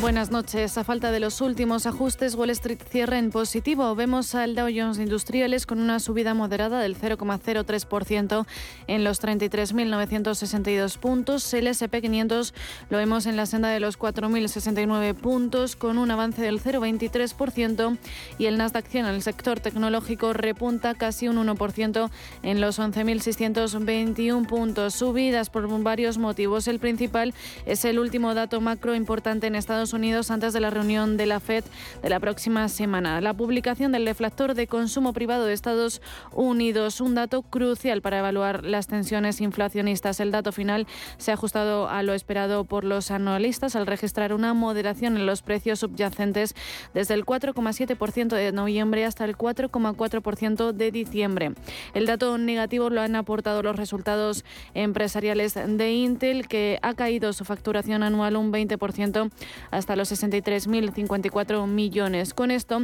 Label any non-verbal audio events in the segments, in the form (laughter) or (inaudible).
Buenas noches. A falta de los últimos ajustes, Wall Street cierra en positivo. Vemos al Dow Jones Industriales con una subida moderada del 0,03% en los 33.962 puntos. El S&P 500 lo vemos en la senda de los 4.069 puntos con un avance del 0,23% y el Nasdaq 100 en el sector tecnológico repunta casi un 1% en los 11.621 puntos. Subidas por varios motivos. El principal es el último dato macro importante en Estados Unidos antes de la reunión de la FED de la próxima semana. La publicación del deflactor de consumo privado de Estados Unidos, un dato crucial para evaluar las tensiones inflacionistas. El dato final se ha ajustado a lo esperado por los analistas al registrar una moderación en los precios subyacentes desde el 4,7% de noviembre hasta el 4,4% de diciembre. El dato negativo lo han aportado los resultados empresariales de Intel, que ha caído su facturación anual un 20% hasta los 63.054 millones. Con esto,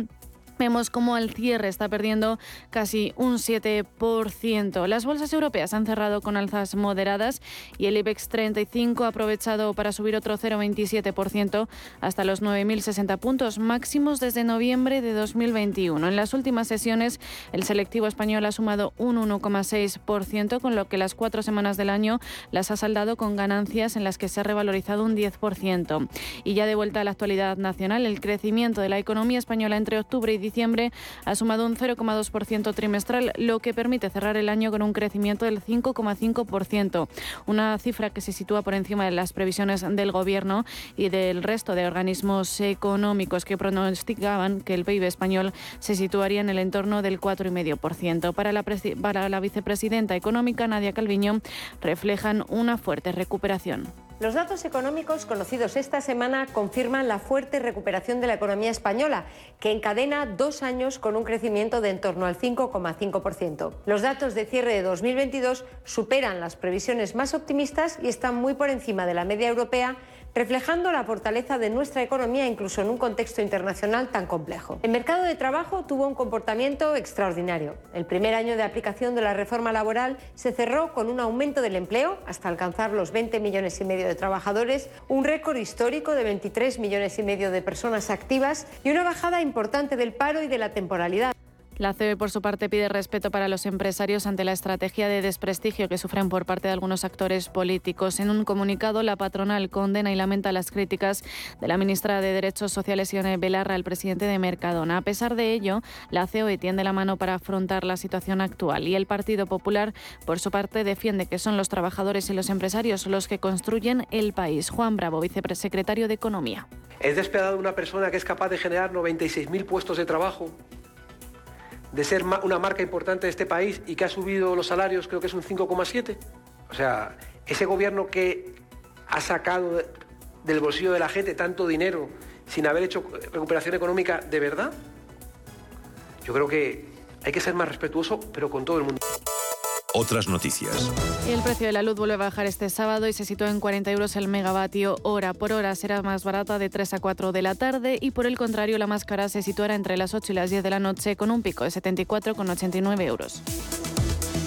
Vemos cómo el cierre está perdiendo casi un 7%. Las bolsas europeas han cerrado con alzas moderadas y el IBEX 35 ha aprovechado para subir otro 0,27% hasta los 9.060 puntos máximos desde noviembre de 2021. En las últimas sesiones, el selectivo español ha sumado un 1,6%, con lo que las cuatro semanas del año las ha saldado con ganancias en las que se ha revalorizado un 10%. Y ya de vuelta a la actualidad nacional, el crecimiento de la economía española entre octubre y diciembre ha sumado un 0,2% trimestral, lo que permite cerrar el año con un crecimiento del 5,5%, una cifra que se sitúa por encima de las previsiones del Gobierno y del resto de organismos económicos que pronosticaban que el PIB español se situaría en el entorno del 4,5%. Para la, para la vicepresidenta económica, Nadia Calviño, reflejan una fuerte recuperación. Los datos económicos conocidos esta semana confirman la fuerte recuperación de la economía española, que encadena dos años con un crecimiento de en torno al 5,5%. Los datos de cierre de 2022 superan las previsiones más optimistas y están muy por encima de la media europea reflejando la fortaleza de nuestra economía incluso en un contexto internacional tan complejo. El mercado de trabajo tuvo un comportamiento extraordinario. El primer año de aplicación de la reforma laboral se cerró con un aumento del empleo hasta alcanzar los 20 millones y medio de trabajadores, un récord histórico de 23 millones y medio de personas activas y una bajada importante del paro y de la temporalidad. La COE, por su parte, pide respeto para los empresarios ante la estrategia de desprestigio que sufren por parte de algunos actores políticos. En un comunicado, la patronal condena y lamenta las críticas de la ministra de Derechos Sociales, Ione Belarra, al presidente de Mercadona. A pesar de ello, la COE tiende la mano para afrontar la situación actual y el Partido Popular, por su parte, defiende que son los trabajadores y los empresarios los que construyen el país. Juan Bravo, vicesecretario de Economía. Es despiadado una persona que es capaz de generar 96.000 puestos de trabajo de ser una marca importante de este país y que ha subido los salarios, creo que es un 5,7. O sea, ese gobierno que ha sacado del bolsillo de la gente tanto dinero sin haber hecho recuperación económica de verdad, yo creo que hay que ser más respetuoso, pero con todo el mundo. Otras noticias. El precio de la luz vuelve a bajar este sábado y se sitúa en 40 euros el megavatio hora. Por hora será más barata de 3 a 4 de la tarde y por el contrario la más cara se situará entre las 8 y las 10 de la noche con un pico de 74,89 euros.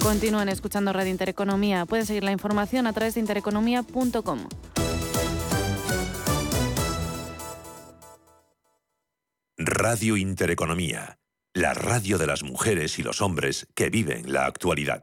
Continúan escuchando Radio Intereconomía. Pueden seguir la información a través de intereconomía.com. Radio Intereconomía, la radio de las mujeres y los hombres que viven la actualidad.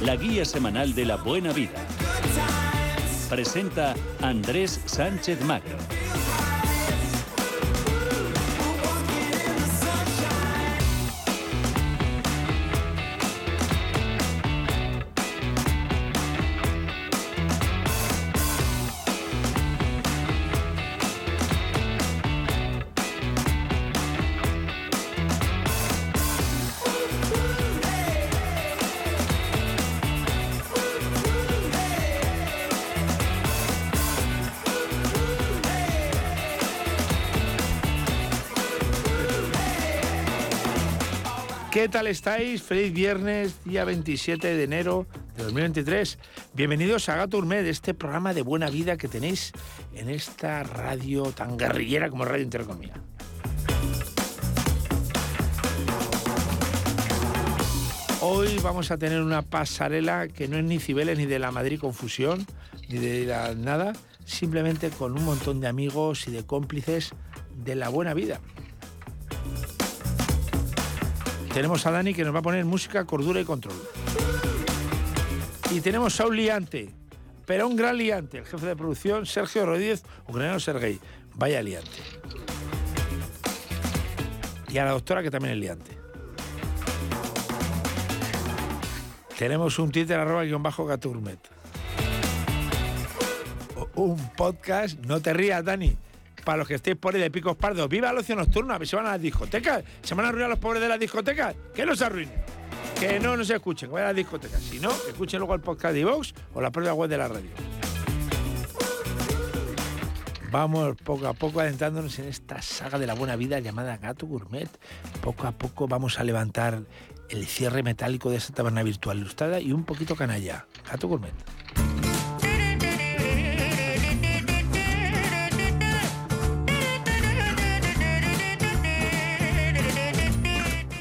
la guía semanal de la buena vida. Presenta Andrés Sánchez Magro. Tal estáis? Feliz viernes, día 27 de enero de 2023. Bienvenidos a Gato Urmed, este programa de buena vida que tenéis en esta radio tan guerrillera como Radio Intereconomía. Hoy vamos a tener una pasarela que no es ni Cibeles ni de la Madrid Confusión, ni de nada, simplemente con un montón de amigos y de cómplices de la buena vida. Tenemos a Dani que nos va a poner música, cordura y control. Y tenemos a un liante, pero un gran liante, el jefe de producción, Sergio Rodríguez, ucraniano Sergei. Vaya liante. Y a la doctora que también es liante. Tenemos un Twitter arroba guion bajo Gaturmet. Un podcast, no te rías, Dani para los que estéis por ahí de picos pardos, viva el ocio nocturno, si van a las discotecas, se van a arruinar los pobres de las discotecas, que no se arruinen, que no nos escuchen, que vayan a las discotecas, si no, escuchen luego el podcast de Vox o la propia web de la radio. Vamos poco a poco adentrándonos en esta saga de la buena vida llamada Gato Gourmet. Poco a poco vamos a levantar el cierre metálico de esta taberna virtual ilustrada y un poquito canalla. Gato Gourmet.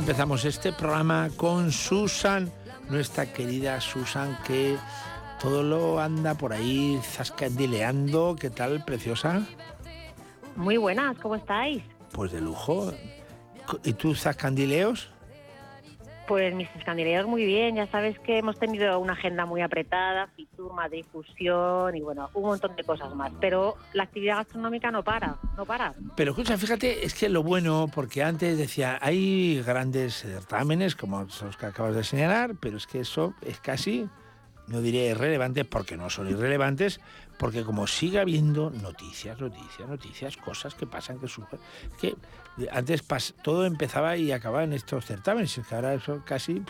Empezamos este programa con Susan, nuestra querida Susan, que todo lo anda por ahí zascandileando. ¿Qué tal, preciosa? Muy buenas, ¿cómo estáis? Pues de lujo. ¿Y tú zascandileos? Pues mis escandileos muy bien, ya sabes que hemos tenido una agenda muy apretada, Fitur, Madrid Fusión y bueno, un montón de cosas más, pero la actividad gastronómica no para, no para. Pero escucha, fíjate, es que lo bueno, porque antes decía, hay grandes certámenes como los que acabas de señalar, pero es que eso es casi, no diré irrelevante porque no son irrelevantes, porque como sigue habiendo noticias, noticias, noticias, cosas que pasan, que surgen, que antes todo empezaba y acababa en estos certámenes, y que ahora eso casi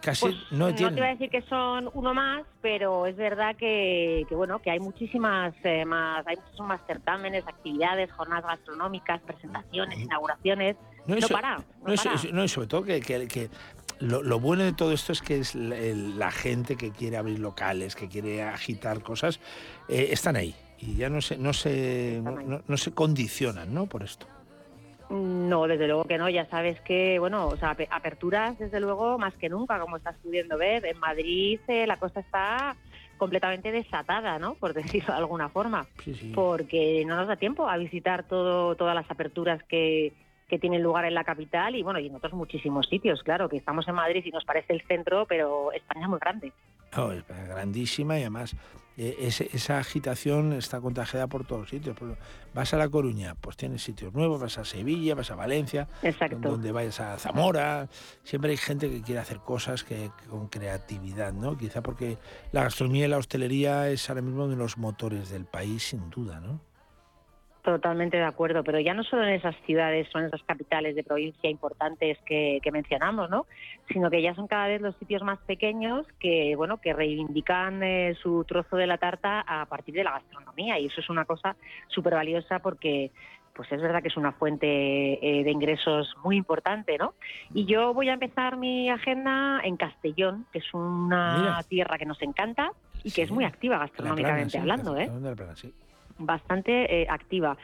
casi pues, no tiene. No te voy a decir que son uno más, pero es verdad que, bueno que hay muchísimas eh, más, hay muchos más certámenes, actividades, jornadas gastronómicas, presentaciones, inauguraciones. No, para. No, sobre todo que, que, lo, bueno de todo esto es que es la, gente que quiere abrir locales, que quiere agitar cosas, eh, están ahí y ya no se, no se, no, se condicionan, ¿no? Por esto. No, desde luego que no. Ya sabes que, bueno, o sea, aperturas, desde luego, más que nunca, como estás pudiendo ver. En Madrid eh, la cosa está completamente desatada, ¿no? Por (laughs) decirlo de alguna forma. Porque no nos da tiempo a visitar todo, todas las aperturas que, que tienen lugar en la capital y bueno y en otros muchísimos sitios claro que estamos en Madrid y nos parece el centro pero España es muy grande oh, es grandísima y además eh, esa agitación está contagiada por todos sitios. Vas a La Coruña, pues tienes sitios nuevos, vas a Sevilla, vas a Valencia, donde vayas a Zamora, siempre hay gente que quiere hacer cosas que, con creatividad, ¿no? Quizá porque la gastronomía y la hostelería es ahora mismo uno de los motores del país, sin duda, ¿no? Totalmente de acuerdo, pero ya no solo en esas ciudades o en esas capitales de provincia importantes que, mencionamos, ¿no? Sino que ya son cada vez los sitios más pequeños que, bueno, que reivindican eh, su trozo de la tarta a partir de la gastronomía y eso es una cosa súper valiosa porque pues es verdad que es una fuente eh, de ingresos muy importante, ¿no? Y yo voy a empezar mi agenda en Castellón, que es una tierra que nos encanta y que es muy activa gastronómicamente hablando, ¿eh? Bastante eh, activa.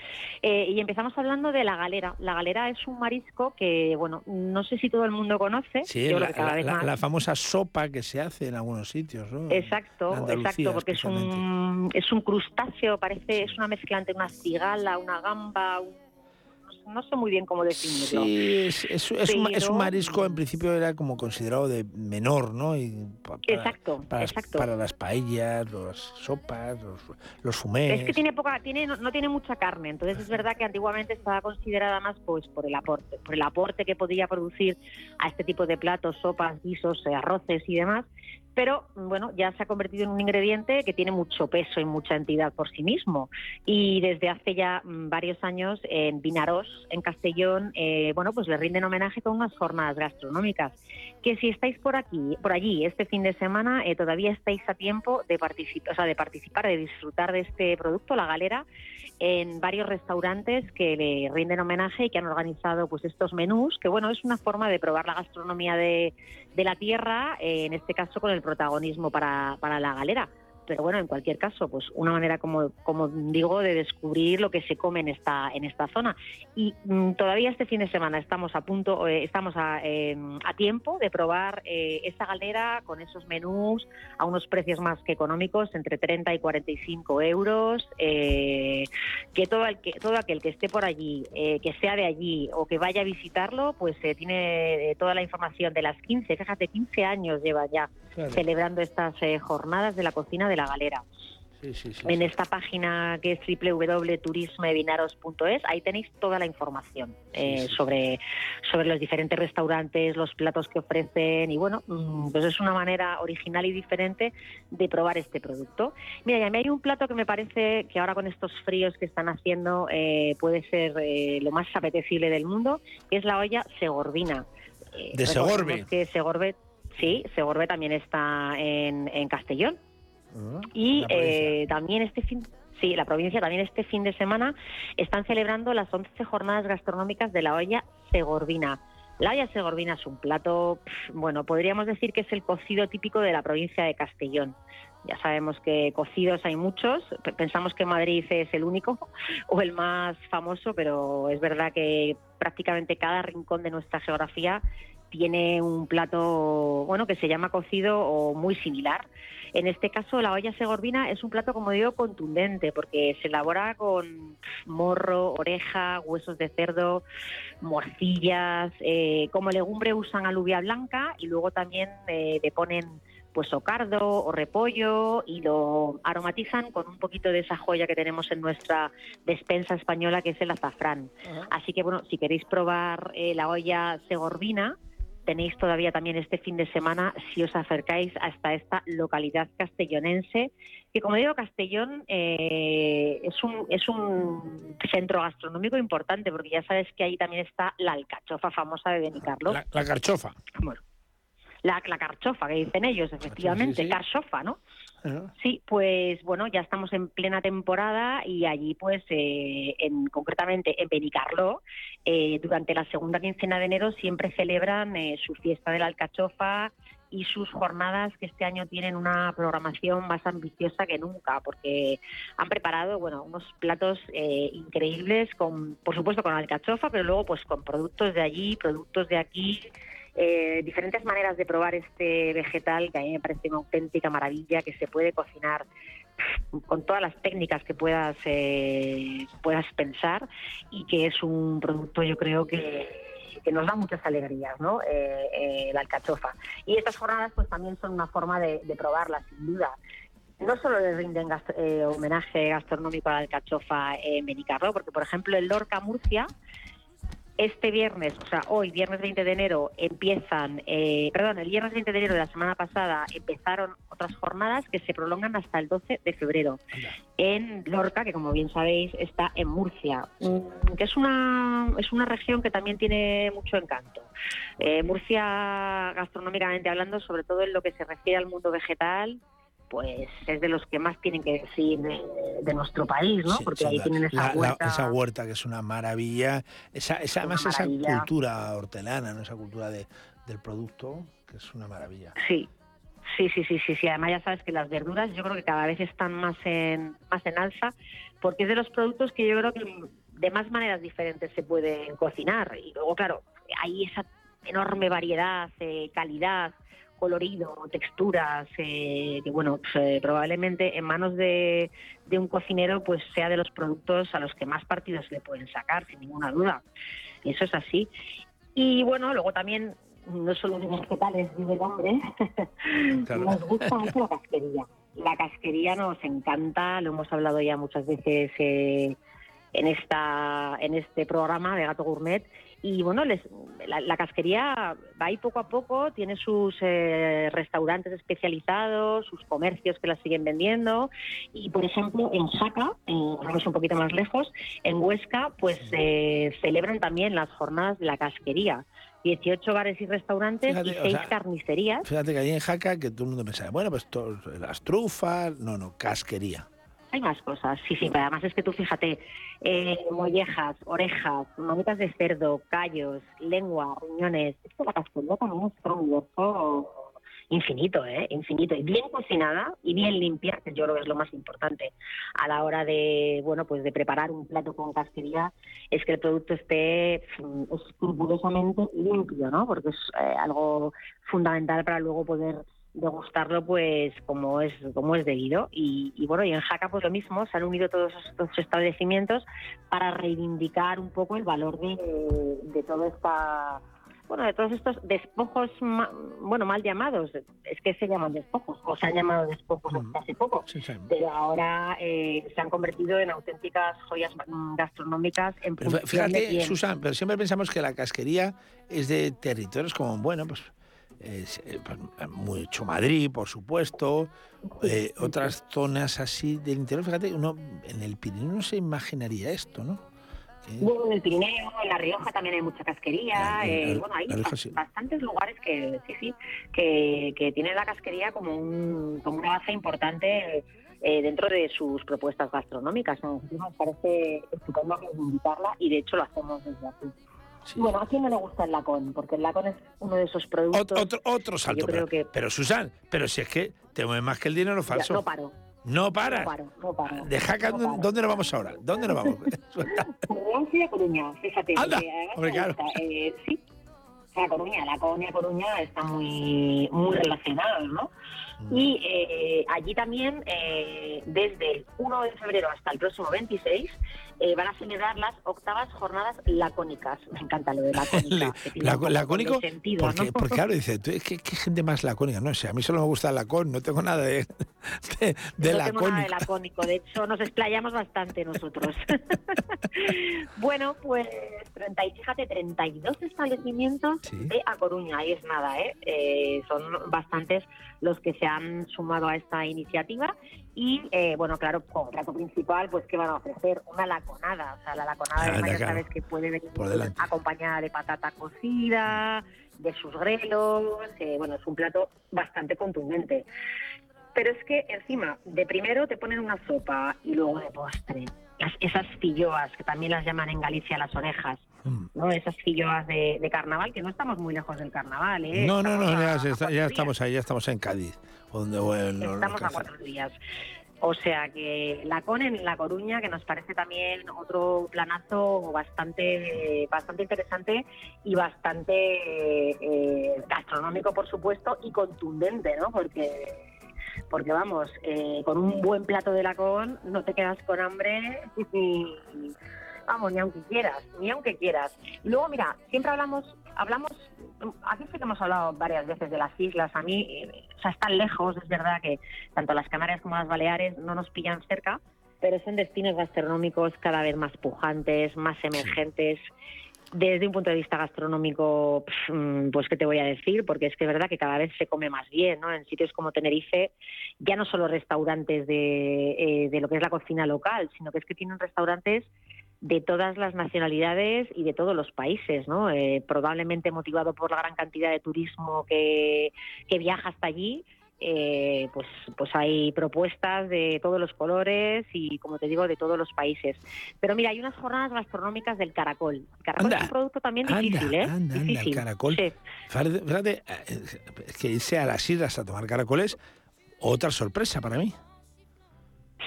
Eh, y empezamos hablando de la galera. La galera es un marisco que, bueno, no sé si todo el mundo conoce. Sí, la, famosa sopa que se hace en algunos sitios, ¿no? Exacto, exacto, porque es un, es un crustáceo, parece, es una mezcla entre una cigala, una gamba, no sé muy bien cómo definirlo. Sí, es, es, es, un, es, un, marisco, en principio era como considerado de menor, ¿no? Y para, exacto, para, exacto. Para las paellas, las sopas, los, los fumés. Es que tiene poca, tiene, no, no, tiene mucha carne, entonces es verdad que antiguamente estaba considerada más pues por el aporte, por el aporte que podía producir a este tipo de platos, sopas, guisos, eh, arroces y demás, pero bueno, ya se ha convertido en un ingrediente que tiene mucho peso y mucha entidad por sí mismo. Y desde hace ya mm, varios años en Vinaros, en Castellón, eh, bueno, pues le rinden homenaje con unas jornadas gastronómicas. Que si estáis por aquí, por allí este fin de semana, eh, todavía estáis a tiempo de participar, o sea, de participar, de disfrutar de este producto, la galera, en varios restaurantes que le rinden homenaje y que han organizado pues estos menús, que bueno, es una forma de probar la gastronomía de, de la tierra, eh, en este caso con el protagonismo para, para la galera pero bueno, en cualquier caso, pues una manera, como, como digo, de descubrir lo que se come en esta, en esta zona. Y mmm, todavía este fin de semana estamos a punto, eh, estamos a, eh, a, tiempo de probar eh, esta galera con esos menús a unos precios más que económicos, entre 30 y 45 euros, eh, que todo, el que todo aquel que esté por allí, eh, que sea de allí o que vaya a visitarlo, pues tiene toda la información de las 15, fíjate, 15 años lleva ya claro. celebrando estas jornadas de la cocina de la galera. Sí, sí, sí, en esta página que es www.turismevinaros.es, ahí tenéis toda la información eh, sobre, sobre los diferentes restaurantes, los platos que ofrecen y bueno, pues es una manera original y diferente de probar este producto. Mira, y a mí hay un plato que me parece que ahora con estos fríos que están haciendo eh, puede ser eh, lo más apetecible del mundo, que es la olla segorbina. de Segorbe. Que Segorbe, sí, Segorbe también está en, en Castellón. Y eh, también este fin Sí, la provincia también este fin de semana están celebrando las 11 jornadas gastronómicas de la olla segorbina. La olla segorbina es un plato, bueno, podríamos decir que es el cocido típico de la provincia de Castellón. Ya sabemos que cocidos hay muchos, pensamos que Madrid es el único (laughs) o el más famoso, pero es verdad que prácticamente cada rincón de nuestra geografía tiene un plato, bueno, que se llama cocido o muy similar. En este caso, la olla segorbina es un plato, como digo, contundente, porque se elabora con morro, oreja, huesos de cerdo, morcillas. Eh, como legumbre usan alubia blanca y luego también eh, le ponen pues o cardo o repollo y lo aromatizan con un poquito de esa joya que tenemos en nuestra despensa española que es el azafrán. Uh -huh. Así que bueno, si queréis probar eh, la olla segorbina, tenéis todavía también este fin de semana si os acercáis hasta esta localidad castellonense, que como digo, Castellón eh, es, un, es un centro gastronómico importante, porque ya sabes que ahí también está la alcachofa famosa de Benicarlos. La, la carchofa. Bueno, la, la, carchofa, que dicen ellos, efectivamente, sí, sí. carchofa, ¿no? Sí, pues bueno, ya estamos en plena temporada y allí, pues, eh, en, concretamente en Benicarló, eh, durante la segunda quincena de enero siempre celebran eh, su fiesta de la alcachofa y sus jornadas que este año tienen una programación más ambiciosa que nunca porque han preparado bueno unos platos eh, increíbles con por supuesto con alcachofa pero luego pues con productos de allí productos de aquí eh, diferentes maneras de probar este vegetal que a mí me parece una auténtica maravilla que se puede cocinar con todas las técnicas que puedas eh, puedas pensar y que es un producto yo creo que que nos da muchas alegrías, ¿no? Eh, eh, la alcachofa. Y estas jornadas pues también son una forma de, de probarla, sin duda. No solo le rinden gast eh, homenaje gastronómico a la alcachofa en Benicarló, porque por ejemplo en Lorca, Murcia, este viernes, o sea, hoy, viernes 20 de enero, empiezan, eh, perdón, el viernes 20 de enero de la semana pasada empezaron otras jornadas que se prolongan hasta el 12 de febrero en Lorca, que como bien sabéis está en Murcia, que es una, es una región que también tiene mucho encanto. Eh, Murcia, gastronómicamente hablando, sobre todo en lo que se refiere al mundo vegetal, pues es de los que más tienen que decir de, de nuestro país, ¿no? Sí, Porque ahí tienen esa la, huerta. La, esa huerta que es una maravilla, esa, esa además esa cultura hortelana, ¿no? esa cultura de, del producto, que es una maravilla. Sí, Sí, sí, sí, sí, sí. Además ya sabes que las verduras yo creo que cada vez están más en más en alza, porque es de los productos que yo creo que de más maneras diferentes se pueden cocinar. Y luego, claro, hay esa enorme variedad, eh, calidad, colorido, texturas, eh, que bueno, pues, eh, probablemente en manos de, de, un cocinero pues sea de los productos a los que más partidos le pueden sacar, sin ninguna duda. Eso es así. Y bueno, luego también, no solo de vegetales vive el hombre, (laughs) nos gusta mucho la casquería. La casquería nos encanta, lo hemos hablado ya muchas veces eh, en, esta, en este programa de Gato Gourmet y bueno, les, la, casquería va ahí poco a poco, tiene sus eh, restaurantes especializados, sus comercios que la siguen vendiendo. Y por ejemplo, en Jaca, vamos un poquito más lejos, en Huesca, pues eh, celebran también las jornadas de la casquería. 18 bares y restaurantes y 6 carnicerías. Fíjate que ahí en Jaca que todo el mundo pensaba, bueno, pues las trufas, no, no, casquería. Hay más cosas, sí, sí, pero además es que tú fíjate, eh, mollejas, orejas, manitas de cerdo, callos, lengua, riñones, esto la casquería también es un universo infinito, ¿eh? Infinito. Y bien cocinada y bien limpia, que yo creo que es lo más importante a la hora de, bueno, pues de preparar un plato con casquería, es que el producto esté mm, escrupulosamente limpio, ¿no? Porque es eh, algo fundamental para luego poder degustarlo pues como es como es debido. Y, bueno y en Jaca pues lo mismo se han unido todos estos establecimientos para reivindicar un poco el valor de, de toda esta bueno, de todos estos despojos, bueno, mal llamados, es que se llaman despojos, o se han llamado despojos hace poco, pero ahora eh, se han convertido en auténticas joyas gastronómicas. En pero fíjate, Susan, pero siempre pensamos que la casquería es de territorios como, bueno, pues es, eh, pues, mucho Madrid, por supuesto, eh, otras zonas así del interior. Fíjate, uno en el Pirineo no se imaginaría esto, ¿no? Bueno, en el Pirineo, en La Rioja también hay mucha casquería. Eh, bueno, hay bastantes lugares que sí, sí, que, que tienen la casquería como, un, como una base importante dentro de sus propuestas gastronómicas. Nos parece estupendo invitarla y de hecho lo hacemos desde aquí. Bueno, a quién no le gusta el lacón, porque el lacón es uno de esos productos. Otro, otro, salto. Pero, pero, Susan, pero si es que te mueves más que el dinero falso. no paro. No para. No paro, no paro. Deja ¿dónde nos vamos ahora? ¿Dónde nos vamos? (laughs) a Coruña, fíjate. Anda, hombre, claro. Eh, sí, la Coruña, la Coruña Coruña está muy, muy ¿no? Y eh, allí también, eh, desde el 1 de febrero hasta el próximo 26, eh, van a celebrar las octavas jornadas lacónicas. Me encanta lo de lacónica. (laughs) ¿Lacónico? porque, porque claro, (laughs) dice, ¿qué, ¿qué, gente más lacónica? No sé, a mí solo me gusta el lacón, no tengo nada de, (laughs) de, de no lacónico. Tengo nada de lacónico, de hecho nos explayamos bastante nosotros. bueno, pues 30, fíjate, 32 establecimientos de A Coruña, ahí es nada, ¿eh? ¿eh? Son bastantes los que se han sumado a esta iniciativa y, eh, bueno, claro, como plato principal, pues, ¿qué van a ofrecer? Una laconada. O sea, la laconada, ah, ya sabes que puede venir acompañada de patata cocida, de sus grelos. bueno, es un plato bastante contundente. Pero es que encima, de primero te ponen una sopa y luego de postre. Esas filloas, que también las llaman en Galicia las orejas, mm. ¿no? Esas filloas de, carnaval, que no estamos muy lejos del carnaval, ¿eh? No, no, no, ya, estamos ahí, ya estamos en Cádiz. Estamos a cuatro días. O sea que la CON en La Coruña, que nos parece también otro planazo bastante, bastante interesante y bastante eh, gastronómico, por supuesto, y contundente, ¿no? Porque porque vamos, eh, con un buen plato de lacón no te quedas con hambre ni, vamos, ni aunque quieras, ni aunque quieras. Y luego, mira, siempre hablamos, hablamos aquí sí que hemos hablado varias veces de las islas. A mí, eh, o sea, están lejos, es verdad que tanto las Canarias como las Baleares no nos pillan cerca, pero son destinos gastronómicos cada vez más pujantes, más emergentes. Desde un punto de vista gastronómico, mm, pues qué te voy a decir, porque es que es verdad que cada vez se come más bien, ¿no? En sitios como Tenerife, ya no solo restaurantes de, eh, de lo que es la cocina local, sino que es que tienen restaurantes de todas las nacionalidades y de todos los países, ¿no? Eh, probablemente motivado por la gran cantidad de turismo que, que viaja hasta allí, eh, pues, pues hay propuestas de todos los colores y, como te digo, de todos los países. Pero mira, hay unas jornadas gastronómicas del caracol. El caracol es un producto también difícil, ¿eh? Anda, el caracol. Fíjate, que irse a las islas a tomar caracoles, otra sorpresa para mí.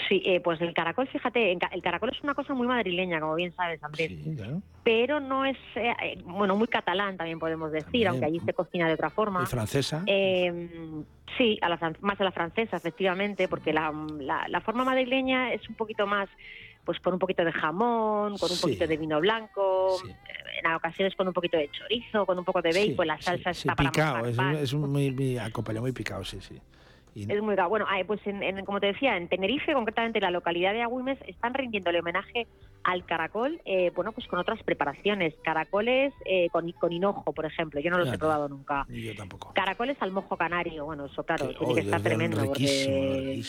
Sí, eh, pues el caracol, fíjate, el caracol es una cosa muy madrileña, como bien sabes, Andrés. Sí, claro. Pero no es, eh, eh, bueno, muy catalán también podemos decir, aunque allí se cocina de otra forma. Y francesa. Eh, sí, a la, más a la francesa, efectivamente, porque la, la, forma madrileña es un poquito más, pues con un poquito de jamón, con un poquito de vino blanco, en ocasiones con un poquito de chorizo, con un poco de bacon, la salsa está para picado, es, es, un muy, muy acompañado, muy picado, sí, sí. Es muy Bueno, pues en, como te decía, en Tenerife, concretamente en la localidad de Agüimes, están rindiéndole homenaje al caracol, eh, bueno, pues con otras preparaciones. Caracoles eh, con, con, hinojo, por ejemplo. Yo no los he probado nunca. yo tampoco. Caracoles al mojo canario. Bueno, eso claro, tiene que estar tremendo. porque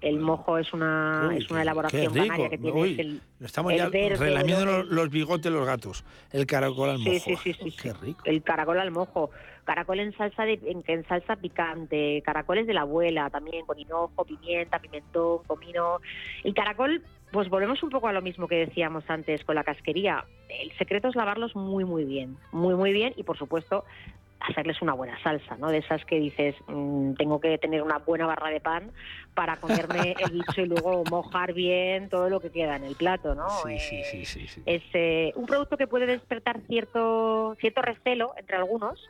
el mojo es una, es una elaboración canaria que tiene el, Estamos ya relamiendo los, bigotes los gatos. El caracol al mojo. Sí, sí, sí. Qué rico. El caracol al mojo caracol en salsa de, en, salsa picante, caracoles de la abuela también con hinojo, pimienta, pimentón, comino. El caracol, pues volvemos un poco a lo mismo que decíamos antes con la casquería. El secreto es lavarlos muy muy bien, muy muy bien y por supuesto hacerles una buena salsa, ¿no? De esas que dices, mm, tengo que tener una buena barra de pan para comerme el bicho y luego mojar bien todo lo que queda en el plato, ¿no? Sí, sí, sí, sí, sí. Es eh, un producto que puede despertar cierto cierto recelo entre algunos,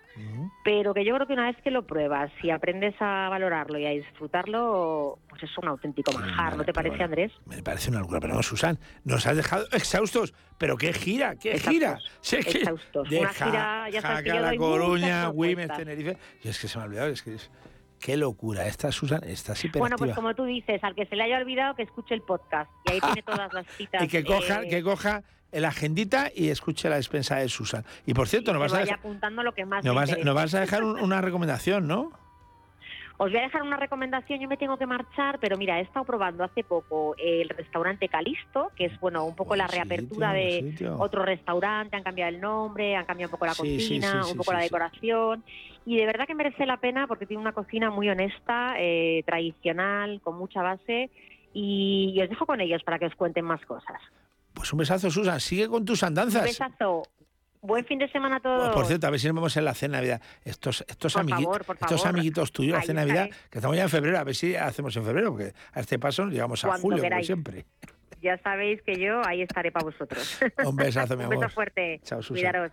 pero que yo creo que una vez que lo pruebas y aprendes a valorarlo y a disfrutarlo, pues es un auténtico manjar, ¿no te parece, Andrés? Me parece una locura, pero no, Susan, nos has dejado exhaustos, pero qué gira, qué gira. exhaustos. una gira, ya sabes que La Coruña, Güemes, Tenerife, y es que se me ha olvidado, es que es... Qué locura, esta Susan, está hiperactiva. Bueno, pues como tú dices, al que se le haya olvidado que escuche el podcast y ahí (laughs) tiene todas las citas. y que coja, eh, que coja la agendita y escuche la despensa de Susan. Y por cierto, nos vas, a dejar, apuntando lo que más nos, vas, nos vas a dejar una recomendación, ¿no? Os voy a dejar una recomendación, yo me tengo que marchar, pero mira, he estado probando hace poco el restaurante Calisto, que es bueno un poco la reapertura de otro restaurante, han cambiado el nombre, han cambiado un poco la cocina, un poco la decoración, y de verdad que merece la pena porque tiene una cocina muy honesta, eh, tradicional, con mucha base, y os dejo con ellos para que os cuenten más cosas. Pues un besazo, Susan. Sigue con tus andanzas. Un besazo. Buen fin de semana a todos. por cierto, a ver si nos vemos en la cena de Navidad. Estos, estos, estos amiguitos tuyos, la cena de Navidad, que estamos ya en febrero, a ver si hacemos en febrero, porque a este paso llegamos a julio, como siempre. Ya sabéis que yo ahí estaré para vosotros. Un besazo, mi amor. (laughs) Un beso fuerte. Chao, Susan. Cuidaros.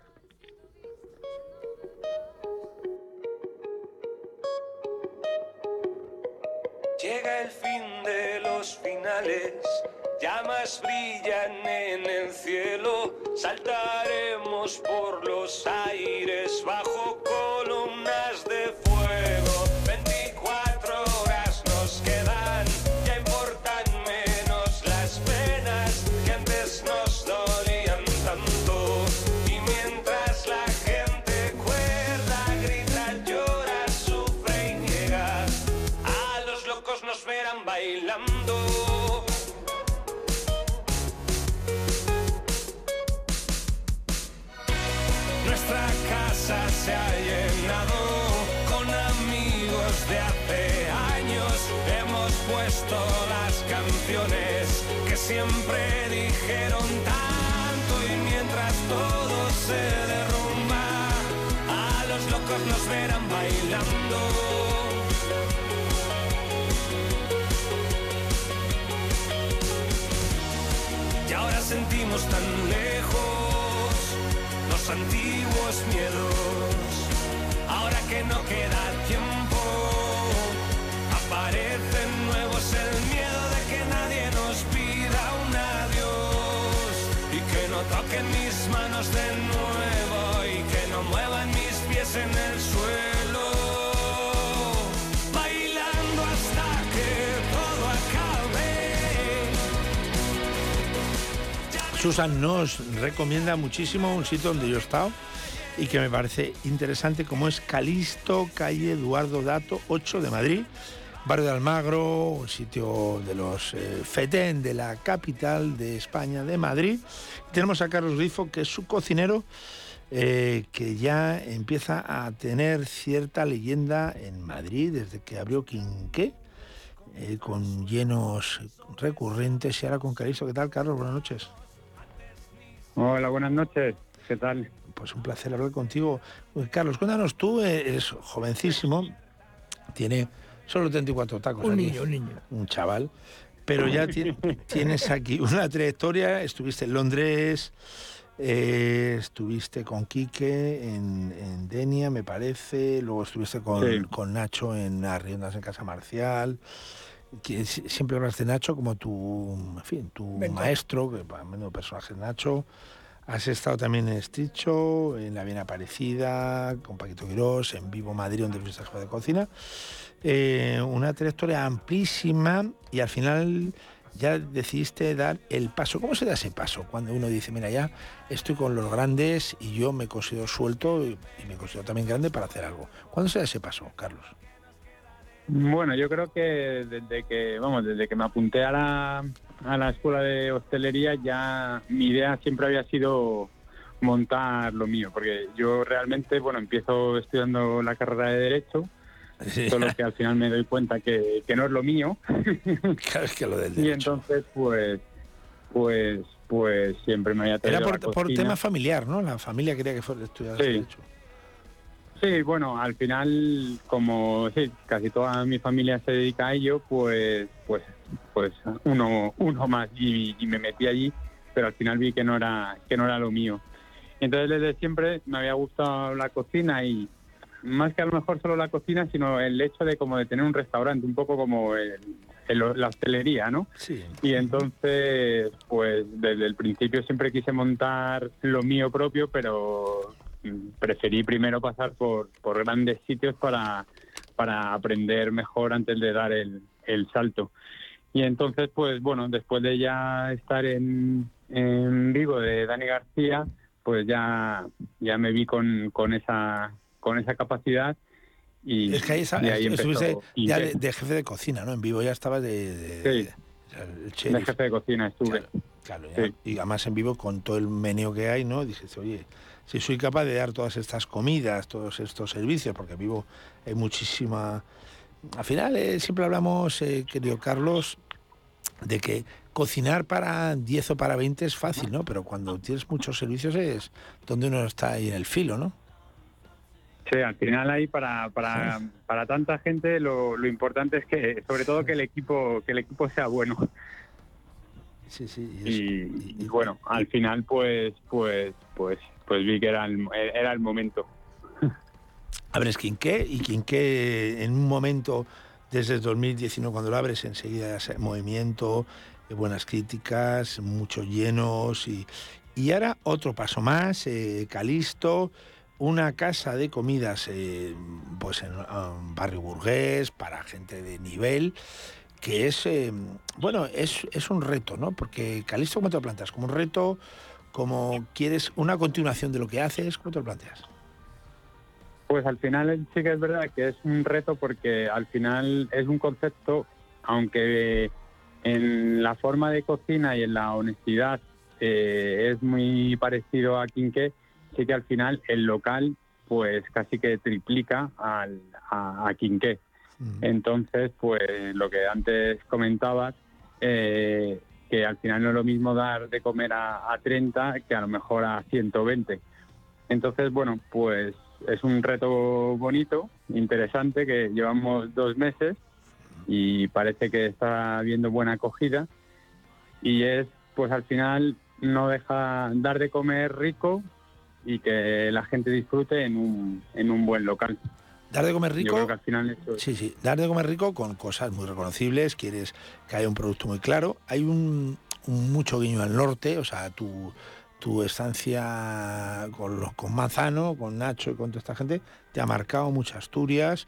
El fin de los finales llamas brillan en el cielo, saltaremos por los aires bajo columnas de fuego. Siempre dijeron tanto y mientras todo se derrumba, a los locos nos verán bailando. Y ahora sentimos tan lejos los antiguos miedos ahora que no queda mis manos de nuevo y que no muevan mis pies en el suelo. Bailando hasta que todo acabe. Susan nos recomienda muchísimo un sitio donde yo he estado y que me parece interesante como es Calisto, calle Eduardo Dato, 8 de Madrid, barrio de Almagro, un sitio de los eh, FETEN de la capital de España, de Madrid. tenemos a Carlos Grifo, que es su cocinero, eh, que ya empieza a tener cierta leyenda en Madrid desde que abrió Quinqué. Eh, con llenos recurrentes y ahora con Calisto. ¿Qué tal, Carlos? Buenas noches. Hola, buenas noches. ¿Qué tal? pues un placer hablar contigo. Pues, Carlos, cuéntanos tú, eres jovencísimo, tiene solo 34 tacos. Un niño, un niño. Un chaval. pero ya (laughs) tienes aquí una trayectoria, estuviste en Londres, eh, estuviste con Quique en, Denia, me parece, luego estuviste con, Nacho en Arriendas en Casa Marcial. Que siempre hablas de Nacho como tu, en fin, tu maestro, que para menos personaje Nacho. Has estado también en Esticho, en La Bien Aparecida, con Paquito Quirós, en Vivo Madrid, donde fuiste jefe de cocina. Eh, una trayectoria amplísima y al final ya decidiste dar el paso. ¿Cómo se da ese paso? Cuando uno dice, mira, ya estoy con los grandes y yo me considero suelto y, me considero también grande para hacer algo. ¿Cuándo se da ese paso, Carlos? Bueno, yo creo que desde que, vamos, desde que me apunté a la, a la escuela de hostelería ya mi idea siempre había sido montar lo mío, porque yo realmente, bueno, empiezo estudiando la carrera de Derecho Solo que al final me doy cuenta que, no es lo mío. (laughs) Claro, que lo del Y entonces, pues, pues, pues siempre me había traído Era por, tema familiar, ¿no? La familia quería que fuera estudiar sí. Sí, bueno, al final, como sí, casi toda mi familia se dedica a ello, pues, pues, pues uno, uno más y, y me metí allí, pero al final vi que no era, que no era lo mío. Entonces desde siempre me había gustado la cocina y, más que a lo mejor solo la cocina, sino el hecho de como de tener un restaurante, un poco como la hostelería, ¿no? Sí. Y entonces, pues desde el principio siempre quise montar lo mío propio, pero preferí primero pasar por, por grandes sitios para, para aprender mejor antes de dar el, el salto. Y entonces, pues bueno, después de ya estar en, en Vigo de Dani García, pues ya, ya me vi con, con esa con esa capacidad. Y, es que ahí, estuviste ya de, jefe de cocina, ¿no? En vivo ya estabas de, de, sí. de jefe de cocina estuve. Claro, y además en vivo con todo el meneo que hay, ¿no? Dices, oye, si soy capaz de dar todas estas comidas, todos estos servicios, porque en vivo hay muchísima... Al final eh, siempre hablamos, eh, querido Carlos, de que cocinar para 10 o para 20 es fácil, ¿no? Pero cuando tienes muchos servicios es donde uno está ahí en el filo, ¿no? Sí, al final ahí para, para, para tanta gente lo, lo, importante es que, sobre todo que el equipo, que el equipo sea bueno. Sí, sí. Y, bueno, al final pues, pues, pues, pues vi que era el, era el momento. Abres Quinqué y Quinqué en un momento desde el 2019 cuando lo abres enseguida movimiento, eh, buenas críticas, muchos llenos y, y ahora otro paso más, eh, Calisto una casa de comidas eh, pues en barrio burgués para gente de nivel que es eh, bueno es, es, un reto no porque Calisto cómo te lo planteas como un reto como quieres una continuación de lo que haces cómo te lo planteas pues al final sí que es verdad que es un reto porque al final es un concepto aunque en la forma de cocina y en la honestidad eh, es muy parecido a Quinqué sí que al final el local pues casi que triplica al, a, a Quinqué. Mm. Entonces, pues lo que antes comentabas, eh, que al final no es lo mismo dar de comer a, a 30 que a lo mejor a 120. Entonces, bueno, pues es un reto bonito, interesante, que llevamos dos meses y parece que está habiendo buena acogida. Y es, pues al final, no deja dar de comer rico, y que la gente disfrute en un, en un buen local. Dar de comer rico. al final Sí, sí. Dar de comer rico con cosas muy reconocibles. Quieres que haya un producto muy claro. Hay un, mucho guiño al norte, o sea, tu, tu estancia con, los, con Manzano, con Nacho y con toda esta gente, te ha marcado muchas Asturias,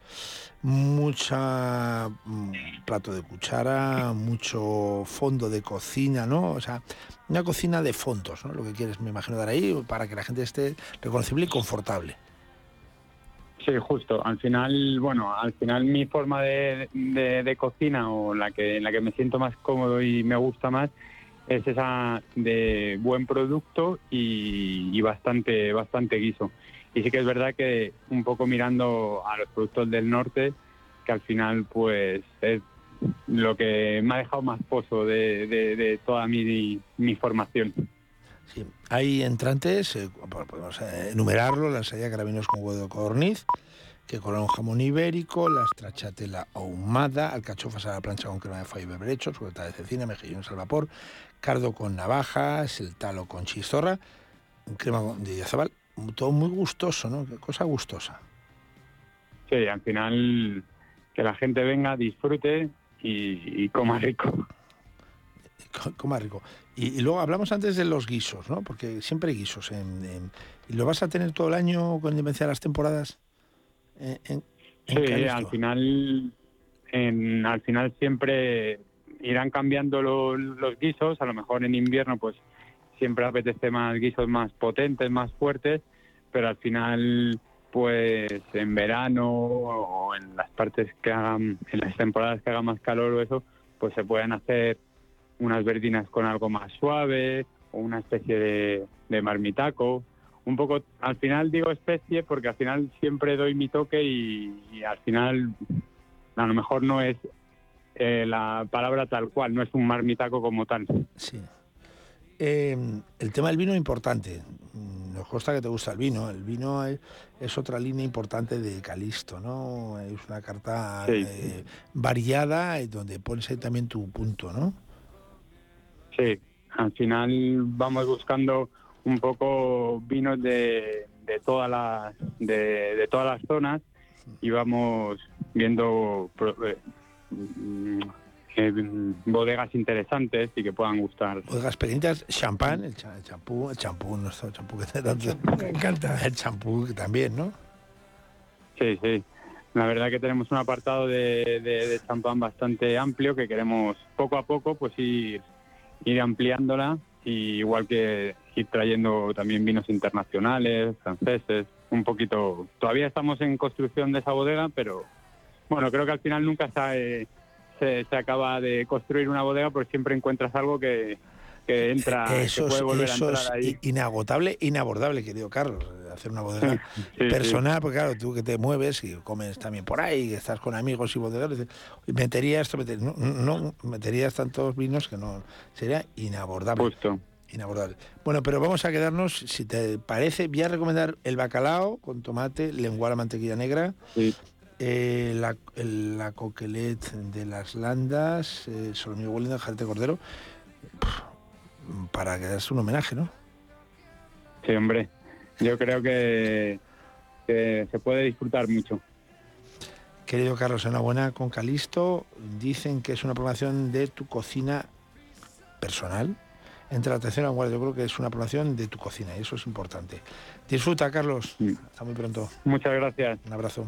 mucha mm, plato de cuchara, mucho fondo de cocina, ¿no? O sea, una cocina de fondos, ¿no? Lo que quieres, me imagino, dar ahí para que la gente esté reconocible y confortable. Sí, justo. Al final, bueno, al final mi forma de, de, cocina o la que en la que me siento más cómodo y me gusta más es esa de buen producto y, y, bastante bastante guiso. Y sí que es verdad que un poco mirando a los productos del norte, que al final pues es lo que me ha dejado más pozo de, toda mi, mi, formación. Sí. Hay entrantes, eh, podemos enumerarlo, la ensalada carabineros con huevo de codorniz, que con un jamón ibérico, la stracciatella ahumada, alcachofas a la plancha con crema de foie y berberecho, suelta de cecina, mejillones al vapor, cardo con navajas, el talo con chistorra, crema de diazabal, todo muy gustoso, ¿no? Qué cosa gustosa. Sí, al final que la gente venga, disfrute y, y coma rico. Coma rico. Y, y, luego hablamos antes de los guisos, ¿no? Porque siempre hay guisos. En, en, ¿Y lo vas a tener todo el año con independencia de las temporadas? En, en sí, al final, en, al final siempre irán cambiando los, los guisos. A lo mejor en invierno, pues siempre apetece más guisos más potentes, más fuertes, pero al final pues en verano o en las partes que hagan, en las temporadas que haga más calor o eso, pues se pueden hacer unas verdinas con algo más suave o una especie de, de marmitaco. Un poco, al final digo especie porque al final siempre doy mi toque y, al final a lo mejor no es eh, la palabra tal cual, no es un marmitaco como tal. Sí. Eh, el tema del vino es importante. Nos consta que te gusta el vino. El vino es, es otra línea importante de Calisto, ¿no? Es una carta Sí. eh, variada y donde pones ahí también tu punto, ¿no? Sí, al final vamos buscando un poco vinos de, de todas las de, de todas las zonas y vamos viendo pro- eh, eh, bodegas interesantes y que puedan gustar. Bodegas pequeñitas, champán, el cha- el champú, el champú, nuestro champú que tanto. Me encanta. El champú también, ¿no? Sí, sí. La verdad que tenemos un apartado de, de- de champán bastante amplio que queremos poco a poco pues ir, ir ampliándola y igual que ir trayendo también vinos internacionales, franceses, un poquito. Todavía estamos en construcción de esa bodega, pero bueno, creo que al final nunca se, se, se acaba de construir una bodega porque siempre encuentras algo que, que entra, Eso, que puede a entrar ahí. inagotable, inabordable, querido Carlos, hacer una bodega (laughs) Sí, personal, porque claro, tú que te mueves y comes también por ahí, estás con amigos y bodegadores, y metería esto, meter- no, no, meterías tantos vinos que no, sería inabordable. Justo. Inabordable. Bueno, pero vamos a quedarnos, si te parece, voy a recomendar el bacalao con tomate, lenguada mantequilla negra, eh, la, el- la coquelet de las landas, eh, solomillo Wellington, jarete cordero, para quedarse un homenaje, ¿no? Sí, hombre. Yo creo que, que se puede disfrutar mucho. Querido Carlos, enhorabuena con Calisto. Dicen que es una programación de tu cocina personal. Entre la atención a guardia, yo creo que es una programación de tu cocina y eso es importante. Disfruta, Carlos. Hasta muy pronto. Muchas gracias. Un abrazo.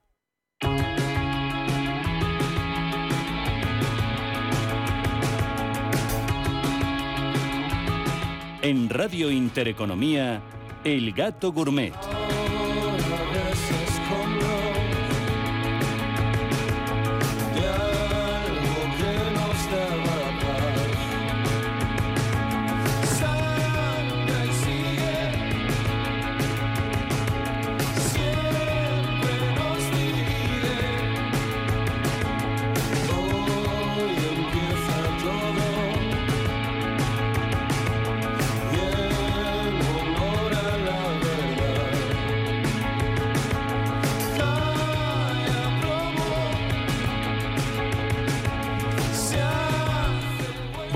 En Radio Intereconomía, El Gato Gourmet.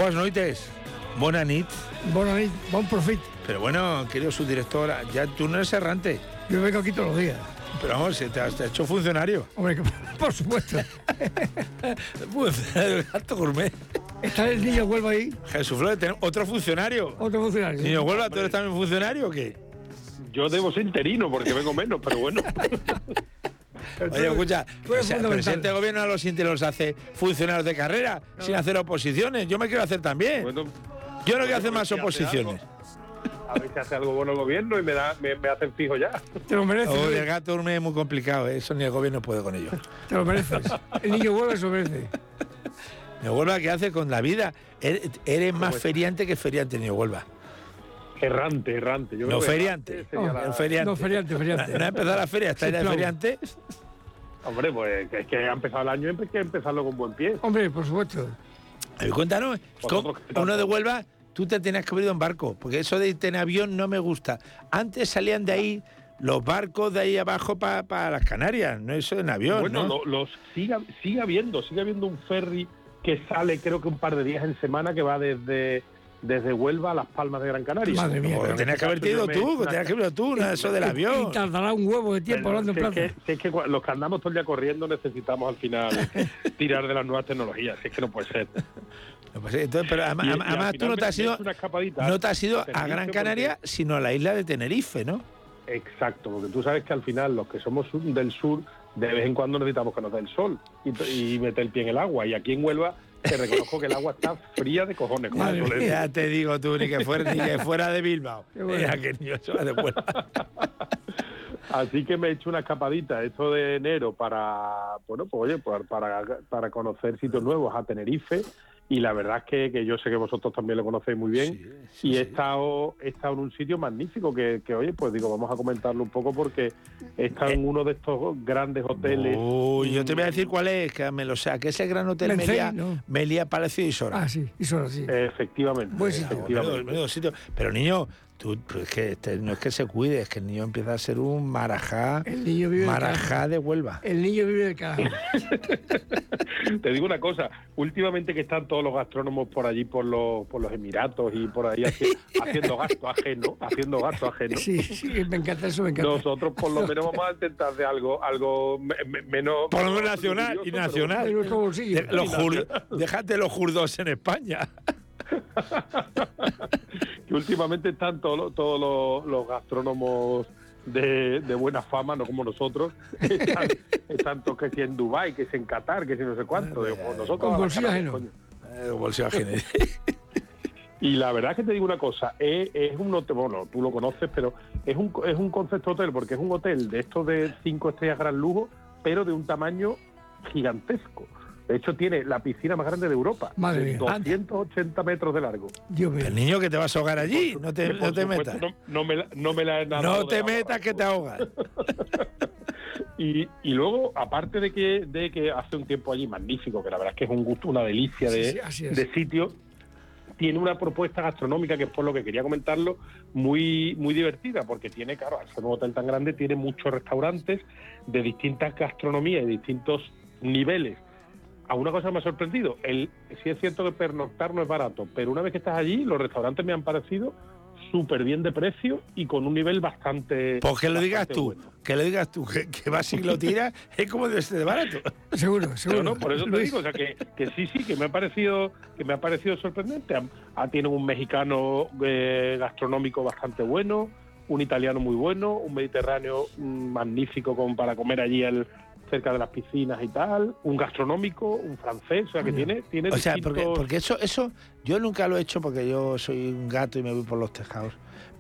Buenas noites. Buenas nit. Buenas nit, bon profit. Pero bueno, querido subdirector, ya tú no eres errante. Yo vengo aquí todos los días. Pero vamos, te has, te has hecho funcionario. Hombre, que- (laughs) por supuesto. Gato gourmet. Está el niño Huelva ahí. Jesús Flores, tenemos otro funcionario. Otro funcionario. Niño Huelva, ¿tú eres también funcionario o qué? Yo debo ser interino porque vengo menos, pero bueno. (laughs) Oye, escucha, o sea, el presidente del gobierno a los inte- los hace funcionarios de carrera sin hacer oposiciones. Yo me quiero hacer también. Yo no quiero hacer más hace oposiciones. A ver si hace algo bueno el gobierno y me, da, me, me hacen fijo ya. Te lo mereces. Oh, el gato es muy complicado, ¿eh? eso ni el gobierno puede con ello. Te lo mereces. El niño Huelva se lo merece. Niño Huelva, ¿qué hace con la vida? Eres, eres más feriante que feriante, Niño Huelva. Errante, errante. Yo No creo feriante. la- El feriante. No, feriante, (laughs) feriante. No, no ha empezado la feria, está Sí, ya de claro. feriante. Hombre, pues que es que ha empezado el año y hay que empezarlo con buen pie. Hombre, por supuesto. A ver, cuéntanos, ¿cómo- Vosotros, ¿qué tal? uno de Huelva, tú te tenías que haber ido en barco, porque eso de irte en avión no me gusta. Antes salían de ahí los barcos de ahí abajo para las Canarias, no eso en avión, Bueno, ¿no? lo- los sigue, sigue habiendo, sigue habiendo un ferry que sale creo que un par de días en semana que va desde desde Huelva a Las Palmas de Gran Canaria. Madre mía. Pues Pero en tenías que haberte caso ido tú, que tenías que haber tú, (laughs) eso del Y avión. tardará un huevo de tiempo hablando en plaza. es que los que andamos todo el día corriendo necesitamos al final (laughs) tirar de las nuevas tecnologías, es que no puede ser. (laughs) Pues, entonces, pero además, Y- y tú no te has ido, no te has ido a Gran Canaria, sino a la isla de Tenerife, ¿no? Exacto, porque tú sabes que al final los que somos del sur de vez en cuando necesitamos que nos dé el sol y, y meter el pie en el agua. Y aquí en Huelva te reconozco que el agua está fría de cojones. Madre ya te digo tú, ni que fuera, ni que fuera de Bilbao. Qué bueno. Mira que niño se va de Huelva. (laughs) Así que me he hecho una escapadita esto de enero para, bueno, pues oye, para, para conocer sitios nuevos a Tenerife. Y la verdad es que, que yo sé que vosotros también lo conocéis muy bien. y he estado, he estado en un sitio magnífico que, que, oye, pues digo, vamos a comentarlo un poco porque estado en uno de estos grandes hoteles. Uy, yo te voy a decir cuál es, que me lo sé, que es el gran hotel Meliá, ¿no? Meliá Palacio y Sora. Ah, sí, y solo sí. Efectivamente. Buen sitio. efectivamente. Menudo- menudo sitio. Pero niño, tú, pues es que este, no es que se cuide, es que el niño empieza a ser un marajá, El niño vive de marajá de Huelva. El niño vive de caja. (laughs) Te digo una cosa, últimamente que están todos los gastrónomos por allí, por los, por los Emiratos y por ahí haci- (laughs) haciendo gasto ajeno, haciendo gasto ajeno. Sí, sí, me encanta eso, me encanta. Nosotros por lo menos vamos a intentar de algo, algo me- me- menos. Por lo menos nacional y nacional. En nuestro bolsillo. De- los jur- (laughs) déjate los jurdos en España. Que últimamente están todos los, todos los, los gastrónomos de, de buena fama, no como nosotros, (laughs) están, están todos que si en Dubái, que si en Qatar, que si no sé cuánto. Digo, pues nosotros Con bolsillo ajeno. Eh. (laughs) Y la verdad es que te digo una cosa, es, es un hotel, bueno, tú lo conoces, pero es un, es un concepto hotel, porque es un hotel de estos de cinco estrellas gran lujo, pero de un tamaño gigantesco. De hecho, tiene la piscina más grande de Europa, Madre de mía. 280 metros de largo. Dios mío. El niño que te vas a ahogar allí, no te, no metas. No, no me, la- no me la he nadado No te metas que te ahogas. (laughs) Y, y luego, aparte de que, de que hace un tiempo allí magnífico, que la verdad es que es un gusto, una delicia de, Sí, sí, de sitio, tiene una propuesta gastronómica que es por lo que quería comentarlo, muy, muy divertida, porque tiene, claro, al ser un hotel tan grande, tiene muchos restaurantes de distintas gastronomías y distintos niveles. A una cosa me ha sorprendido, el, sí es cierto que pernoctar no es barato, pero una vez que estás allí, los restaurantes me han parecido súper bien de precio y con un nivel bastante... Pues que lo digas tú, bueno. que lo digas tú, que, que vas y lo tiras, (laughs) es como de este de barato. Seguro, seguro. No, no, por eso te digo, o sea, que, que sí, sí, que me ha parecido, que me ha parecido sorprendente. Ah, ah, tienen un mexicano eh, gastronómico bastante bueno, un italiano muy bueno, un mediterráneo mm, magnífico como para comer allí el, cerca de las piscinas y tal, un gastronómico, un francés, o sea, que tiene, tiene O sea, porque, distintos- porque eso, eso, yo nunca lo he hecho porque yo soy un gato y me voy por los tejados.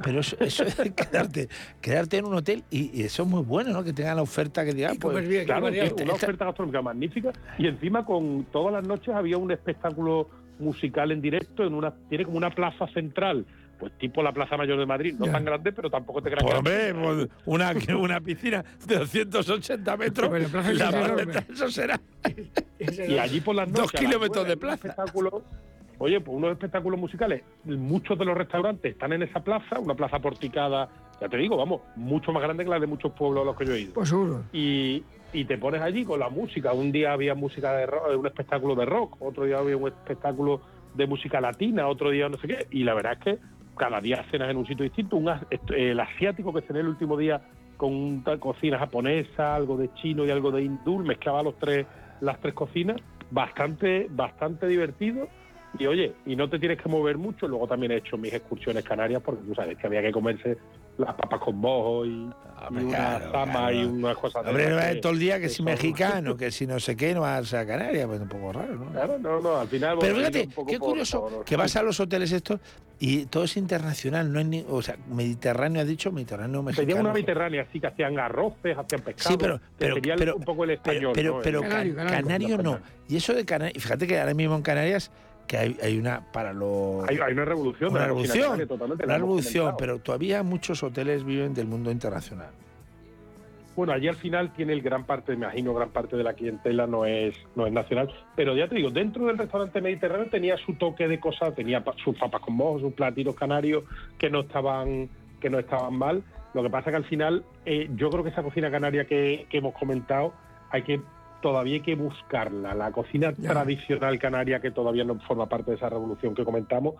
Pero eso, eso es (laughs) quedarte, quedarte en un hotel y, y eso es muy bueno, ¿no? Que tengan la oferta que digan, pues, comer bien, Claro, bien. una esta- oferta gastronómica magnífica y encima con todas las noches había un espectáculo musical en directo en una tiene como una plaza central, pues tipo la Plaza Mayor de Madrid, no Ya. tan grande, pero tampoco te creas Pues, que- hombre, pues, una, (laughs) una piscina de 280 metros, Pero plaza la eso será y allí por las noches dos kilómetros de plaza. Oye, pues unos espectáculos musicales, muchos de los restaurantes están en esa plaza, una plaza porticada, ya te digo, vamos, mucho más grande que la de muchos pueblos a los que yo he ido. Pues seguro. y, y te pones allí con la música. Un día había música de rock, un espectáculo de rock, otro día había un espectáculo de música latina, otro día no sé qué. Y la verdad es que cada día cenas en un sitio distinto. Un el asiático que cené el último día con una cocina japonesa, algo de chino y algo de hindú, mezclaba los tres, las tres cocinas, bastante, bastante divertido. Y oye, y no te tienes que mover mucho. Luego también he hecho mis excursiones canarias porque tú sabes que había que comerse las papas con mojo y, y una claro, y unas cosas de Hombre, no es todo el día que si mexicano, (laughs) que si no sé qué, no vas a Canarias, pues un poco raro, ¿no? Claro, no, no, al final. Pero fíjate, qué curioso por- que vas a los hoteles estos y todo es internacional, no es ni, o sea, Mediterráneo has dicho, Mediterráneo mexicano. Pedían una mediterránea, así que hacían arroces, hacían pescado. Sí, pero, que pero, sería el- pero- un poco el español. pero, ¿no? pero El- can- canario, no. Y eso de Canarias, fíjate que ahora mismo en Canarias que hay, hay una para los Hay, hay una revolución. de una revolución, una revolución, pero todavía muchos hoteles viven del mundo internacional. Bueno, allí al final tiene el gran parte, me imagino, gran parte de la clientela no es no es nacional. Pero ya te digo, dentro del restaurante mediterráneo tenía su toque de cosas, tenía sus papas con mojo, sus platitos canarios que no estaban que no estaban mal. Lo que pasa que al final, eh, yo creo que esa cocina canaria que, que hemos comentado, hay que todavía hay que buscarla. La cocina tradicional canaria que todavía no forma parte de esa revolución que comentamos,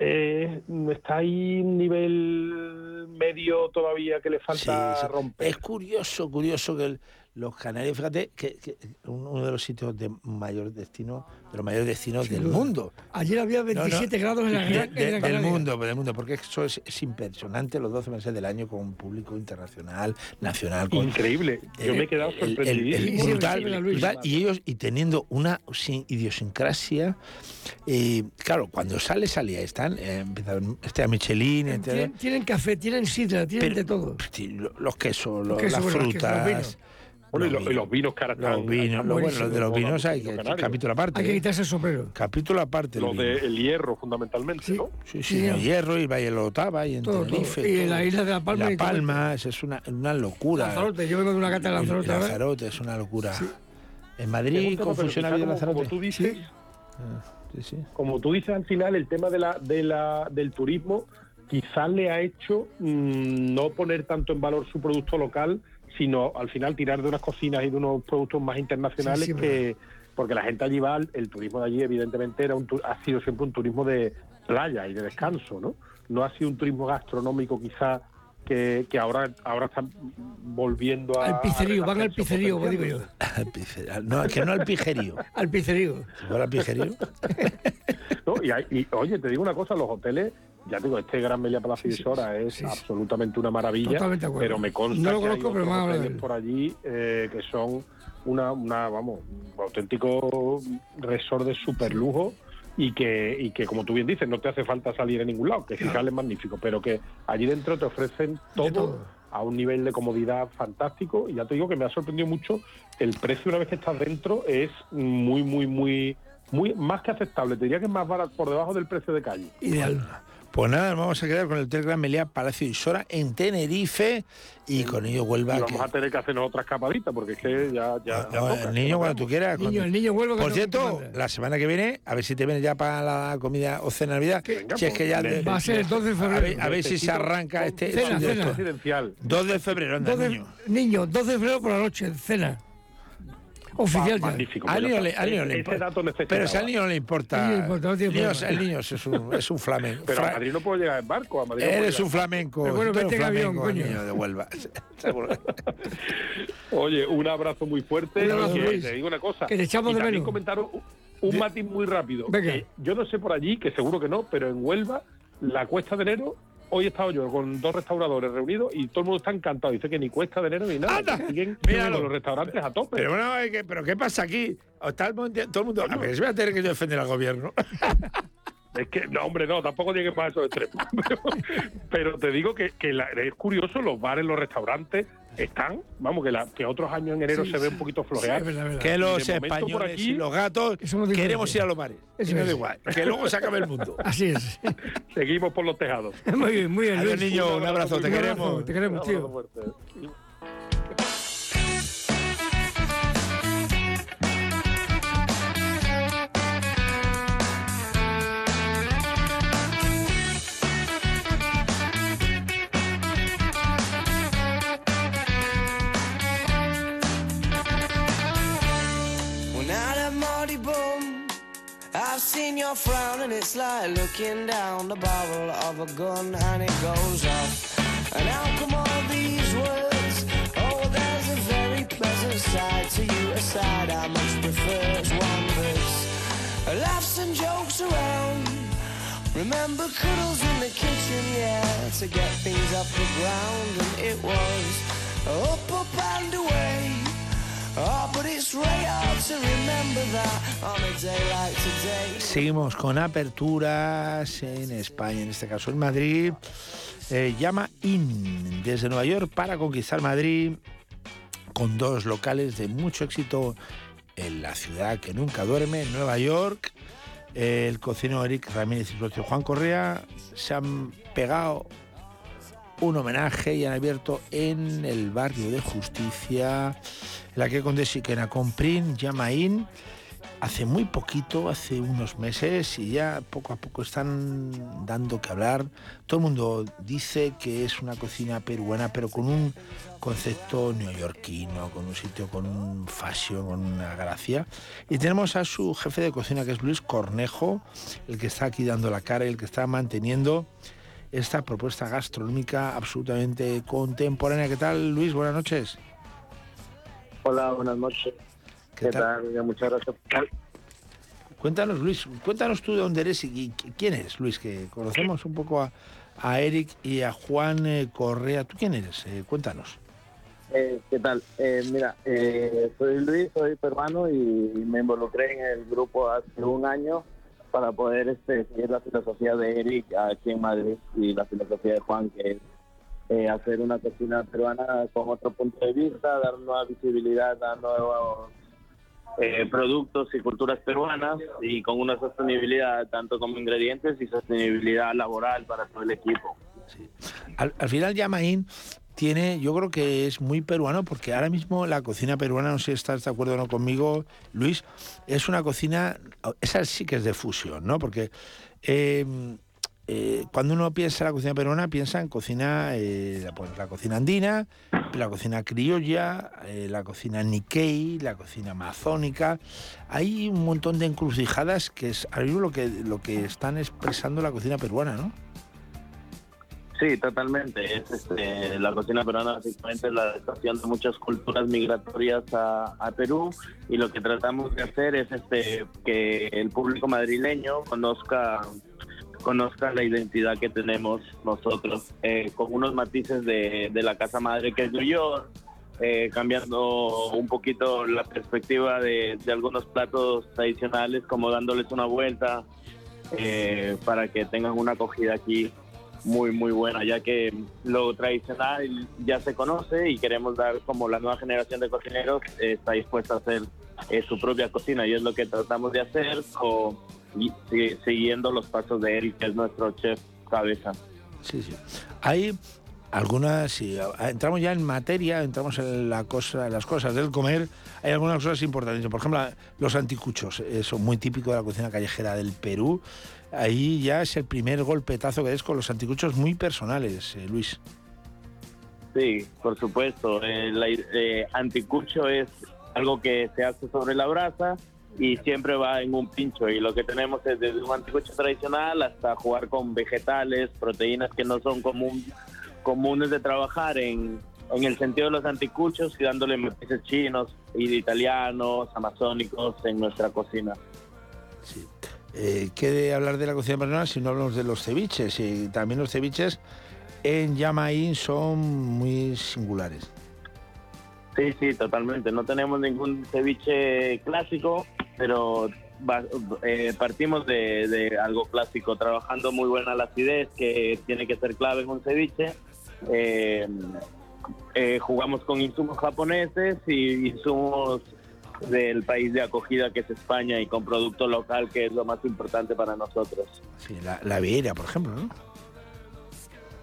eh, está ahí un nivel medio todavía que le falta Sí, sí. romper. Es curioso, curioso que el- los canarios, fíjate, que, que uno de los sitios de mayor destino, de los mayores destinos del mundo. Ayer había No, no, 27 grados en la de- Gran- de- en la del Canaria. mundo, del mundo, porque eso es, es impresionante los 12 meses del año con un público internacional, nacional. con- Increíble. Yo me he quedado el- el- el- sorprendidísimo. el brutal, brutal. y ellos y teniendo una sin- idiosincrasia eh, claro cuando sale salía están eh, este a Michelin este, Tienen, tienen café, tienen sidra, tienen de todo. los quesos los- quesos, las bueno, los los. Bueno, y, lo- y los vinos ahora los vinos, lo- bueno, los de los vinos hay que capítulo aparte Hay que quitarse el sombrero. capítulo aparte Los del hierro, fundamentalmente, ¿no? Sí, Sí, sí, ya. el Hierro y el Valle de y en Todo, todo. Tenerife. Y en todo. la isla de La Palma La todo Palma, es una, una locura. Lanzarote, yo vengo de una cata de Lanzarote. Lanzarote es una locura. En Madrid, un tema, ¿cómo pero funciona quizá bien como, Lanzarote? como tú dices, Sí, sí. como tú dices al final, el tema de la, de la, del turismo quizás le ha hecho mm, no poner tanto en valor su producto local, sino al final tirar de unas cocinas y de unos productos más internacionales Sí, sí, que porque la gente allí va, el turismo de allí evidentemente era un, ha sido siempre un turismo de playa y de descanso, ¿no? No ha sido un turismo gastronómico quizá que, que ahora ahora están volviendo a Al picerío, a van al picerío, como digo yo. Al pice- No, que no al pijerío. (laughs) Al. Si fuera al pijerío. (laughs) ¿no? Y, hay- y, oye, te digo una cosa, los hoteles, ya te digo, este Gran Meliá Palacio de Sora es absolutamente una maravilla, Totalmente de acuerdo. pero me consta No lo que hay conozco, otros hoteles por allí eh, que son una, una, vamos, un auténtico resort de super lujo y que, y que, como tú bien dices, no te hace falta salir a ningún lado, que si sales magnífico, pero que allí dentro te ofrecen todo, todo. a un nivel de comodidad fantástico y ya te digo que me ha sorprendido mucho el precio una vez que estás dentro es muy, muy, muy, muy más que aceptable. Te diría que es más barato por debajo del precio de calle. Ideal. Pues nada, nos vamos a quedar con el Hotel Gran Meliá Palacio y Sora en Tenerife y con ello Huelva. Y que- vamos a tener que hacernos otra escapadita porque es que ya, ya, ya No, toca. el niño cuando tú quieras. Niño, cuando- el niño Huelva que Por cierto, que la semana que viene, a ver si te vienes ya para la comida o cena de Navidad. Venga, si es pues, que ya ne- de- Va a ser el 12 de a febrero. ver, a ver si se arranca este Cena, de cena. esto. Presidencial. 2 de febrero, anda, 12 niño. niño, 12 de febrero por la noche, cena. Oficial ya. Magnífico. Al niño, le, al niño le Ese importa. dato necesitaba. Pero si al niño no le importa. Sí, le importa, no tiene el, niño, problema. el niño es un, es un flamenco. Pero a Madrid no puedo llegar en barco. A Madrid no Eres un flamenco. Pero bueno, vete en avión, coño. niño de Huelva. (laughs) Oye, un abrazo muy fuerte. Un abrazo, y te digo una cosa. Que te echamos y de menos. comentaron un, matiz muy rápido. Venga. Que yo no sé por allí, que seguro que no, pero en Huelva, la cuesta de enero, hoy he estado yo con dos restauradores reunidos y todo el mundo está encantado. Dice que ni cuesta de enero ni nada. Anda, siguen los restaurantes a tope. Pero bueno, ¿pero qué pasa aquí? Está el todo el mundo. A ver, se va a tener que yo defender al gobierno. (laughs) Es que, no, hombre, no, tampoco llegues más a esos extremos. Pero, (laughs) pero te digo que, que la- es curioso, los bares, los restaurantes están, vamos, que, la, que otros años en enero Sí, se ve sí. un poquito Sí, verdad, verdad. Que los por españoles aquí- y los gatos Que queremos ir a los bares. Eso y no es. igual. Que luego se acabe el mundo. (laughs) Así es. (laughs) Seguimos por los tejados. Muy bien, muy bien. Adiós, Luis. niño. Un abrazo, te Un abrazo, queremos. Te queremos, abrazo tío. Seen your frown and it's like looking down the barrel of a gun and it goes off. And how come all these words Oh, there's a very pleasant side to you aside, I much prefer one that's laughs and jokes around. Remember cuddles in the kitchen, yeah, to get things off the ground, and it was up, up and away. Seguimos con aperturas en España, en este caso en Madrid. Eh, llama IN desde Nueva York para conquistar Madrid con dos locales de mucho éxito en la ciudad que nunca duerme, Nueva York. El cocinero Eric Ramírez y el Juan Correa se han pegado un homenaje y han abierto en el barrio de Justicia, la que Siquena con Prin, llama IN hace muy poquito, hace unos meses, y ya poco a poco están dando que hablar. Todo el mundo dice que es una cocina peruana, pero con un concepto neoyorquino, con un sitio con un fashion, con una gracia. Y tenemos a su jefe de cocina, que es Luis Cornejo, el que está aquí dando la cara y el que está manteniendo esta propuesta gastronómica absolutamente contemporánea. ¿Qué tal, Luis? Buenas noches. Hola, buenas noches. ¿Qué, tal? Muchas gracias. Cuéntanos, Luis, cuéntanos tú de dónde eres y quién eres, Luis, que conocemos un poco a, a Eric y a Juan eh, Correa. ¿Tú quién eres? Eh, cuéntanos. Eh, ¿Qué tal? mira, soy Luis, soy peruano y me involucré en el grupo hace un año para poder este, seguir la filosofía de Eric aquí en Madrid y la filosofía de Juan, que es hacer una cocina peruana con otro punto de vista, dar nueva visibilidad, dar nuevos eh, productos y culturas peruanas y con una sostenibilidad tanto como ingredientes y sostenibilidad laboral para todo el equipo. Al, final Yamaín tiene, yo creo que es muy peruano porque ahora mismo la cocina peruana, no sé si estás de acuerdo o no conmigo, Luis, es una cocina, esa sí que es de fusión, ¿no? Porque eh, eh, cuando uno piensa en la cocina peruana, piensa en cocina, eh, pues, la cocina andina, la cocina criolla, eh, la cocina Nikkei, la cocina amazónica. Hay un montón de encrucijadas que es lo que, lo que están expresando la cocina peruana, ¿no? Sí, totalmente. Es, este, la cocina peruana básicamente es la adaptación de muchas culturas migratorias a, Perú y lo que tratamos de hacer es este que el público madrileño conozca conozcan la identidad que tenemos nosotros, eh, con unos matices de, la casa madre que es New York, eh, cambiando un poquito la perspectiva de, algunos platos tradicionales, como dándoles una vuelta eh, para que tengan una acogida aquí muy, muy buena, ya que lo tradicional ya se conoce y queremos dar como la nueva generación de cocineros está dispuesta a hacer su propia cocina y es lo que tratamos de hacer con y siguiendo los pasos de Eric, que es nuestro chef cabeza. Sí, sí. Hay algunas, si entramos ya en materia, entramos en la cosa, las cosas del comer, hay algunas cosas importantes. Por ejemplo, los anticuchos, eh, son muy típicos de la cocina callejera del Perú. Ahí ya es el primer golpetazo que es con los anticuchos muy personales, eh, Luis. Sí, por supuesto. El eh, anticucho es algo que se hace sobre la brasa y siempre va en un pincho y lo que tenemos es desde un anticucho tradicional hasta jugar con vegetales, proteínas que no son común, comunes de trabajar en, en el sentido de los anticuchos y dándole matices chinos y italianos, amazónicos en nuestra cocina. Sí. Eh, ¿Qué hablar de la cocina peruana si no hablamos de los ceviches? Y también los ceviches en Yamaín son muy singulares. Sí, sí, totalmente. No tenemos ningún ceviche clásico, pero eh, partimos de, algo clásico, trabajando muy buena la acidez, que tiene que ser clave en un ceviche. Eh, eh, jugamos con insumos japoneses y insumos del país de acogida que es España y con producto local que es lo más importante para nosotros. Sí, la, la vieira, por ejemplo, ¿no?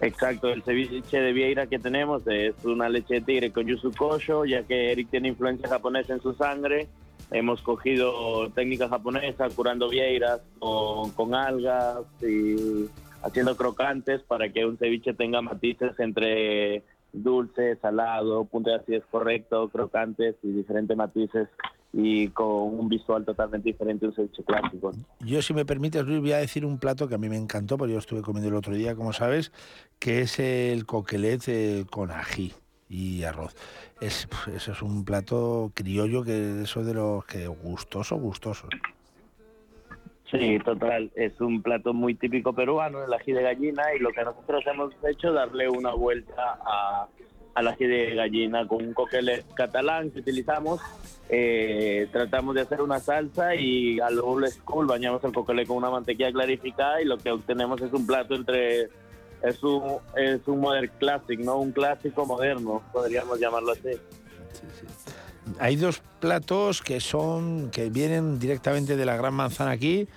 Exacto, el ceviche de vieira que tenemos es una leche de tigre con yuzu kosho, ya que Eric tiene influencia japonesa en su sangre. Hemos cogido técnicas japonesas curando vieiras con, algas y haciendo crocantes para que un ceviche tenga matices entre dulce, salado, punto de acidez correcto, crocantes y diferentes matices y con un visual totalmente diferente a un ceviche clásico. Yo, si me permites, Luis, voy a decir un plato que a mí me encantó, porque yo estuve comiendo el otro día, como sabes, que es el coquelet eh, con ají. y arroz. Es, eso es un plato criollo que eso de los que gustoso, gustoso. Sí, total. Es un plato muy típico peruano, el ají de gallina, y lo que nosotros hemos hecho es darle una vuelta a, al ají de gallina con un coquele catalán que utilizamos. Eh, tratamos de hacer una salsa y al old school bañamos el coquele con una mantequilla clarificada y lo que obtenemos es un plato entre es un es un modern classic, no un clásico moderno, podríamos llamarlo así. Hay dos platos que son que vienen directamente de la Gran Manzana aquí,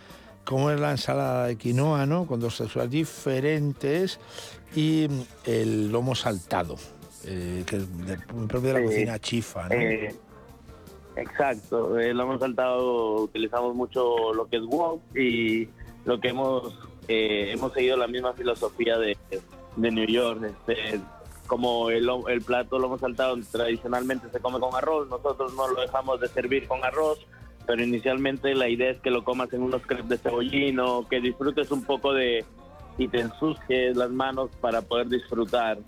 como es la ensalada de quinoa, ¿no? Con dos texturas diferentes y el lomo saltado, eh, que es de, propio de la cocina chifa, ¿no? Eh, exacto, eh, lo hemos saltado, utilizamos mucho lo que es wok y lo que hemos eh, hemos seguido la misma filosofía de, de New York, este, como el, el plato lo hemos saltado tradicionalmente se come con arroz, nosotros no lo dejamos de servir con arroz, pero inicialmente la idea es que lo comas en unos crepes de cebollino, que disfrutes un poco de y te ensucies las manos para poder disfrutar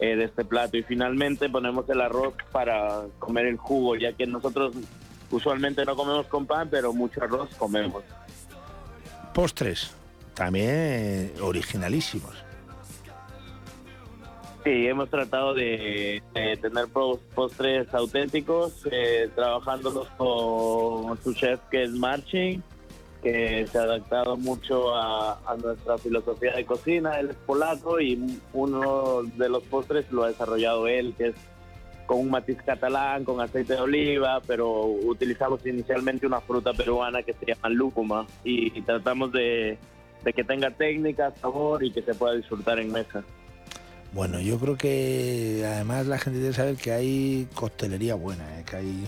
eh, de este plato y finalmente ponemos el arroz para comer el jugo, ya que nosotros usualmente no comemos con pan, pero mucho arroz comemos. Postres, también originalísimos. Sí, hemos tratado de, tener pos- postres auténticos, eh, trabajándolos con su chef que es Marcin, que se ha adaptado mucho a, nuestra filosofía de cocina, él es polaco y uno de los postres lo ha desarrollado él, que es con un matiz catalán, con aceite de oliva, pero utilizamos inicialmente una fruta peruana que se llama lúcuma y, tratamos de que tenga técnica, sabor y que se pueda disfrutar en mesa. Bueno, yo creo que además la gente debe saber que hay coctelería buena, ¿eh? que hay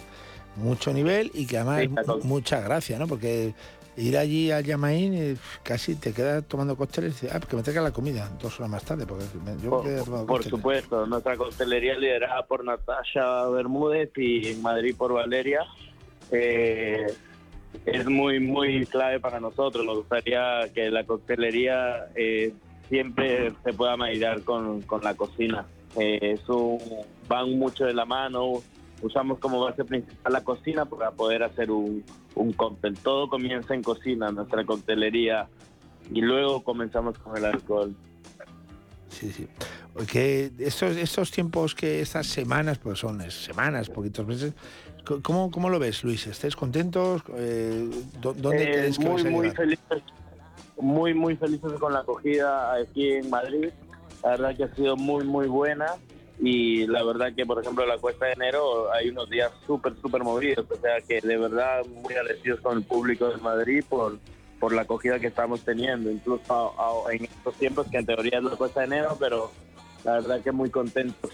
mucho nivel y que además Sí, claro. mucha gracia, ¿no? Porque ir allí a Yamaín eh, casi te quedas tomando cócteles y dices, ah, que me traigan la comida dos horas más tarde, porque me- yo me quedé tomando Por cócteles. supuesto, nuestra coctelería liderada por Natasha Bermúdez y en Madrid por Valeria eh, es muy muy clave para nosotros. Nos gustaría que la coctelería eh, siempre se pueda maridar con, con la cocina. Eh, es un- van mucho de la mano. Usamos como base principal la cocina para poder hacer un, un cóctel. Todo comienza en cocina, nuestra coctelería, y luego comenzamos con el alcohol. Sí, sí. Que estos, estos tiempos que estas semanas, pues son semanas, poquitos meses, ¿cómo, cómo lo ves, Luis? ¿Estáis contentos? Eh, ¿dó- ¿Dónde Eh, crees que muy, vais a muy felices, muy, muy felices con la acogida aquí en Madrid. La verdad que ha sido muy, muy buena. Y la verdad que, por ejemplo, la cuesta de enero hay unos días súper, súper movidos. O sea que de verdad muy agradecidos con el público de Madrid por, por la acogida que estamos teniendo. Incluso a- a- en estos tiempos que en teoría es la cuesta de enero, pero la verdad que muy contentos.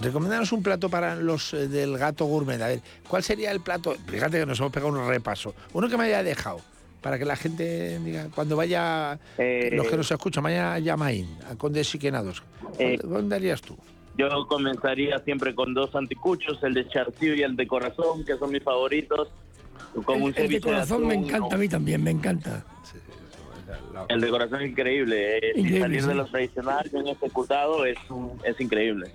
Recomendanos un plato para los eh, del gato gourmet. A ver, ¿cuál sería el plato? Fíjate que nos hemos pegado un repaso. Uno que me haya dejado, para que la gente diga, cuando vaya, Eh, los que nos escuchan, vaya a Yamaín, a Conde Siquenados. Eh, ¿Dónde harías tú? Yo comenzaría siempre con dos anticuchos, el de charcillo y el de corazón, que son mis favoritos. Con un El, el de corazón me encanta a mí también, me encanta. El de corazón es increíble. eh, Increíble, salir sí. de lo tradicional, bien ejecutado, es, un- es increíble.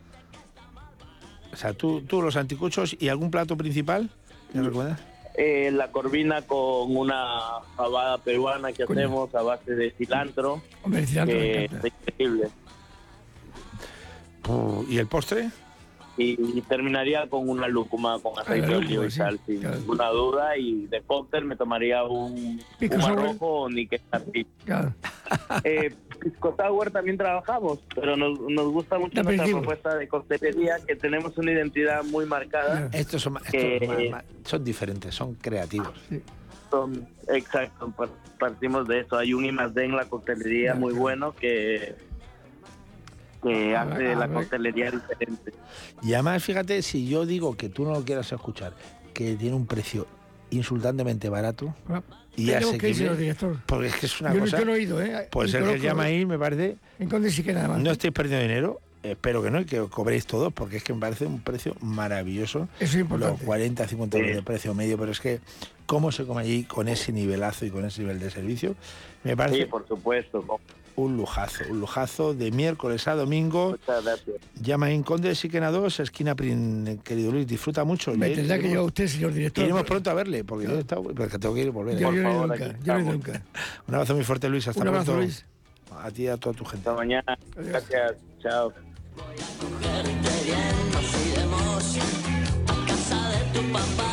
O sea, tú, tú los anticuchos y algún plato principal, ¿me recuerdas? Eh, la corvina con una fabada peruana que hacemos a base de cilantro. Hombre, el cilantro me encanta. es increíble. ¿Y el postre? Y, y terminaría con una lúcuma con aceite de oliva lúcuma, y sí, sal, sin claro. ninguna duda. Y de cóctel me tomaría un, Pisco un rojo o así. Claro. (laughs) Eh, Pisco Sour también trabajamos, pero nos, nos gusta mucho nuestra propuesta de coctelería, que tenemos una identidad muy marcada. Estos son, estos Que- son diferentes, son creativos. Son, exacto, par- partimos de eso. Hay un I más D en la coctelería muy bueno que, que Ah, hace ah, la ah, coctelería diferente. Y además, fíjate, si yo digo que tú no lo quieras escuchar, que tiene un precio insultantemente barato y Tenemos que asequible, director. porque es que es una Yo cosa... yo no he ido, ¿eh? Pues Y el que llama ahí me parece... En Conde sí que nada más. No estáis perdiendo dinero, espero que no, y que cobréis todos, porque es que me parece un precio maravilloso. Eso es importante. Los 40, 50 euros Sí. de precio medio, pero es que cómo se come allí con ese nivelazo y con ese nivel de servicio, me parece Sí, por supuesto. Un lujazo, un lujazo de miércoles a domingo. Muchas gracias. Llama en Conde de Siquena 2, esquina Prin, querido Luis, disfruta mucho. Me Le- tendrá que llevar usted, señor director. Iremos pronto a verle, porque yo he estado- porque tengo que ir y volver. Yo Por favor, nunca, yo nunca. Un abrazo muy fuerte, Luis. Hasta Un abrazo, pronto. Luis. A ti y a toda tu gente. Hasta mañana. Gracias. Chao. Nos iremos a casa de tu papá,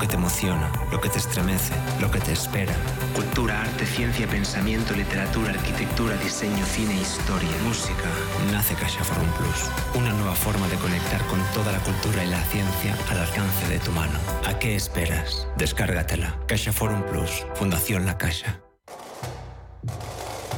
que te emociona, lo que te estremece, lo que te espera. Cultura, arte, ciencia, pensamiento, literatura, arquitectura, diseño, cine, historia, música. Nace Caixa Forum Plus. Una nueva forma de conectar con toda la cultura y la ciencia al alcance de tu mano. ¿A qué esperas? Descárgatela. Caixa Forum Plus. Fundación La Caixa.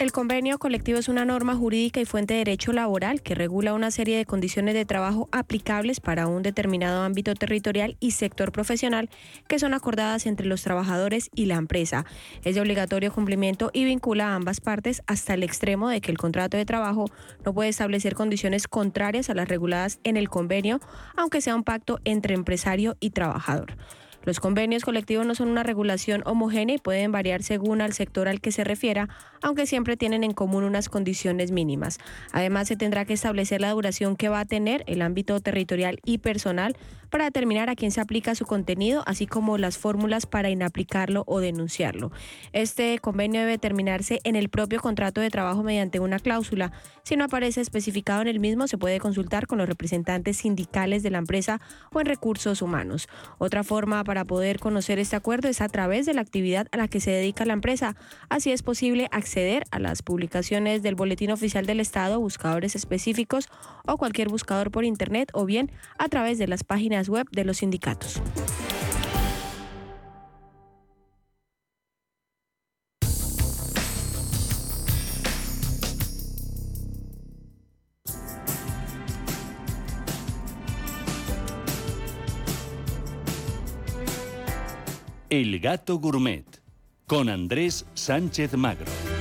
El convenio colectivo es una norma jurídica y fuente de derecho laboral que regula una serie de condiciones de trabajo aplicables para un determinado ámbito territorial y sector profesional que son acordadas entre los trabajadores y la empresa. Es de obligatorio cumplimiento y vincula a ambas partes hasta el extremo de que el contrato de trabajo no puede establecer condiciones contrarias a las reguladas en el convenio, aunque sea un pacto entre empresario y trabajador. Los convenios colectivos no son una regulación homogénea y pueden variar según al sector al que se refiera, aunque siempre tienen en común unas condiciones mínimas. Además, se tendrá que establecer la duración que va a tener el ámbito territorial y personal para determinar a quién se aplica su contenido, así como las fórmulas para inaplicarlo o denunciarlo. Este convenio debe terminarse en el propio contrato de trabajo mediante una cláusula. Si no aparece especificado en el mismo, se puede consultar con los representantes sindicales de la empresa o en recursos humanos. Otra forma para poder conocer este acuerdo es a través de la actividad a la que se dedica la empresa. Así es posible acceder a las publicaciones del Boletín Oficial del Estado, buscadores específicos o cualquier buscador por Internet o bien a través de las páginas web de los sindicatos. El Gato Gourmet con Andrés Sánchez Magro.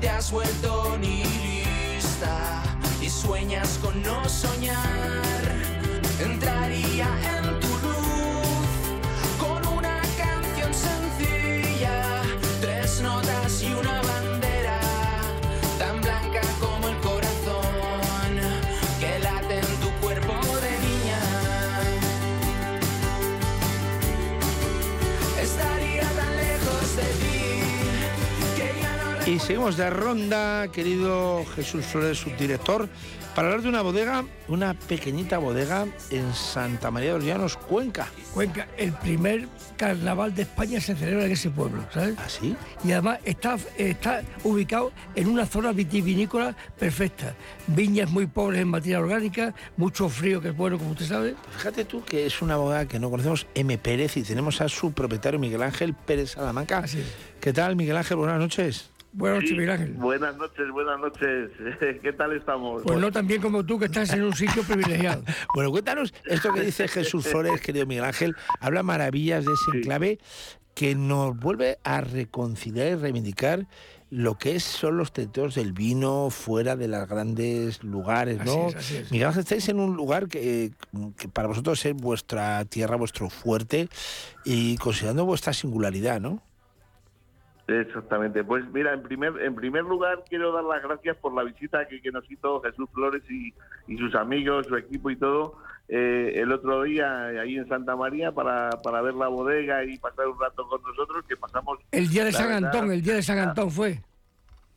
Te has vuelto nihilista y sueñas con no soñar. Y seguimos de ronda, querido Jesús Flores, subdirector, para hablar de una bodega, una pequeñita bodega en Santa María de los Llanos, Cuenca. Cuenca, el primer carnaval de España se celebra en ese pueblo, ¿sabes? ¿Ah, sí? Y además está, está ubicado en una zona vitivinícola perfecta. Viñas muy pobres en materia orgánica, mucho frío que es bueno, como usted sabe. Fíjate tú que es una bodega que no conocemos, M. Pérez, y tenemos a su propietario Miguel Ángel Pérez Salamanca. ¿Qué tal, Miguel Ángel? Buenas noches. Buenas noches, Sí, Miguel Ángel. Buenas noches, buenas noches. (laughs) ¿Qué tal estamos? Pues no tan bien como tú, que estás en un sitio privilegiado. (laughs) Bueno, cuéntanos esto que dice Jesús Flores, querido Miguel Ángel, habla maravillas de ese enclave que nos vuelve a reconciliar y reivindicar lo que es- son los territorios del vino fuera de los grandes lugares, ¿no? Así es, así es. Miguel Ángel, estáis en un lugar que, que para vosotros es vuestra tierra, vuestro fuerte, y considerando vuestra singularidad, ¿no? Exactamente. Pues mira, en primer en primer lugar quiero dar las gracias por la visita que, que nos hizo Jesús Flores y, y sus amigos, su equipo y todo eh, el otro día ahí en Santa María para, para ver la bodega y pasar un rato con nosotros que pasamos El día de San verdad, Antón, el día de San Antón fue.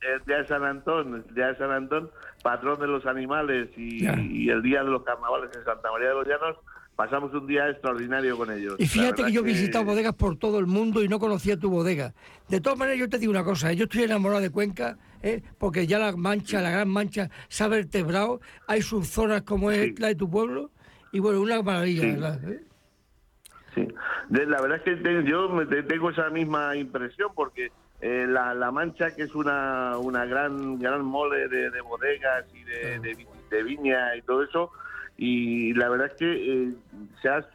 el día de San Antón, el día de San Antón, patrón de los animales y el día de los carnavales en Santa María de los Llanos, pasamos un día extraordinario con ellos. Y fíjate que yo he visitado bodegas por todo el mundo y no conocía tu bodega. De todas maneras, yo te digo una cosa, ¿eh? yo estoy enamorado de Cuenca, ¿eh? porque ya la mancha, la gran mancha, se ha vertebrado, hay subzonas como es la de tu pueblo, y bueno, una maravilla, Sí. ¿verdad? ¿Eh? Sí, la verdad es que yo tengo esa misma impresión porque eh, la, la Mancha, que es una, una gran gran mole de, de bodegas y de, de de viña y todo eso, y la verdad es que eh, se ha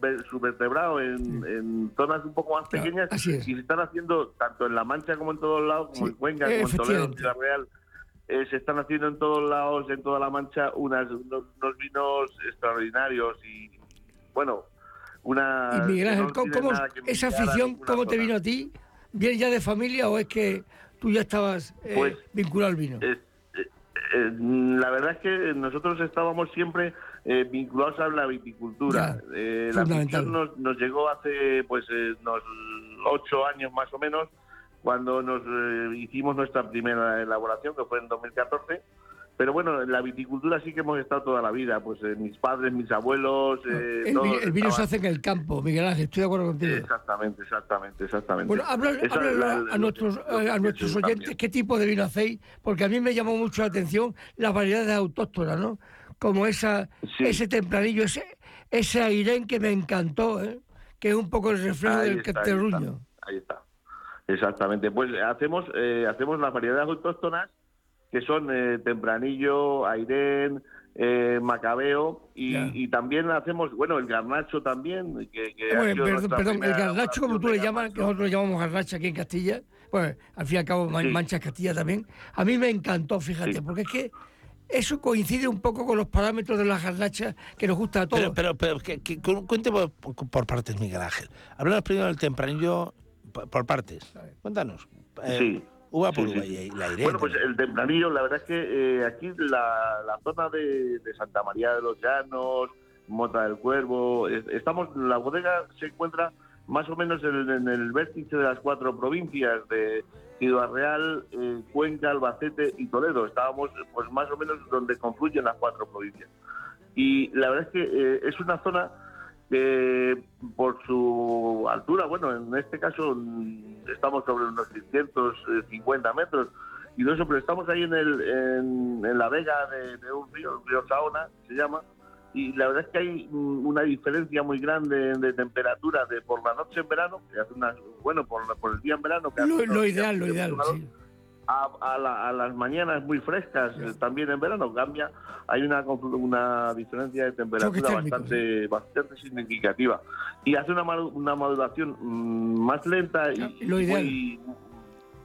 ver- subvertebrado en, en zonas un poco más pequeñas y se están haciendo tanto en La Mancha como en todos lados, como en Cuenca, como en Toledo, en. Ciudad Real. eh, se están haciendo en todos lados, en toda la Mancha, unas, unos, unos vinos extraordinarios y, bueno, una... Y Miguel Ángel, no ¿cómo, esa afición, cómo te zona. vino a ti? ¿Viene ya de familia o es que tú ya estabas eh, Pues- vinculado al vino? Eh, eh, eh, la verdad es que nosotros estábamos siempre eh, vinculados a la viticultura. Ya, Eh, la nos, nos llegó hace pues eh, unos ocho años más o menos, cuando nos eh, hicimos nuestra primera elaboración, que fue en 2014. Pero bueno, en la viticultura sí que hemos estado toda la vida. Pues eh, mis padres, mis abuelos, eh, el, todos vi- el vino se hace en el campo, Miguel Ángel, estoy de acuerdo contigo. Exactamente, exactamente, exactamente. Bueno, háblale, la- a, nuestros, lo que a nuestros oyentes también. qué tipo de vino hacéis, porque a mí me llamó mucho la atención las variedades autóctonas, ¿no? Como esa, ese tempranillo, ese, ese airén que me encantó, ¿eh? que es un poco el reflejo Ahí del está, ahí está, Ahí está. Exactamente. Pues hacemos eh, hacemos las variedades autóctonas que son eh, tempranillo, airén, eh, macabeo y, y también hacemos, bueno, el garnacho también. Que, que ha Bueno, sido perdón, el garnacho, como tú le llamas, que nosotros le llamamos garnacha aquí en Castilla, pues al fin y al cabo Sí. Mancha Castilla también, a mí me encantó, fíjate, porque es que eso coincide un poco con los parámetros de las garnachas que nos gusta a todos. Pero, pero, pero que, que- cuente por, por partes, Miguel Ángel. Hablamos primero del tempranillo por, por partes. Cuéntanos. Eh, Sí. Uva por Sí, uva sí. y, y la Irene. Bueno, pues el tempranillo, la verdad es que eh, aquí la, la zona de, de Santa María de los Llanos, Mota del Cuervo, es- estamos, la bodega se encuentra más o menos en, en el vértice de las cuatro provincias de Ciudad Real, eh, Cuenca, Albacete y Toledo. Estábamos pues más o menos donde confluyen las cuatro provincias. Y la verdad es que eh, es una zona que por su altura, bueno, en este caso mm, estamos sobre unos 650 metros y todo eso, pero estamos ahí en, el, en, en la vega de, de un río, el río Saona, se llama, y la verdad es que hay mm, una diferencia muy grande de temperatura de por la noche en verano, que hace una, bueno, por, por el día en verano, que hace Lo, lo ideal, lo de ideal, sí. A, a la- a las mañanas muy frescas eh, también en verano. Cambia hay una una diferencia de temperatura Choques térmicos, bastante bastante significativa. Y hace una una maduración mm, más lenta y lo ideal. muy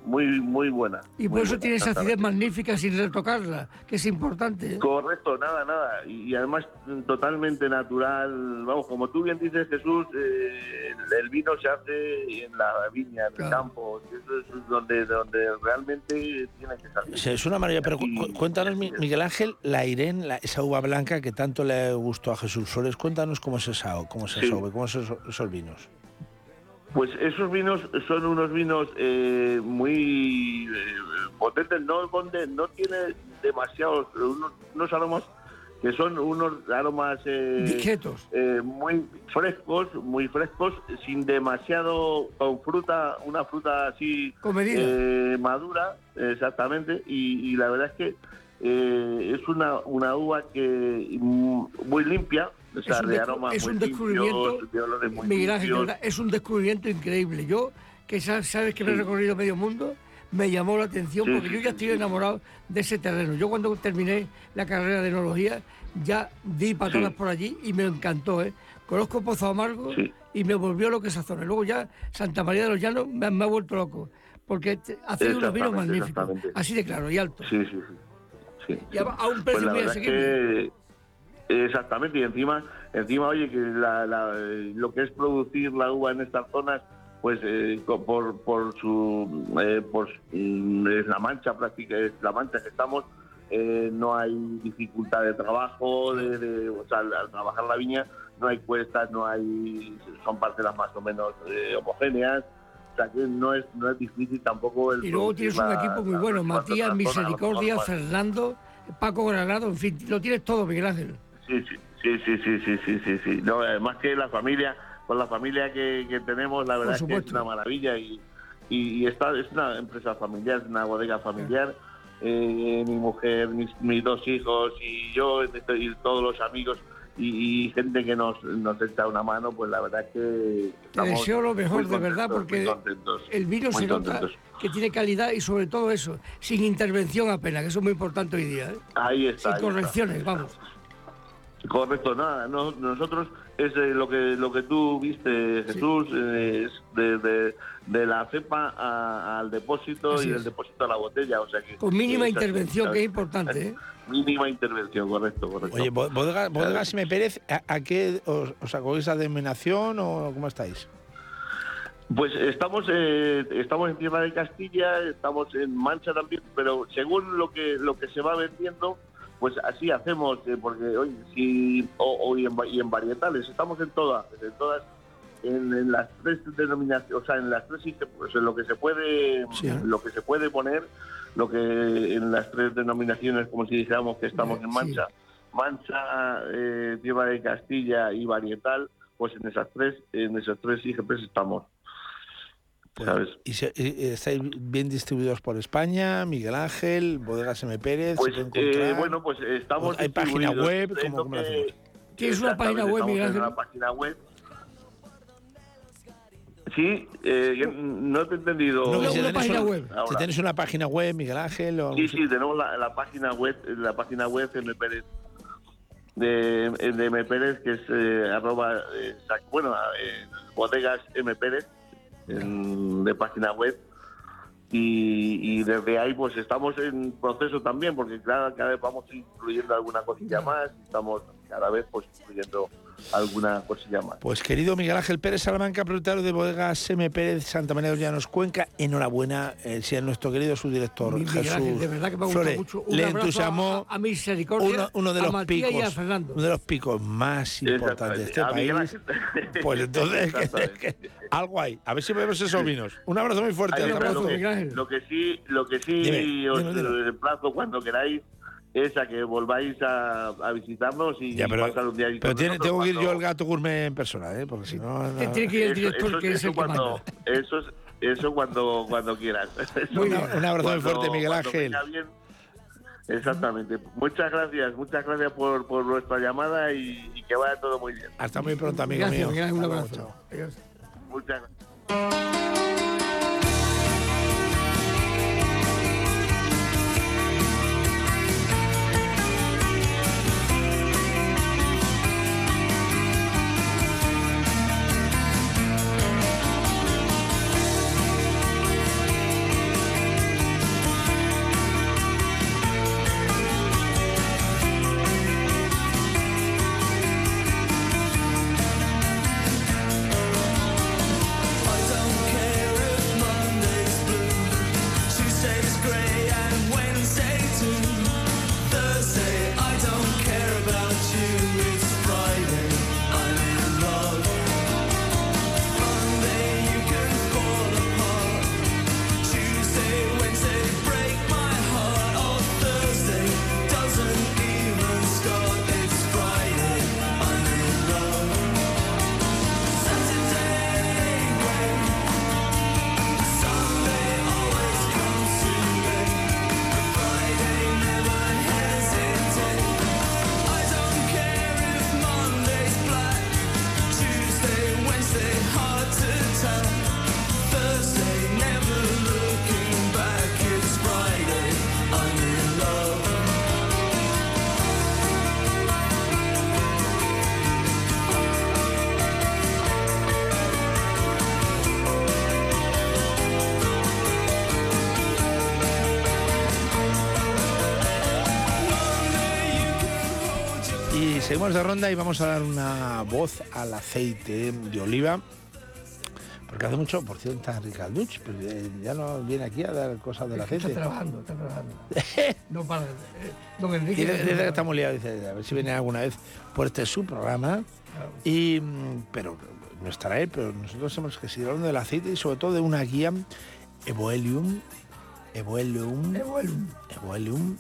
muy muy buena Y por eso buena, tiene esa acidez magnífica sin retocarla, que es importante. ¿eh? Correcto, nada, nada. Y, y además totalmente natural. Vamos, como tú bien dices, Jesús, eh, el, vino se hace en la viña, en el campo. y Eso es donde, donde realmente tiene que salir. Sí, es una maravilla, pero cu- cu- cuéntanos, Mi- Miguel Ángel, la Irene, la- esa uva blanca que tanto le gustó a Jesús Flores, cuéntanos cómo es esa, cómo es esa Sí. uva, cómo son esos, esos vinos. Pues esos vinos son unos vinos eh, muy eh, potentes, no, no tiene demasiados, unos, unos aromas que son unos aromas eh, eh, muy frescos, muy frescos, sin demasiado, con fruta, una fruta así eh, madura, exactamente, y, y la verdad es que eh, es una, una uva que mm, muy limpia, o sea, es un, de descu- aromas es muy un descubrimiento, limpios, de olores muy Miguel Ángel, de limpios. verdad, es un descubrimiento increíble. Yo, que sa- sabes que me he recorrido medio mundo, me llamó la atención Sí, porque sí, yo ya estoy enamorado de ese terreno. Yo cuando terminé la carrera de enología ya di patadas Sí. por allí y me encantó. ¿eh? Conozco Pozo Amargo y me volvió loco esa zona. Luego ya Santa María de los Llanos me, ha- me ha vuelto loco porque hace unos vinos magníficos, así de claro y alto. Sí, sí, sí. Y a, a un Pues precio la muy asequible. Exactamente y encima encima oye que la- la- eh, lo que es producir la uva en estas zonas pues eh, por por su eh, por mm, es la mancha práctica es la mancha que estamos eh, no hay dificultad de trabajo de, de- o sea al, al trabajar la viña no hay cuestas no hay son parcelas más o menos eh, homogéneas o sea que no es no es difícil tampoco el Y luego tienes un la- equipo muy bueno, Matías, Misericordia, Fernando, Paco Granado, en fin, lo tienes todo, Miguel Ángel sí, sí, sí, sí, sí, sí, sí, No, además que la familia, con la familia que, que tenemos, la verdad es que es una maravilla y, y, y está, es una empresa familiar, es una bodega familiar. Eh, mi mujer, mis, mis, dos hijos y yo, este, y todos los amigos y, y, gente que nos, nos echa una mano, pues la verdad que... Te deseo lo mejor, de verdad, porque el vino se nota que tiene calidad y sobre todo eso, sin intervención apenas, que eso es muy importante hoy día. ¿eh? Ahí está. Sin ahí correcciones, está. vamos. Correcto, nada, no- nosotros es eh, lo que lo que tú viste, Jesús, eh, es de, de- de la cepa a- al depósito Así y es. del depósito a la botella, o sea que Con mínima intervención, que es importante. ¿eh? Mínima intervención, correcto, correcto. Oye, bo- bodega, bodegas M. Pérez, ¿a, a qué os, os acogéis a denominación o cómo estáis? Pues estamos eh, estamos en Tierra de Castilla, estamos en Mancha también, pero según lo que lo que se va vendiendo, pues así hacemos, eh, porque oye, si o, o y, en, y en varietales, estamos en todas, en todas, en, en las tres denominaciones, o sea, en las tres pues en lo que se puede, lo que se puede poner, lo que en las tres denominaciones, como si dijéramos que estamos en Mancha, Mancha, eh, Tierra de Castilla y varietal, pues en esas tres, en esas tres IGPs estamos. ¿Sabes? ¿Y, se- y- y estáis bien distribuidos por España? Miguel Ángel, Bodegas M. Pérez. Pues eh, bueno, pues estamos. ¿Hay página web? Es ¿Cómo, cómo lo que- hacemos? Tienes una página web, Miguel Ángel. una página web. Sí, eh, no te he entendido. No, si una- Ahora. Si tenéis una página web, Miguel Ángel. O Sí, sí, tenemos la, la página web, la página web M. Pérez, de, de M. Pérez, que es eh, arroba, eh, bueno, eh, bodegas M. Pérez, en- de página web. Y, y desde ahí pues estamos en proceso también, porque cada, cada vez vamos incluyendo alguna cosilla más, estamos cada vez pues incluyendo alguna cosilla más. Pues querido Miguel Ángel Pérez Salamanca, propietario de Bodegas M. Pérez, Santa María de los Llanos, Cuenca, enhorabuena, eh, si a nuestro querido subdirector Miguel Jesús Ángel, de verdad que me ha gustado Flores mucho. Un le abrazo entusiasmó a, a Misericordia, uno, uno de a los picos, y a Fernando. uno de los picos más importantes de este A Miguel país. Ángel. (laughs) Pues entonces que- que- algo hay. A ver si bebemos esos vinos. Un abrazo muy fuerte. Hasta una- lo, que, lo que sí, lo que sí Dime, os dime, dime. emplazo cuando queráis es a que volváis a, a visitarnos y, Ya, y pasar un día pero con tiene- tengo que ir yo al gato gourmet en persona, ¿eh? porque si no. no- Tiene que ir el Eso- director, eso- que es eso el que cuando, manda. Eso es eso cuando cuando quieras. (laughs) Eso Muy bien. cuando- Un abrazo muy fuerte, Miguel Ángel. Exactamente. Muchas gracias, muchas gracias por, por vuestra llamada y, y que vaya todo muy bien. Hasta muy pronto, amigo Gracias, mío. Un abrazo. Muchas gracias. Seguimos de ronda y vamos a dar una voz al aceite de oliva. Porque hace mucho, por cierto, está Ricarduch, pero eh, ya no viene aquí a dar cosas del aceite. Está trabajando, está trabajando. (laughs) no para. eh, Don Enrique. Dice, dice que está muy liado, dice, a ver si viene alguna vez por este su programa. Y, mm, pero no estará él, pero nosotros hemos que seguir hablando del aceite y sobre todo de una guía Evoelium, Evoelium, Evoelium,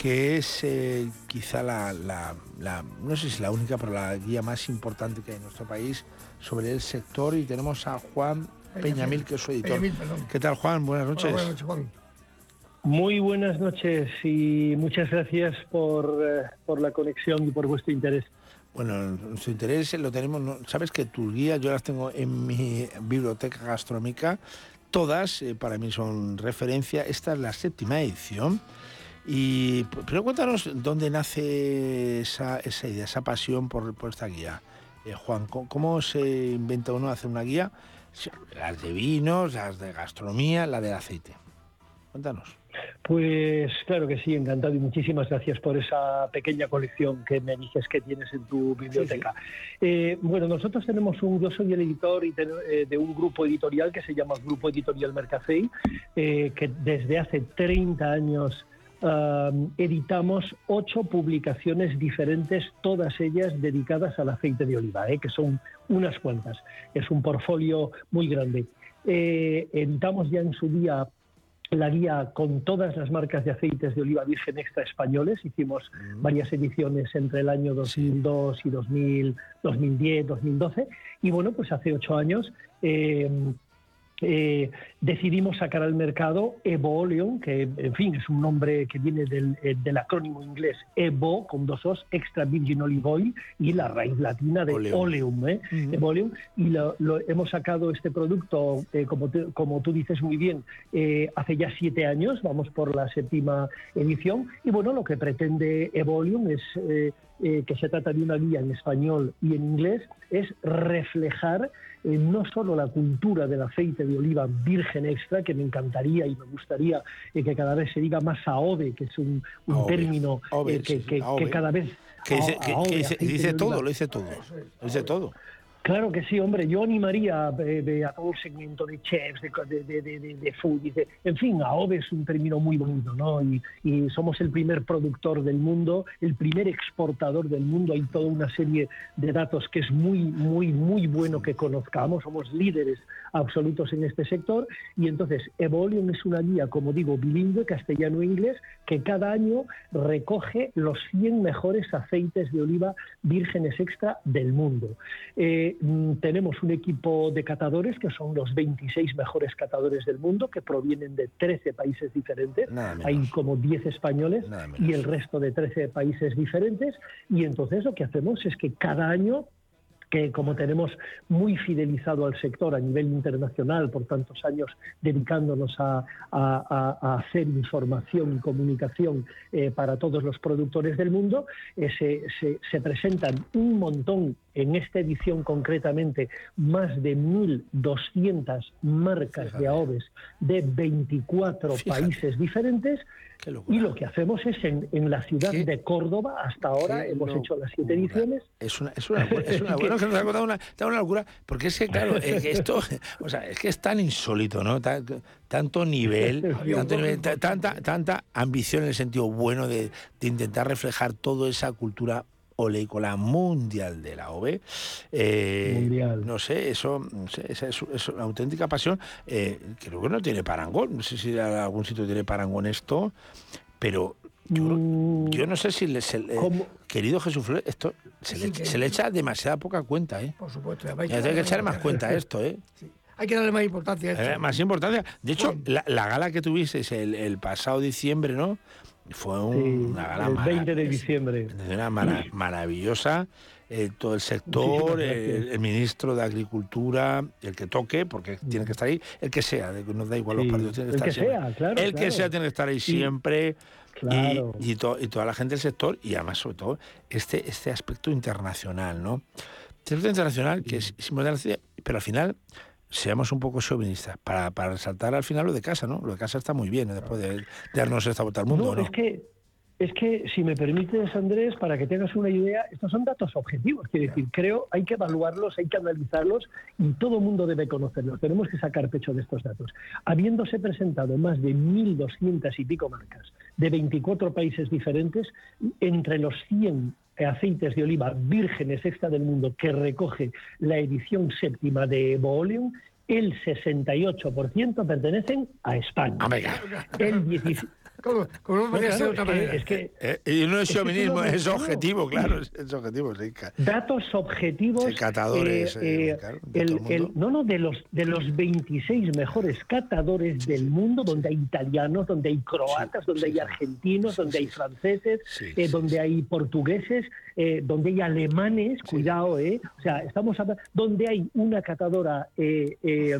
que es eh, quizá la, la- la- no sé si es la única, pero la guía más importante que hay en nuestro país sobre el sector. Y tenemos a Juan Peñamil, que es su editor. Peñamil. ¿Qué tal, Juan? Buenas noches. Hola, buenas noches, Juan. Muy buenas noches y muchas gracias por, eh, por la conexión y por vuestro interés. Bueno, nuestro interés lo tenemos, ¿no? sabes que tus guías yo las tengo en mi biblioteca gastronómica, todas eh, para mí son referencia, esta es la séptima edición. Y pero cuéntanos dónde nace esa, esa idea, esa pasión por, por esta guía. Eh, Juan, ¿cómo, cómo se inventa uno hacer una guía? Las de vinos, las de gastronomía, la del aceite. Cuéntanos. Pues claro que sí, encantado y muchísimas gracias por esa pequeña colección que me dices que tienes en tu biblioteca. Eh, bueno, nosotros tenemos un, yo soy el editor y ten- eh, de un grupo editorial que se llama Grupo Editorial Mercafei, eh, que desde hace 30 años editamos ocho publicaciones diferentes, todas ellas dedicadas al aceite de oliva, eh, que son unas cuantas. Es un portfolio muy grande. Eh, editamos ya en su día la guía con todas las marcas de aceites de oliva virgen extra españoles. Hicimos varias ediciones entre el año 2002 y 2000, 2010, 2012. Y bueno, pues hace ocho años eh, eh, decidimos sacar al mercado Evo Oleum, que en fin es un nombre que viene del, eh, del acrónimo inglés Evo, con dos os, Extra Virgin Olive Oil, y la raíz latina de Oleum. Oleum, ¿eh? Evo Oleum. Y lo, lo- hemos sacado este producto, eh, como, te- como tú dices muy bien, eh, hace ya siete años, vamos por la séptima edición, y bueno, lo que pretende Evo Oleum es... eh, eh, que se trata de una guía en español y en inglés, es reflejar eh, no solo la cultura del aceite de oliva virgen extra, que me encantaría y me gustaría eh, que cada vez se diga más AOVE, que es un, un AOVE, término AOVE, eh, que, sí, sí, que- AOVE. que cada vez... Que dice, que- dice, todo, lo dice todo. Lo dice todo. Claro que sí, hombre. Yo animaría eh, de- a todo el segmento de chefs, de, de, de, de, food. en fin, AOVE es un término muy bonito, ¿no? Y, somos el primer productor del mundo, el primer exportador del mundo. Hay toda una serie de datos que es muy, muy, muy bueno que conozcamos. Somos líderes absolutos en este sector. Y entonces, Evolium es una guía, como digo, bilingüe, castellano-inglés, que cada año recoge los 100 mejores aceites de oliva vírgenes extra del mundo. Eh, mm, tenemos un equipo de catadores que son los 26 mejores catadores del mundo, que provienen de 13 países diferentes. Hay como 10 españoles y el resto de 13 países diferentes. Y entonces lo que hacemos es que cada año que como tenemos muy fidelizado al sector a nivel internacional por tantos años dedicándonos a, a- a- a hacer información y comunicación eh, para todos los productores del mundo, eh, se, se- se presentan un montón, en esta edición concretamente, más de 1.200 marcas de AOVES de 24 países diferentes. Y lo que hacemos es en, en la ciudad de Córdoba, hasta ahora hemos hecho las siete ediciones. Es una, es una, es una, (laughs) bueno, que nos ha contado una, locura, porque es que, claro, que esto, (laughs) o sea, es que es tan insólito, ¿no? Tan- tanto nivel, (laughs) tanto nivel, ta- tanta, tanta ambición en el sentido bueno de, de intentar reflejar toda esa cultura oleícola mundial de la OVE. Eh, No sé, eso, no sé, esa es, es una auténtica pasión. Eh, creo que no tiene parangón. No sé si en algún sitio tiene parangón esto, pero yo, no sé si le, se querido Jesús Flores, esto se le, Sí, que- se le echa demasiada poca cuenta, ¿eh? Por supuesto. Ya hay que echarle más cuenta a (laughs) esto, ¿eh? Hay que darle más importancia a esto. Eh, más importancia. De hecho, la, la gala que tuvisteis el, el pasado diciembre, ¿no? Fue un- Sí, una gala el mara- 20 de diciembre. una mara- maravillosa. eh, todo el sector, el, ministro de Agricultura, el que toque, porque tiene que estar ahí, el que sea, nos da igual los Sí, partidos, tiene que el estar que siempre. sea, claro, El que sea tiene que estar ahí siempre. Claro. Y, y to- y toda la gente del sector, y además, sobre todo, este, este aspecto internacional, ¿no? Este aspecto internacional que es, es pero al final seamos un poco chauvinistas, para, para resaltar al final lo de casa, ¿no? Lo de casa está muy bien, después de, de darnos esta vuelta al mundo, No, ¿no? es que es que, si me permites, Andrés, para que tengas una idea, estos son datos objetivos. Quiero decir, creo hay que evaluarlos, hay que analizarlos y todo el mundo debe conocerlos. Tenemos que sacar pecho de estos datos. Habiéndose presentado más de 1.200 y pico marcas de 24 países diferentes, entre los 100 aceites de oliva vírgenes extra del mundo que recoge la edición séptima de Evo el 68% pertenecen a España. El 17 ¿Cómo, cómo ser otra es que- manera? es que- Eh, y no es es chauvinismo, es objetivo, claro, es, objetivo, sí. datos objetivos Sí, catadores, eh, eh, eh, claro, de el- el no no de los de los 26 mejores catadores del mundo donde hay italianos donde hay croatas donde hay argentinos donde hay franceses eh, donde hay portugueses eh, donde hay alemanes cuidado eh o sea estamos hablando donde hay una catadora eh, eh,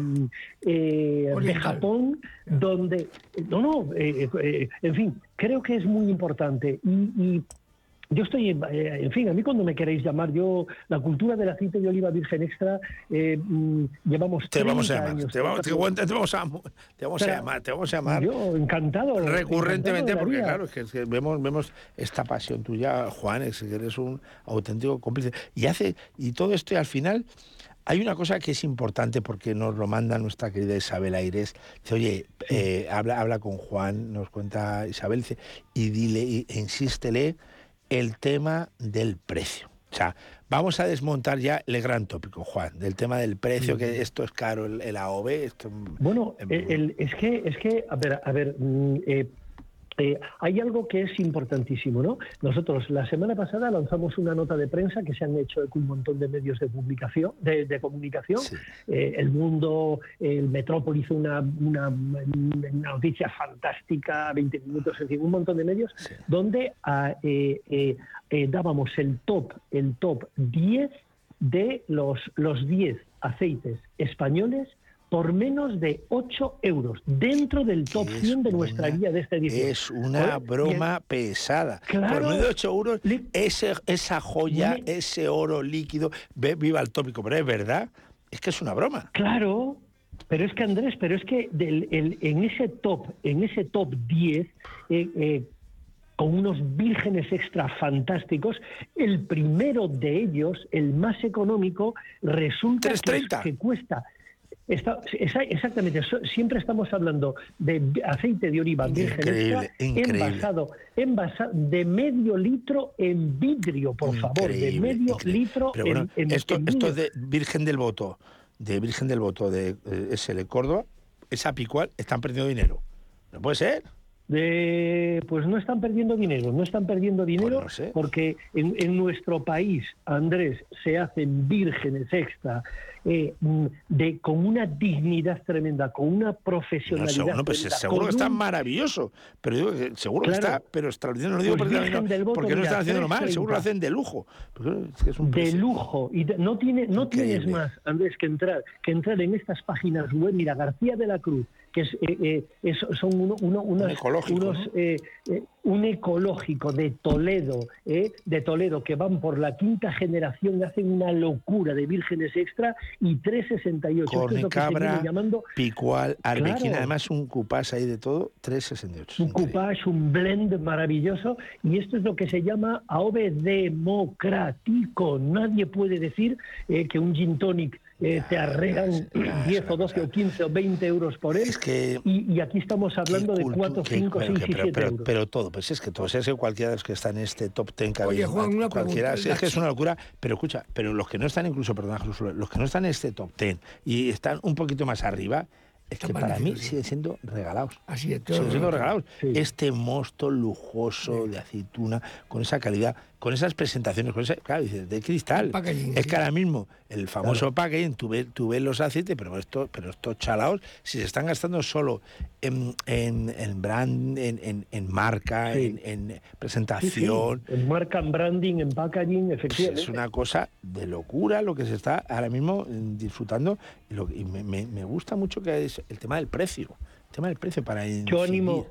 eh, de. Japón donde no no eh, eh, en fin creo que es muy importante y, y yo estoy, eh, en fin, a mí cuando me queréis llamar, yo, la cultura del aceite de oliva virgen extra, eh, mm, llevamos Te vamos a 30 llamar, años. te vamos, te, a, te vamos a llamar, te vamos a llamar. Yo encantado. recurrentemente encantado porque claro es que, es que vemos vemos esta pasión tuya Juan es que eres un auténtico cómplice y hace y todo esto y al final hay una cosa que es importante porque nos lo manda nuestra querida Isabel Aires. Dice oye eh, habla habla con Juan nos cuenta Isabel dice, y dile e insístele el tema del precio. O sea, vamos a desmontar ya el gran tópico, Juan, del tema del precio, que esto es caro, el, el AOV, esto... Bueno, el- el- es que, es que, a ver, a ver, mm, eh, eh, hay algo que es importantísimo, ¿no? Nosotros la semana pasada lanzamos una nota de prensa que se han hecho con un montón de medios de publicación, de, de comunicación. Eh, el Mundo, el Metrópoli hizo una, una- una noticia fantástica, 20 minutos, en fin, un montón de medios, donde ah, eh, dábamos el top, el top 10 de los, los 10 aceites españoles por menos de 8 euros, dentro del top 100 de nuestra guía de esta edición. Es una Oye, broma pesada. Claro. Por menos de 8 euros, ese, esa joya, ese oro líquido, ve- viva el tópico, pero es verdad, es que es una broma. Claro, pero es que Andrés, pero es que del- el- en ese top, en ese top 10, eh, eh, con unos vírgenes extra fantásticos, el primero de ellos, el más económico, resulta que, que cuesta. Está- exactamente, siempre estamos hablando de aceite de oliva virgen Increíble, envasado, envasado de medio litro en vidrio, por favor, de medio litro Pero en, bueno, en- esto, en esto vidrio. de Virgen del Voto, de Virgen del Voto de eh, SL Córdoba, esa picual, están perdiendo dinero. No puede ser. De, pues no están perdiendo dinero, no están perdiendo dinero porque en, en nuestro país, Andrés, se hacen vírgenes extra eh, mm, de con una dignidad tremenda, con una No, profesionalidad. seguro, pues tremenda, seguro que está un- maravilloso. Pero digo que seguro que Claro. está, pero extraordinario. No digo Pues porque, no, Voto, porque no están haciéndolo mal, 3.30. seguro lo hacen de lujo. Porque es que es un de lujo y de- no tiene no tienes más Andrés que entrar que entrar en estas páginas web mira García de la Cruz que es, eh, eh, es- son uno, uno- unas- ecológico, unos, eh, eh, un ecológico de Toledo eh, de Toledo que van por la quinta generación hacen una locura de vírgenes extra y 368 Esto es llamando picual, arbequina, Claro. además un cupás ahí de todo, 3,68. un coupage, un blend maravilloso y esto es lo que se llama AOVE democrático. Nadie puede decir que un gin tonic eh, te arregan 10 o 12 o 15 o 20 euros por él y, y aquí estamos hablando de 4, Que- 5, pero, 6 que- y pero, 7 pero- euros. pero todo, pues es que todo, si es que cualquiera de los que están en este top 10 que Oye, Juan, una cualquiera, pregunta. es que es una locura, pero escucha, pero los que no están incluso, perdona Jesús, los que no están en este top 10 y están un poquito más arriba, es que para mí siguen siendo regalados. Así es, Siguen siendo regalados. Sí. Este mosto lujoso de aceituna, con esa calidad, con esas presentaciones, con esa, claro, dices, de cristal. packaging, es que ahora mismo el famoso packaging, tú ves, tú ves los aceites, pero esto, pero estos chalaos, si se están gastando solo en, en, en brand, en, marca, Sí. en, en Sí, sí, presentación, en marca, en branding, en packaging, pues efectivamente. es una cosa de locura lo que se está ahora mismo mm, disfrutando y, lo- y me, me- me gusta mucho que es el tema del precio, el tema del precio para Yo incidir. animo,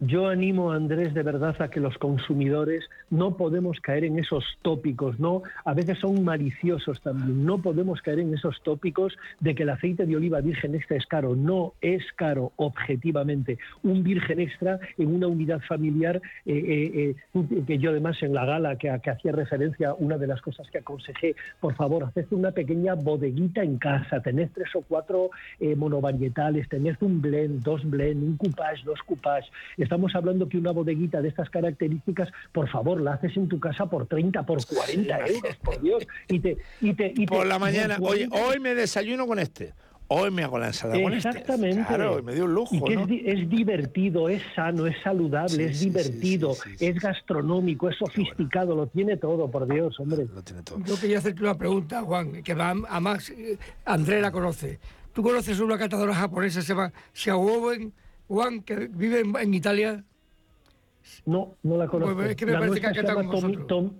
yo animo a Andrés de verdad a que los consumidores no podemos caer en esos tópicos, ¿no? A veces son maliciosos también. No podemos caer en esos tópicos de que el aceite de oliva virgen extra es caro. No es caro, objetivamente. Un virgen extra en una unidad familiar, eh, eh, eh, que yo además en la gala que, que hacía referencia, una de las cosas que aconsejé, por favor, haced una pequeña bodeguita en casa, tened tres o cuatro eh, monovarietales, tened un blend, dos blend, un coupage, dos coupage. Estamos hablando que una bodeguita de estas características, por favor, la haces en tu casa por 30, por 40 euros, por Dios. Y te, y te, y te- Por la mañana, 40 hoy me desayuno con este. Hoy me hago la ensalada con este. Exactamente. Claro, me dio un lujo, Y que ¿no? es, di- es divertido, es sano, es saludable, Sí, es sí, sí, divertido, es gastronómico, es sofisticado, lo tiene todo, por Dios, hombre. Lo tiene todo. Yo quería hacerte una pregunta, Juan, que va- además eh, André la conoce. ¿Tú conoces una catadora japonesa, se llama Xiaowen, Juan, que vive en, en Italia? No, no la conozco. Pues es que me La parece que llama con. Tom-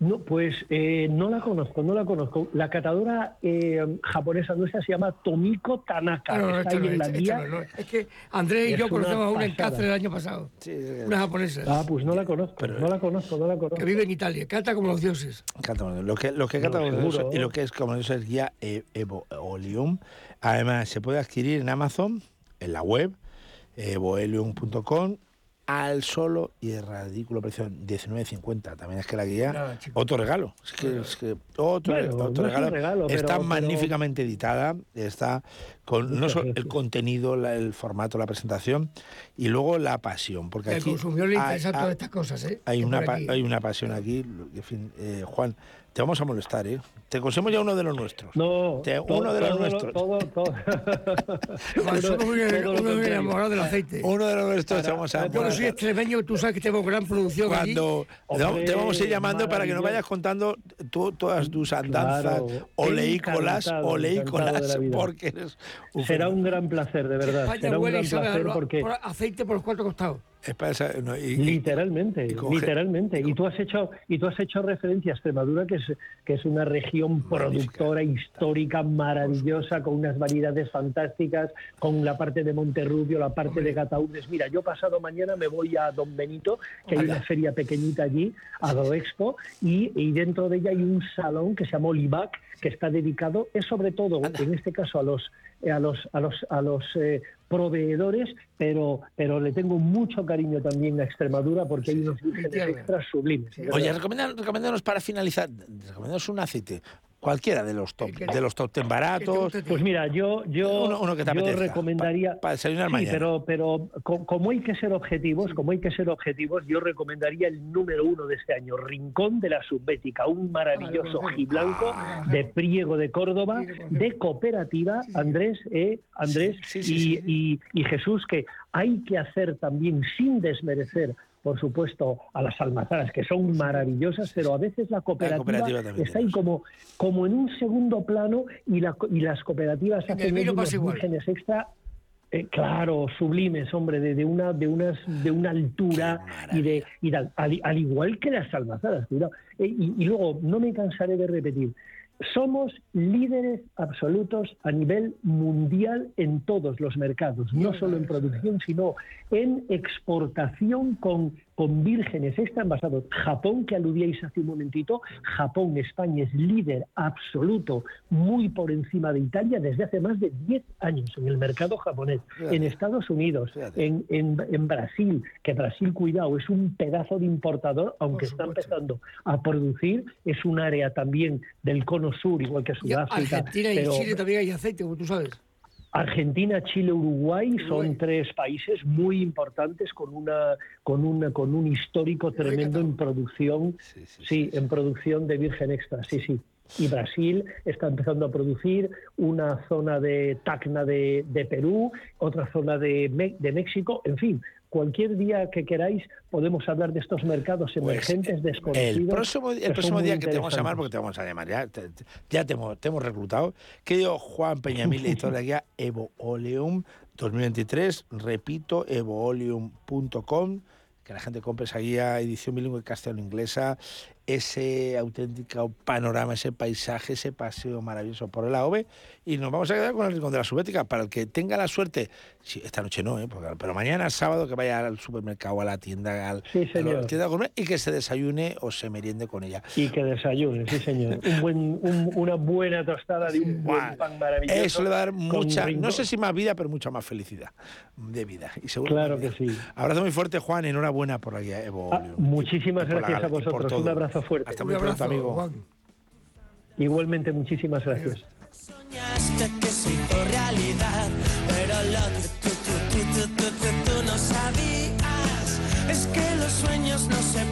No, pues eh, no la conozco, no la conozco. La catadora eh, japonesa nuestra se llama Tomiko Tanaka. No, no, está esta ahí no, en la guía. esta no, no. Es que Andrés y Es yo conocemos a una en. Cáceres el año pasado. Una japonesa. Ah, pues no la conozco, no la conozco, no la conozco. Que vive en Italia, canta como los dioses. Canta como- Lo que, lo que No, canta como seguro. eso y lo que es como eso es guía e- Evo Oleum. Además, se puede adquirir en Amazon, en la web, evoelium.com, al solo y el ridículo precio de 19.50. También es que la guía, chico. otro regalo. Es que, es que otro, Bueno, otro no es un regalo. regalo, está pero- pero- magníficamente editada, está con no solo el contenido, la- el formato, la presentación y luego la pasión. Porque El aquí consumidor le hay- todas estas cosas, ¿eh? hay una, hay una pasión aquí. En fin, eh, Juan, te vamos a molestar, ¿eh? Te conseguimos ya uno de los nuestros. No, Te- todo- uno de los todo nuestros. todo- todo- (laughs) muy contrario. enamorados del aceite. Uno de los nuestros te Para- vamos a Yo que soy extremeño, tú sabes que tenemos gran producción aquí. cuando Hombre, te vamos a ir llamando para que nos vayas contando tú- todas tus andanzas Claro, oleícolas, encantado, oleícolas, encantado porque eres un Será un gran placer, de verdad. España Será un huele gran y sabe a placer lo- porque por aceite por los cuatro costados. No, y- literalmente, y literalmente. Y tú has hecho y tú has hecho referencia a Extremadura, que es que es una región productora histórica maravillosa con unas variedades fantásticas, con la parte de Monterrubio, la parte de Gataúdes. Mira, yo pasado mañana me voy a Don Benito, que hay una feria pequeñita allí, a Expo, y, y dentro de ella hay un salón que se llama Olivac, que está dedicado, es sobre todo, en este caso, a los eh, a los a los a los eh, proveedores, pero pero le tengo mucho cariño también a Extremadura porque hay unos vírgenes extras sublimes. Oye, recomiéndanos para finalizar, recomiéndanos un aceite, cualquiera de los top, de los top ten baratos. Pues mira, yo, yo, Uno- uno que te yo apetezca, recomendaría. para desayunar Sí, mañana. pero, pero co- como hay que ser objetivos, como hay que ser objetivos, yo recomendaría el número uno de este año, Rincón de la Subbética, un maravilloso ojiblanco de Priego de Córdoba, de cooperativa, Andrés, eh, Andrés y, y- y Jesús, que hay que hacer también sin desmerecer. Por supuesto, a las almazaras, que son maravillosas, pero a veces la cooperativa, está ahí como, como en un segundo plano y, la- y las cooperativas En hacen unos vírgenes extra eh, claro, sublimes, hombre, de, de una de unas de una altura y de y de- al, al igual que las almazaras, cuidado. Eh, y, y luego no me cansaré de repetir. Somos líderes absolutos a nivel mundial en todos los mercados, no solo en producción, sino en exportación con, con vírgenes extra envasados. Japón, que aludíais hace un momentito, Japón, España es líder absoluto, muy por encima de Italia desde hace más de 10 años en el mercado japonés, Fíjate. en Estados Unidos, en, en- en Brasil, que Brasil, cuidado, es un pedazo de importador, aunque está empezando a producir, es un área también del cono sur, igual que Sudáfrica. Argentina y pero- Chile también hay aceite, como tú sabes. Argentina, Chile, Uruguay son tres países muy importantes con una con una con un histórico tremendo en producción, sí, en producción de virgen extra, sí, sí. Y Brasil está empezando a producir una zona de Tacna de, de Perú, otra zona de, de México, en fin, cualquier día que queráis podemos hablar de estos mercados emergentes desconocidos. Pues, El próximo, que el próximo día que te vamos a llamar, porque te vamos a llamar ya, te- ya te hemos, te hemos reclutado, querido Juan Peñamil, editor de (laughs) la guía Evo Oleum 2023, repito, evooleum.com, que la gente compre esa guía edición bilingüe castellano-inglesa, ese auténtico panorama, ese paisaje, ese paseo maravilloso por el AOVE y nos vamos a quedar con el rincón de la subética para el que tenga la suerte, sí, esta noche no, ¿eh? Porque- pero mañana sábado que vaya al supermercado, a la tienda, al, Sí, a la señor. tienda gourmet y que se desayune o se meriende con ella. Y que desayune, sí señor. Un buen, un- una buena tostada de un buen pan maravilloso. Eso le va a dar mucha, no sé si más vida, pero mucha más felicidad de vida. Y seguro Claro que sí. Abrazo muy fuerte, Juan, enhorabuena por la guía Evo. Ah, muchísimas Y por la gracias a vosotros. Un todo. Abrazo fuerte. Hasta muy pronto, amigo. Igualmente, muchísimas gracias. Soñaste que se hizo realidad, pero lo que tú, tú, tú, tú, tú, tú, tú no sabías es que los sueños no se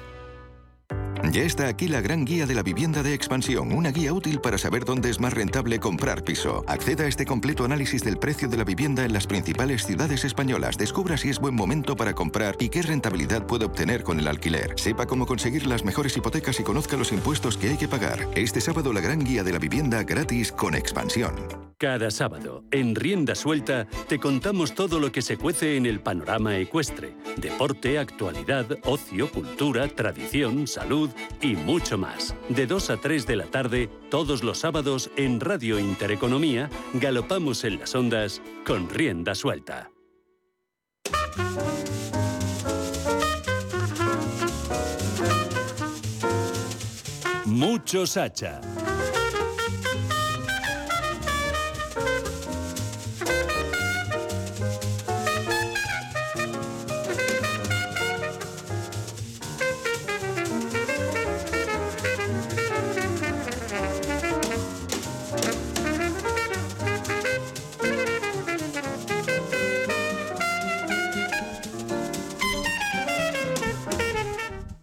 Ya está aquí la gran guía de la vivienda de expansión, una guía útil para saber dónde es más rentable comprar piso. Acceda a este completo análisis del precio de la vivienda en las principales ciudades españolas. Descubra si es buen momento para comprar y qué rentabilidad puede obtener con el alquiler. Sepa cómo conseguir las mejores hipotecas y conozca los impuestos que hay que pagar. Este sábado la gran guía de la vivienda gratis con expansión. Cada sábado, en Rienda Suelta, te contamos todo lo que se cuece en el panorama ecuestre. Deporte, actualidad, ocio, cultura, tradición, salud y mucho más. De 2 a 3 de la tarde, todos los sábados, en Radio Intereconomía, galopamos en las ondas con Rienda Suelta. Mucho Sacha.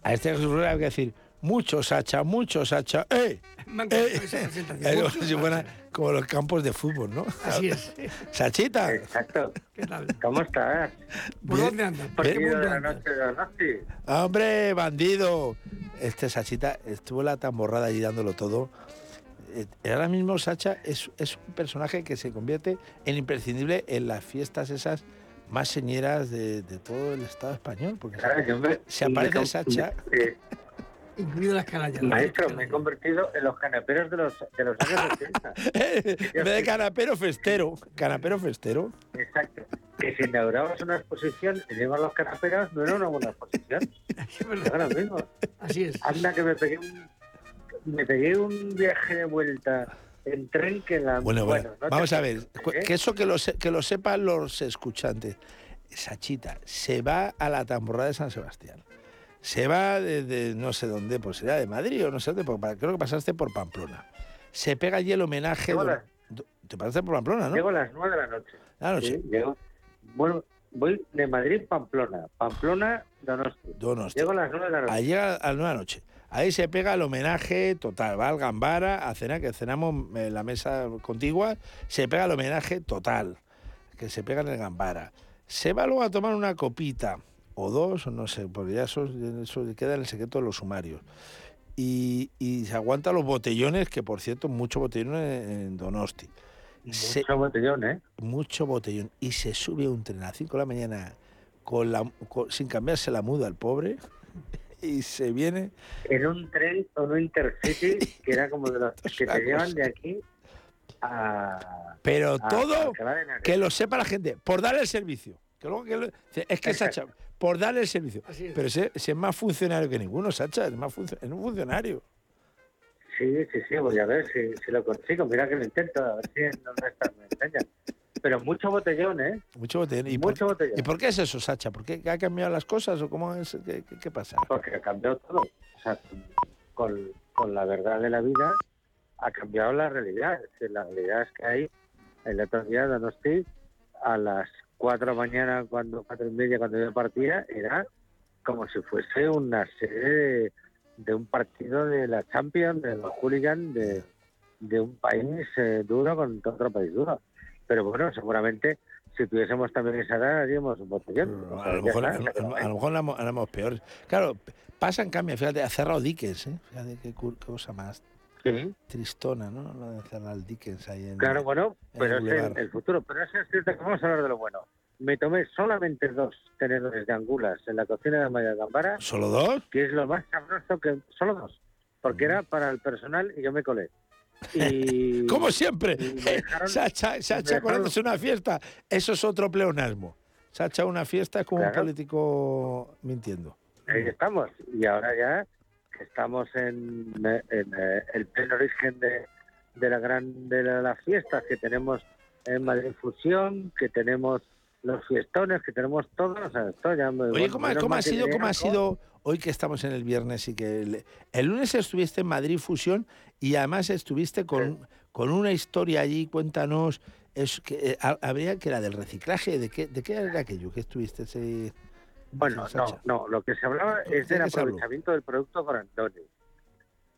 A este Jesús Rueda hay que decir, mucho Sacha, mucho Sacha, ¡eh! ¡Eh! (laughs) como si fuera como los campos de fútbol, ¿no? Así es. Sachita. Exacto. ¿Qué tal? ¿Cómo estás? ¿Por Bien. dónde andas? ¿Por qué la andas? noche de la noche. Hombre, bandido. Este Sachita estuvo la tamborrada allí dándolo todo. Eh, Ahora mismo Sacha es, es un personaje que se convierte en imprescindible en las fiestas esas más señeras de, de todo el Estado español. Porque Claro, se aparece Sacha. eh, Incluido las canallas. maestro, me he convertido en los canaperos de los, de los años (laughs) 80. en vez de canapero festero. Canapero festero. Exacto. Que si inaugurabas una exposición y llevas los canaperos, no era una buena exposición. (laughs) Ahora mismo. Así es. Anda que me pegué un, me pegué un viaje de vuelta en tren que la... Bueno, bueno, no vamos a ver, ¿eh? que eso que lo, se- que lo sepan los escuchantes. Sachita se va a la tamborrada de San Sebastián. Se va de, no sé dónde, pues será de Madrid o no sé dónde, porque creo que pasaste por Pamplona. Se pega allí el homenaje. Llego a de- las- do- Te pasaste por Pamplona, ¿no? Llego a las 9 de la noche. Ah, Sí, llego- Bueno, voy de Madrid a Pamplona. Pamplona, Donosti. Donosti. Llego a las 9 de la noche. Ahí llega a la nueva noche. Ahí se pega el homenaje total. Va al Gambara a cenar, que cenamos en la mesa contigua. Se pega el homenaje total, que se pega en el Gambara. Se va luego a tomar una copita, o dos, no sé, porque ya eso, eso queda en el secreto de los sumarios. Y, y se aguanta los botellones, que por cierto, mucho botellón en, en Donosti. Se- Mucho botellón, ¿eh? mucho botellón. Y se sube a un tren a las 5 de la mañana con la, con- sin cambiarse la muda al pobre. Y se viene. En un tren o un intercity (laughs) que era como de los que te llevan de aquí a... Pero a todo que lo sepa la gente, por dar el servicio. Que luego que lo- es que Sacha, por darle el servicio. Pero ese, ese es más funcionario que ninguno, Sacha, es, más funcio- es un funcionario. Sí, sí, sí, voy a ver si, si lo consigo. Mira que lo intento, a ver si en donde está me enseñan. Pero mucho botellón, ¿eh? Mucho botellón. ¿Y, Mucho por, botellón. ¿Y por qué es eso, Sacha? ¿Por qué ha cambiado las cosas o cómo es? ¿Qué, pasa? Porque ha cambiado todo. O sea, con, con la verdad de la vida ha cambiado la realidad. La realidad es que hay, el otro día Donosti, a las cuatro de la mañana, cuando cuatro y media, cuando yo partía, era como si fuese una serie de, de un partido de la Champions, de los hooligans, de, de un país eh, duro contra otro país duro. Pero bueno, seguramente si tuviésemos también esa edad haríamos un botellón. O sea, A lo mejor, está, a lo- pero, a lo mejor la hemos- la hemos peor. Claro, pasan, cambia. Fíjate, ha cerrado Dickens, ¿eh? Fíjate qué, cosa más tristona, ¿no? Lo de cerrar el Dickens ahí en Claro, bueno, en pero el es el, futuro. Pero eso es cierto que vamos a hablar de lo bueno. Me tomé solamente dos tenedores de angulas en la cocina de Maya Gambara, ¿Solo dos? que es lo más sabroso que... Solo dos, porque era para el personal y yo me colé. Y... Como siempre, dejaron- Sacha, Sacha acordándose una fiesta, eso es otro pleonasmo. Sacha una fiesta es como un político mintiendo. Ahí estamos. Y ahora ya estamos en, en, eh, el pleno origen de, de la gran de la- las fiestas que tenemos en Madrid Fusión, que tenemos los fiestones, que tenemos todo. O sea, esto ya Oye, ¿cómo, cómo ha sido, cómo ha sido hoy que estamos en el viernes y que el, el lunes estuviste en Madrid Fusión y además estuviste con, con una historia allí, cuéntanos, es que eh, ha- habría que era del reciclaje, ¿de qué, de qué era aquello que estuviste ese Bueno, no, no, lo que se hablaba es ¿De del habló? aprovechamiento del producto por.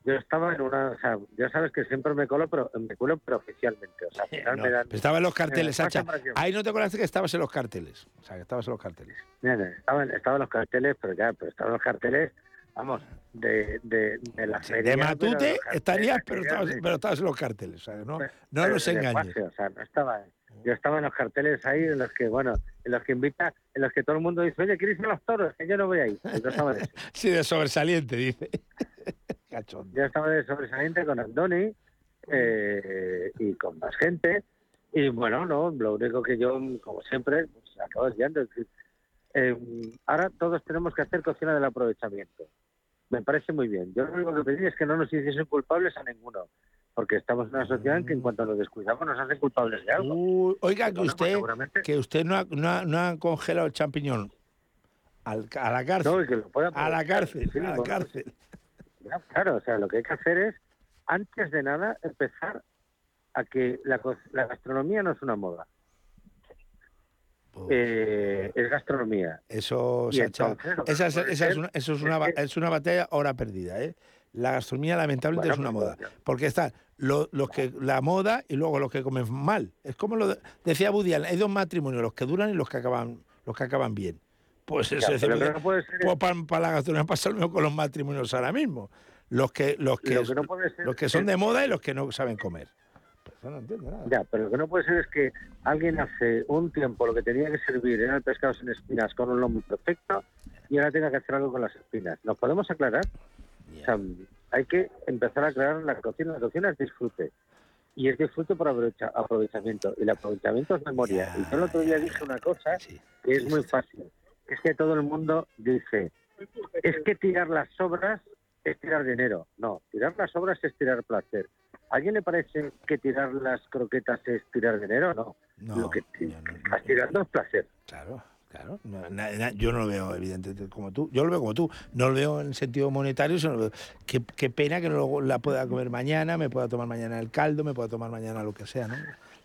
Yo estaba en una, o sea, ya sabes que siempre me colo, pero me cuelo pero oficialmente, o sea, al final No, me dan... estaba en los carteles, Eh, Sacha. Ahí no te acordaste que estabas en los carteles. O sea, que estabas en los carteles. Mira, mira, Estaban, estaban los carteles, pero ya, pero estaban los carteles, vamos, de, de, de la feria. De Matute estarías, pero estabas, pero estabas en los carteles. O sea, no, no los engañes. pase, o sea, no estaba, yo estaba en los carteles ahí en los que, bueno, en los que invita, en los que todo el mundo dice, oye, ¿quieres ir a los toros? Que yo no voy ahí. Yo estaba en eso. Sí, de sobresaliente, dice. Cachondo. Yo estaba de sobresaliente con Andoni eh, y con más gente. Y bueno, no, lo único que yo, como siempre, pues, acabo desviando. Es decir, eh, ahora todos tenemos que hacer cocina del aprovechamiento. Me parece muy bien. Yo lo único que pedí es que no nos hiciesen culpables a ninguno. Porque estamos en una sociedad en que en cuanto nos descuidamos nos hacen culpables de algo. Oiga, que pues usted, que usted no ha, no ha- no ha congelado el champiñón. Al- a la cárcel. No, y que lo pueda a la cárcel, Sí, a la bueno, cárcel. Claro, o sea, lo que hay que hacer es, antes de nada, empezar a que la, la gastronomía no es una moda. Eh, es gastronomía. Eso, Sacha, esa es, esa una, eso es es una, ba- que- es una batalla ahora perdida. ¿eh? La gastronomía lamentablemente Bueno, es una pues, moda. Porque están lo- los que la moda y luego los que comen mal. Es como lo de- decía Allen, hay dos matrimonios, los que duran y los que acaban, los que acaban bien. Pues eso es no puede ser pues para, la gastronomía pasa lo mismo con los matrimonios ahora mismo. Los que, los que, Lo que no puede ser los que son de moda y los que no saben comer. Pues no entiendo nada. Ya, pero lo que no puede ser es que alguien hace un tiempo lo que tenía que servir era el pescado sin espinas con un lomo perfecto y ahora tenga que hacer algo con las espinas. ¿Nos podemos aclarar? O sea, hay que empezar a aclarar la cocina. La cocina es disfrute. Y es disfrute por aprovecha- aprovechamiento. Y el aprovechamiento es memoria. y yo el otro día dije una cosa que es muy fácil. Es que todo el mundo dice, es que tirar las sobras es tirar dinero. No, tirar las sobras es tirar placer. ¿A alguien le parece que tirar las croquetas es tirar dinero? No. Lo que ti- estás tirando es placer. Claro, claro. No, na- na- yo no lo veo, evidentemente, como tú. Yo lo veo como tú. No lo veo en sentido monetario, sino lo veo- qué, qué pena que no lo- la pueda comer mañana, me pueda tomar mañana el caldo, me pueda tomar mañana lo que sea, ¿no?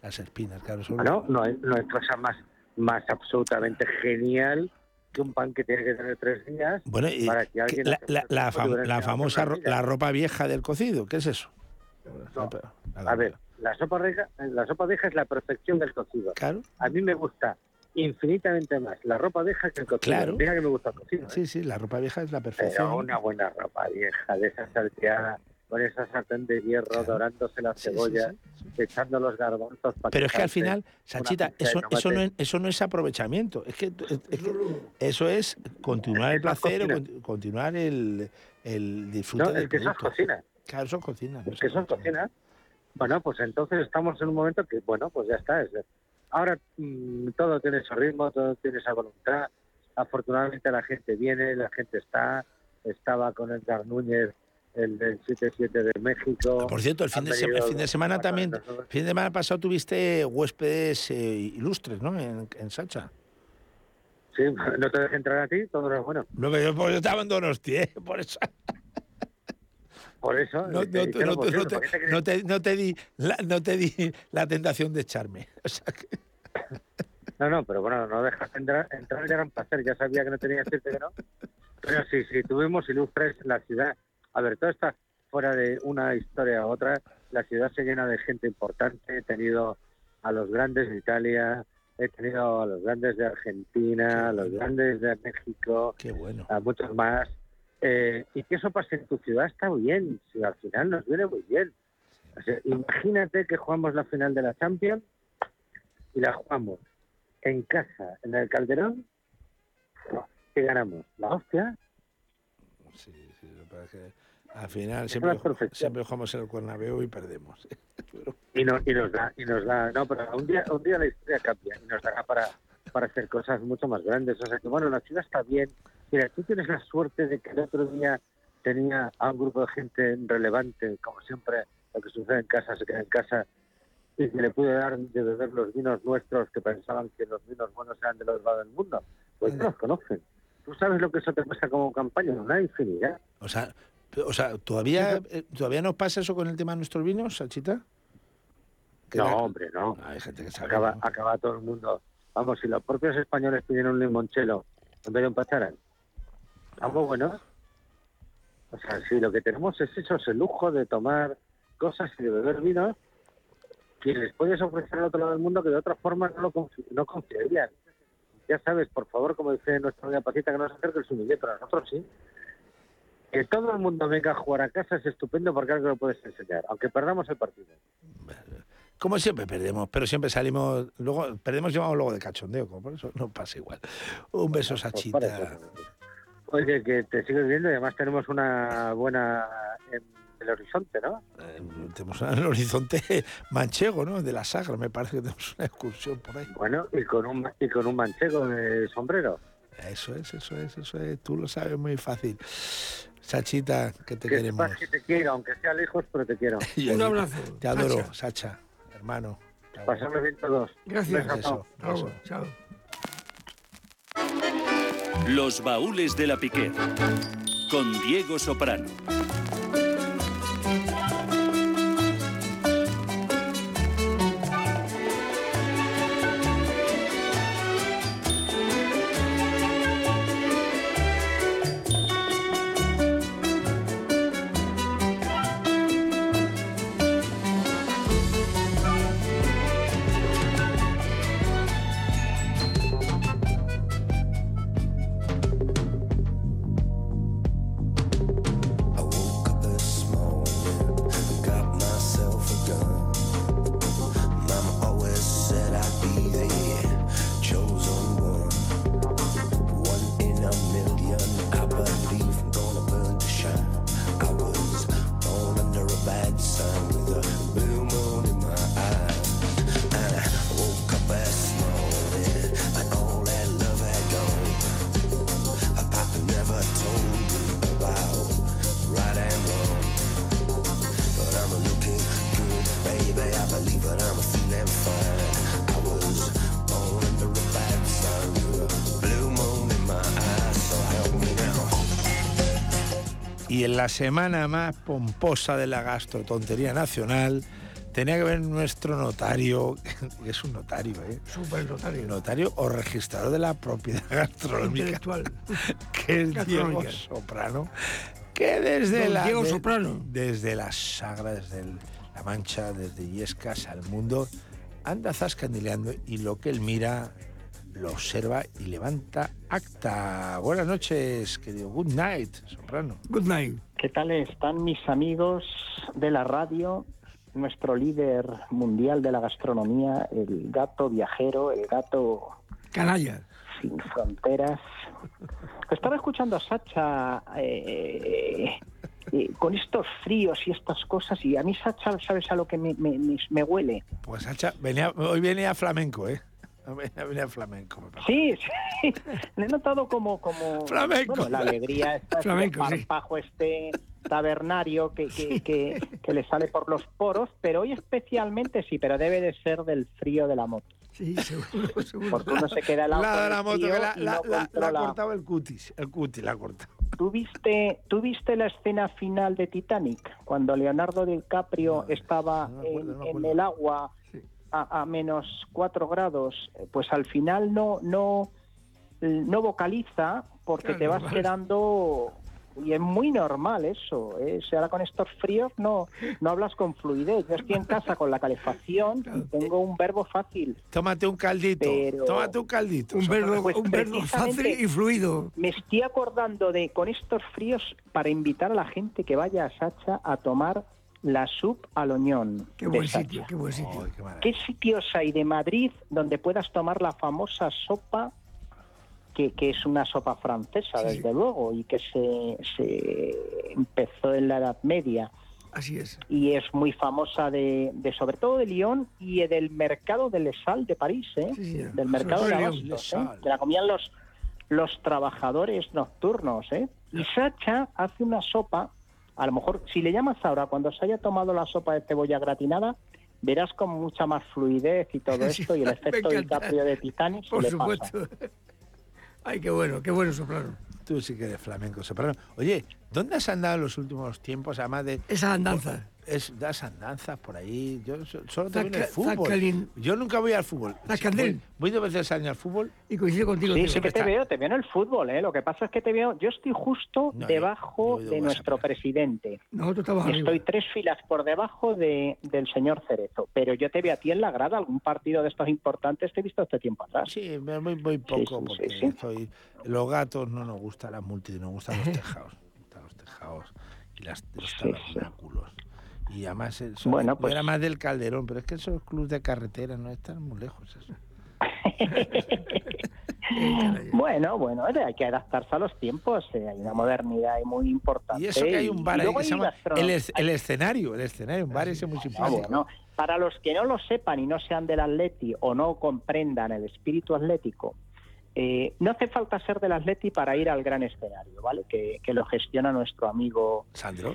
Las espinas, claro. son- Bueno, no hay, no hay cosa más, más absolutamente genial que un pan que tiene que tener tres días Bueno, y para que alguien... la, la- la fam- durante la una famosa ro- la ropa vieja del cocido, ¿qué es eso? A ver, la sopa reja, la sopa vieja es la perfección del cocido. Claro. A mí me gusta infinitamente más la ropa vieja que el cocido. Claro. Mira que me gusta el cocido. ¿eh? Sí, sí, la ropa vieja es la Pero perfección. una buena ropa vieja, de esa salteada, con esa sartén de hierro, dorándose la cebolla, echando los garbanzos para Pero es que al final, Sachita, eso, eso, no es, eso no es aprovechamiento. Es que, es que eso es continuar el placer, o continuar el, el disfrute No, del es que eso es producto. cocina. Claro, eso es cocina. Es que son cocina. Bueno, pues entonces estamos en un momento que, bueno, pues ya está. Es, Ahora mm, todo tiene su ritmo, todo tiene esa voluntad. Afortunadamente la gente viene, la gente está. Estaba con Edgar Núñez, el del 7-7 de México. Por cierto, el fin, de, se- el venido fin de semana también, el fin de semana pasado tuviste huéspedes eh, ilustres, ¿no? En, en Sacha. Sí, (laughs) no te dejes entrar a ti, todo es bueno. No, pero yo, pues, yo estaba en Donosti, ¿eh? (laughs) Por eso. Por eso. No, te, di la, no te di la tentación de echarme. (laughs) O sea que- No, no, pero bueno, no dejas entrar, entrar ya era un placer, ya sabía que no tenía que decirte que no. Pero sí, sí, tuvimos ilustres en la ciudad. A ver, todo está fuera de una historia a otra. La ciudad se llena de gente importante. He tenido a los grandes de Italia, he tenido a los grandes de Argentina, a los grandes de México, Qué bueno. a muchos más. Eh, y que eso pase en tu ciudad está bien, si al final nos viene muy bien. O sea, imagínate que jugamos la final de la Champions y la jugamos en casa, en el Calderón, y ganamos. La hostia, Sí, sí, que que al final siempre, siempre jugamos en el Cuernabéu y perdemos. (laughs) y, no, y nos da, y nos da, no, pero un día, un día la historia cambia y nos dará para, para hacer cosas mucho más grandes. O sea que bueno, la ciudad está bien. Mira, tú tienes la suerte de que el otro día tenía a un grupo de gente relevante, como siempre, lo que sucede en casa se queda en casa, y que le pude dar de beber los vinos nuestros que pensaban que los vinos buenos eran de los lados del mundo. Pues no los conocen. ¿Tú sabes lo que eso te pasa como campaña? Una infinidad. O sea, o sea ¿todavía, eh, ¿todavía nos pasa eso con el tema de nuestros vinos, Sachita? No, hombre, no. Hay gente que sabe. acaba, ¿no? acaba todo el mundo. Vamos, si los propios españoles pidieron un limonchelo en vez de un pacharan, algo bueno. O sea, si lo que tenemos es eso, es el lujo de tomar cosas y de beber vinos que les puedes ofrecer al otro lado del mundo que de otra forma no lo confi- no confiarían. Ya sabes, por favor, como dice nuestra amiga Pacita, que no se acerque el sumiller, pero nosotros sí. Que todo el mundo venga a jugar a casa es estupendo porque algo lo puedes enseñar, aunque perdamos el partido. Como siempre perdemos, pero siempre salimos, luego perdemos llevamos luego de cachondeo, como por eso no pasa igual. Un beso, Pues Sachita. Oye, que te sigues viendo y además tenemos una buena en el horizonte, ¿no? Eh, tenemos en el horizonte (laughs) manchego, ¿no? De la Sagra, me parece que tenemos una excursión por ahí. Bueno, y con un y con un manchego de sombrero. Eso es, eso es, eso es. Tú lo sabes muy fácil. Sachita, que te que queremos. sepas que te quiero, aunque sea lejos, pero te quiero. (laughs) Yo Un abrazo, Te adoro, Sacha. Sacha, hermano. Pasarme bien todos. Gracias. Beso. Chao. Los baúles de la Piquer. Con Diego Soprano. En la semana más pomposa de la gastrotontería nacional tenía que ver nuestro notario, que (laughs) es un notario, ¿eh? Super notario. Notario o registrador de la propiedad (laughs) gastronómica, (laughs) que es Diego. Soprano, que desde Don la Diego de- Soprano. desde la Sagra, desde el- la Mancha, desde Illescas al mundo, anda zascandileando y lo que él mira lo observa y levanta acta. Buenas noches, querido. Good night, Soprano. Good night. ¿Qué tal están mis amigos de la radio? Nuestro líder mundial de la gastronomía, el gato viajero, el gato Canalla. sin fronteras. Estaba escuchando a Sacha eh, eh, con estos fríos y estas cosas, y a mí Sacha, ¿sabes a lo que me, me- huele? Pues Sacha, venía, hoy venía flamenco, ¿eh? Venía flamenco. me. Sí, sí, (laughs) he notado como, como Flamenco. bueno, la alegría, esta, Flamenco, este sí. parpajo este tabernario que, que, que- que le sale por los poros, pero hoy especialmente sí, pero debe de ser del frío de la moto. Sí, seguro, (laughs) seguro. Porque uno se queda helado La de la moto, que la, la- no la- la ha cortado el cutis. El cutis la ha cortado. ¿Tú viste, ¿Tú viste la escena final de Titanic? Cuando Leonardo DiCaprio estaba en, en el agua a, a menos 4 grados, eh, pues al final no, no, no vocaliza porque Claro, te vas normal. quedando... Y es muy normal eso. ¿eh? O sea, ahora con estos fríos no, no hablas con fluidez. Yo estoy en casa con la calefacción y tengo un verbo fácil. Tómate un caldito. Pero- Tómate un caldito. Un verbo, Pues un verbo fácil y fluido. Me estoy acordando de, con estos fríos, para invitar a la gente que vaya a Sacha a tomar la sub al oñón. Qué buen Sacha. sitio, qué buen sitio. ¿Qué sitios hay de Madrid donde puedas tomar la famosa sopa, que, que es una sopa francesa, desde luego, y que se, se empezó en la Edad Media? Así es. Y es muy famosa de, de sobre todo de Lyon y del mercado de Les Salles de París, ¿eh? del mercado de. Abastos, ¿eh? Que la comían los, los trabajadores nocturnos. ¿eh? Y Sacha hace una sopa, a lo mejor, si le llamas ahora, cuando se haya tomado la sopa de cebolla gratinada, verás con mucha más fluidez y todo (laughs) Sí, esto, y el efecto. DiCaprio de Titanic Por le supuesto. pasa. (laughs) Ay, qué bueno, qué bueno soprano. Tú sí que eres flamenco, soprano. Oye, ¿dónde has andado en los últimos tiempos, además de... Esas andanzas. Es, das andanzas por ahí. Yo so- solo te veo en el fútbol. Zacalín. Yo nunca voy al fútbol. Voy, voy dos veces al año al fútbol. Y coincido contigo. Sí, tío. sí que te veo, te veo en el fútbol, ¿eh? Lo que pasa es que te veo, yo estoy justo No, debajo yo de nuestro presidente. Nosotros estamos Estoy arriba. tres filas por debajo de, del señor Cerezo, pero yo te veo a ti en la grada, algún partido de estos importantes te he visto este tiempo atrás. Sí, me voy muy poco sí, porque sí, sí. soy- los gatos no nos gustan las multitudes, nos gustan los (laughs) tejados. Nos gustan los tejados y las, los Sí, sí. tabernáculos. Y además, eh, soy- Bueno, yo pues- era más del Calderón, pero es que esos clubes de carretera no están muy lejos. Eso. (laughs) Bueno, bueno, hay que adaptarse a los tiempos, eh, hay una modernidad muy importante. Y eso que hay un bar ahí que se llama el, es- el escenario, el escenario, un bar ese muy simpático. bueno, para los que no lo sepan y no sean del Atleti o no comprendan el espíritu atlético, eh, no hace falta ser del Atleti para ir al gran escenario, ¿vale? Que, que lo gestiona nuestro amigo Sandro.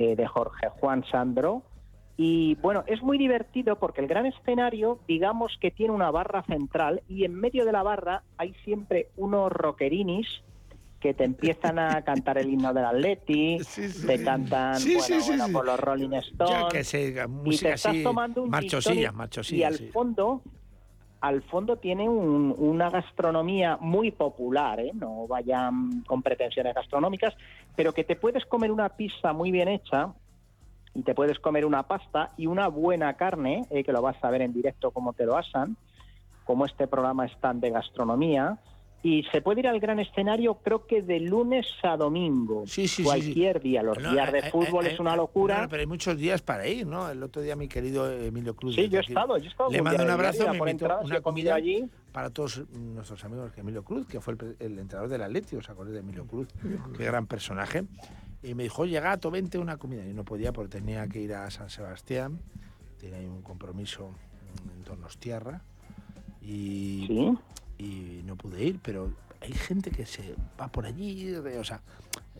Eh, de Jorge Juan Sandro. Y bueno, es muy divertido porque el gran escenario, digamos que tiene una barra central y en medio de la barra hay siempre unos rockerinis que te empiezan a (laughs) cantar el himno del Atleti, te cantan Sí, bueno, sí, sí, bueno, sí. por los Rolling Stones Yo que sé, y te estás así, tomando un tonic marchosillas, y al sí. fondo al fondo tiene un- una gastronomía muy popular, ¿eh? no vayan con pretensiones gastronómicas, pero que te puedes comer una pizza muy bien hecha y te puedes comer una pasta y una buena carne, eh, que lo vas a ver en directo como te lo asan, como este programa es tan de gastronomía. Y se puede ir al gran escenario, creo que de lunes a domingo. sí, sí, cualquier día. Los No, días de hay- fútbol hay- es una locura. no, pero hay muchos días para ir, ¿no? El otro día mi querido Emilio Cruz. Sí, yo he aquí, estado, yo he estado Le mando un abrazo, me invitó entradas, una comida allí. para todos nuestros amigos que Emilio Cruz, que fue el, el entrenador del Atleti, ¿os acordáis de Emilio Cruz? Qué gran personaje. Y me dijo, oye, gato, vente una comida. Y no podía porque tenía que ir a San Sebastián, tenía ahí un compromiso en Donostiarra y, y no pude ir, pero hay gente que se va por allí, o sea,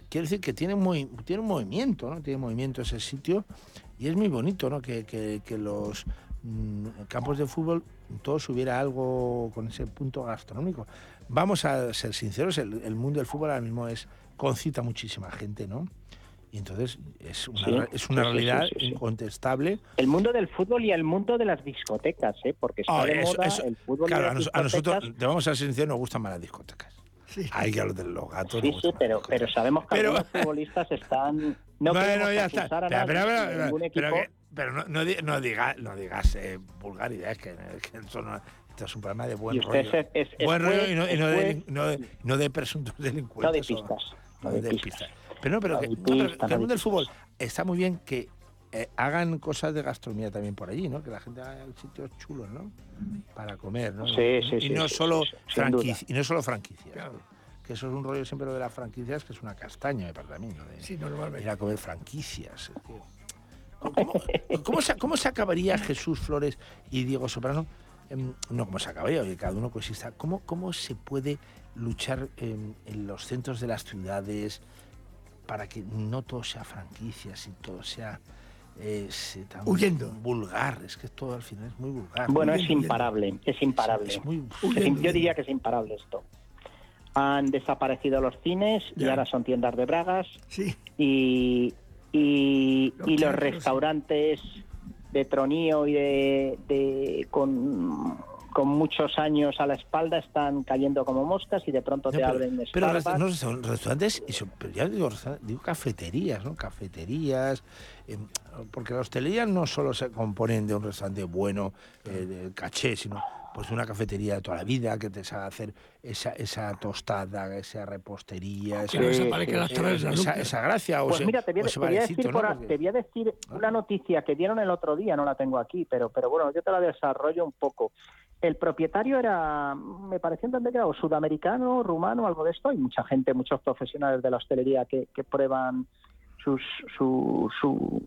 quiero decir que tiene, muy, tiene un movimiento, ¿no? Tiene movimiento ese sitio y es muy bonito, ¿no? Que, que- que los mm, campos de fútbol todos hubiera algo con ese punto gastronómico. Vamos a ser sinceros, el, el mundo del fútbol ahora mismo es concita muchísima gente, ¿no? Y entonces es una, Sí, es una sí, sí, sí, realidad sí, sí. incontestable. El mundo del fútbol y el mundo de las discotecas, ¿eh? porque está Ah, de eso- moda eso- el fútbol claro, y a, las nos- a nosotros, te vamos a ser sinceros, nos gustan más las discotecas. Hay que a los de los gatos. Sí, sí, pero, pero sabemos que Pero- algunos futbolistas están... No (laughs) bueno, ya está. a Pero, nadie, pero, ni pero- ningún pero equipo. que- pero no, no, no diga- no digas eh, vulgaridades, que, que eso no- esto es un programa de buen rollo. es- es- es buen juez, rollo y no, y es no de, no de- no de presuntos (laughs) delincuentes. No de pistas, no no de de pistas. pistas. Pero no, pero, que, no, pero el mundo del fútbol está muy bien que eh, hagan cosas de gastronomía también por allí, ¿no? Que la gente haga sitios chulos, ¿no? Para comer, ¿no? Sí, sí, y sí, no sí, solo sí, y no solo franquicias. Que que eso es un rollo siempre lo de las franquicias, que es una castaña, me parece a mí, ¿no? De Sí, normalmente. Ir a comer franquicias. ¿Cómo, cómo se, cómo se acabaría Jesús Flores y Diego Soprano? Em, no, ¿cómo se acabaría? Oye, cada uno coexista. ¿Cómo, ¿Cómo se puede luchar en, en los centros de las ciudades para que no todo sea franquicias y todo sea eh, tan Huyendo. vulgar? Es que todo al final es muy vulgar. Bueno, Huyendo, es imparable, es imparable. Es yo diría que es imparable esto. Han desaparecido los cines y Ya. ahora son tiendas de bragas. Sí. Y, y, Los y restaurantes de tronío y de, de- con, con muchos años a la espalda están cayendo como moscas y de pronto No, te pero, abren pero Starbucks. no, resta- restaurantes, y so- pero ya digo, digo cafeterías, ¿no? Cafeterías, em, porque la hostelería no solo se componen de un restaurante bueno, eh, de caché, sino pues una cafetería de toda la vida que te sabe hacer esa, esa tostada, esa repostería, esa, gracia o Pues ese, mira, te voy, a, o ese te voy a decir, barecito, por ¿no? a- Porque- te voy a decir una noticia que dieron el otro día, no la tengo aquí, pero, pero bueno, yo te la desarrollo un poco. El propietario era, me pareció entender que era o sudamericano, rumano, algo de esto. Hay mucha gente, muchos profesionales de la hostelería que, que prueban sus, su, su-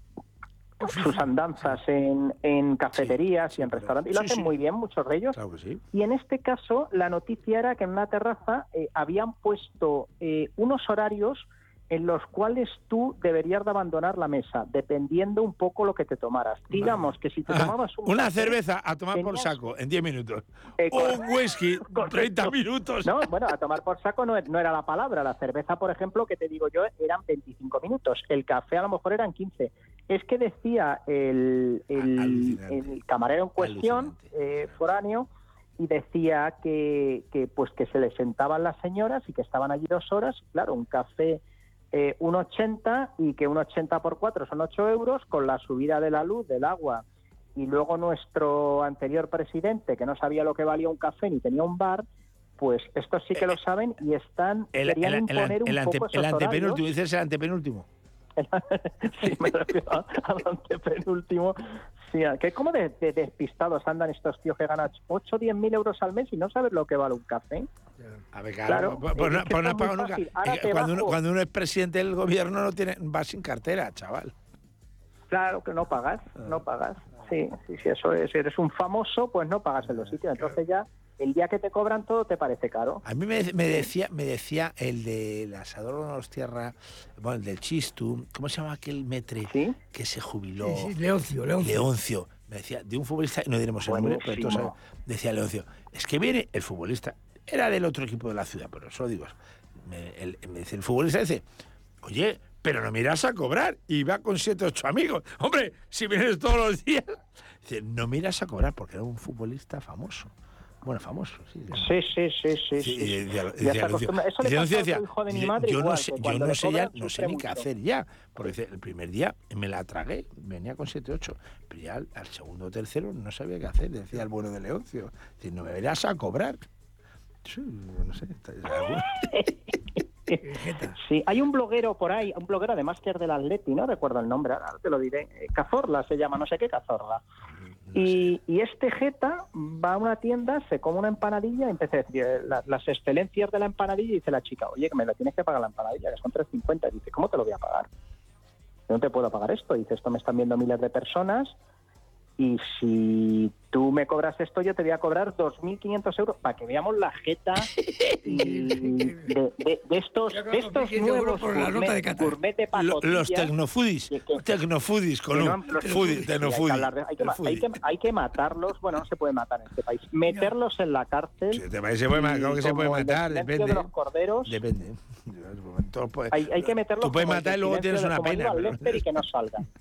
sus andanzas en, en cafeterías y en restaurantes. Y lo sí, hacen sí. muy bien, muchos de ellos. Claro que sí. Y en este caso, la noticia era que en una terraza eh, habían puesto eh, unos horarios en los cuales tú deberías de abandonar la mesa, dependiendo un poco lo que te tomaras. Digamos que si te tomabas un Una café, cerveza a tomar por saco en 10 minutos. Eh, Un whisky, 30 correcto. minutos. No, bueno, a tomar por saco no, no era la palabra. La cerveza, por ejemplo, que te digo yo, eran 25 minutos. El café a lo mejor eran 15. Es que decía el, el- el camarero en cuestión, eh, foráneo, y decía que, que, pues que se les sentaban las señoras y que estaban allí dos horas. Claro, un café eh, un 80 y que un 80 por 4 son 8 euros con la subida de la luz, del agua y luego nuestro anterior presidente, que no sabía lo que valía un café ni tenía un bar, pues estos sí que lo saben y están El, querían el- el- imponer el un ante- poco el esos antepenúltimo, horarios. dices el antepenúltimo. (laughs) Sí, me refiero al antepenúltimo. Sí, que como de, de despistados andan estos tíos que ganan 8 o 10 mil euros al mes y no saben lo que vale un café. A ver, Claro, pues, pues no, pues no nunca. cuando, uno, bajo- cuando uno es presidente del gobierno no tiene va sin cartera, chaval. Claro que no pagas, no pagas. Sí, sí, sí, eso es. Si eres un famoso, pues no pagas en los sitios. Entonces ya el día que te cobran todo te parece caro. A mí me, me decía me decía el de Asador de Tierra, bueno, el del Chistu, ¿cómo se llama aquel metre que se jubiló? Sí, sí, Leoncio, Leoncio. Leoncio. Me decía, de un futbolista, no diremos el nombre, pero saben, decía Leoncio, es que viene el futbolista, era del otro equipo de la ciudad, pero eso lo digo. Me, el, me dice, el futbolista dice, oye, pero no miras a cobrar y va con siete ocho amigos. Hombre, si vienes todos los días. Dice, no miras a cobrar porque era un futbolista famoso. Bueno, famoso, sí. Sí, sí, sí, sí. Sí, sí. decía-. Eso le decía a tu hijo de mi madre yo no sé, yo no sé ya, no sé ni qué hacer ya. Porque el primer día me la tragué, venía con 7, 8, pero ya al, al segundo o tercero no sabía qué hacer, decía el bueno de Leoncio. Dice, no me verás a cobrar. No sé. está- Sí, hay un bloguero por ahí, un bloguero además que es del Atleti, no recuerdo el nombre, ahora te lo diré. Eh, Cazorla se llama, no sé qué Cazorla. Y, y este Jeta va a una tienda, se come una empanadilla y empieza a decir eh, la- las excelencias de la empanadilla y dice la chica, oye, que me la tienes que pagar la empanadilla, que son 3.50. Y dice, ¿cómo te lo voy a pagar? Yo no te puedo pagar esto. Dice, esto me están viendo miles de personas y si tú me cobras esto, yo te voy a cobrar 2.500 euros para que veamos la jeta (laughs) y de, de- de estos, de estos 2.500 euros nuevos por la nota de gourmet, gourmet de pacotilla. los tecnofoodies, tecnofoodies con un no, hay que hay hay matarlos, bueno, no se puede matar en este país, meterlos en la cárcel. Este se puede claro que se puede matar, depende. de los corderos, Depende. Puede- hay, hay que meterlos Tú puedes matar y luego tienes una pena. Pero- Lecter y que no salgan. (laughs)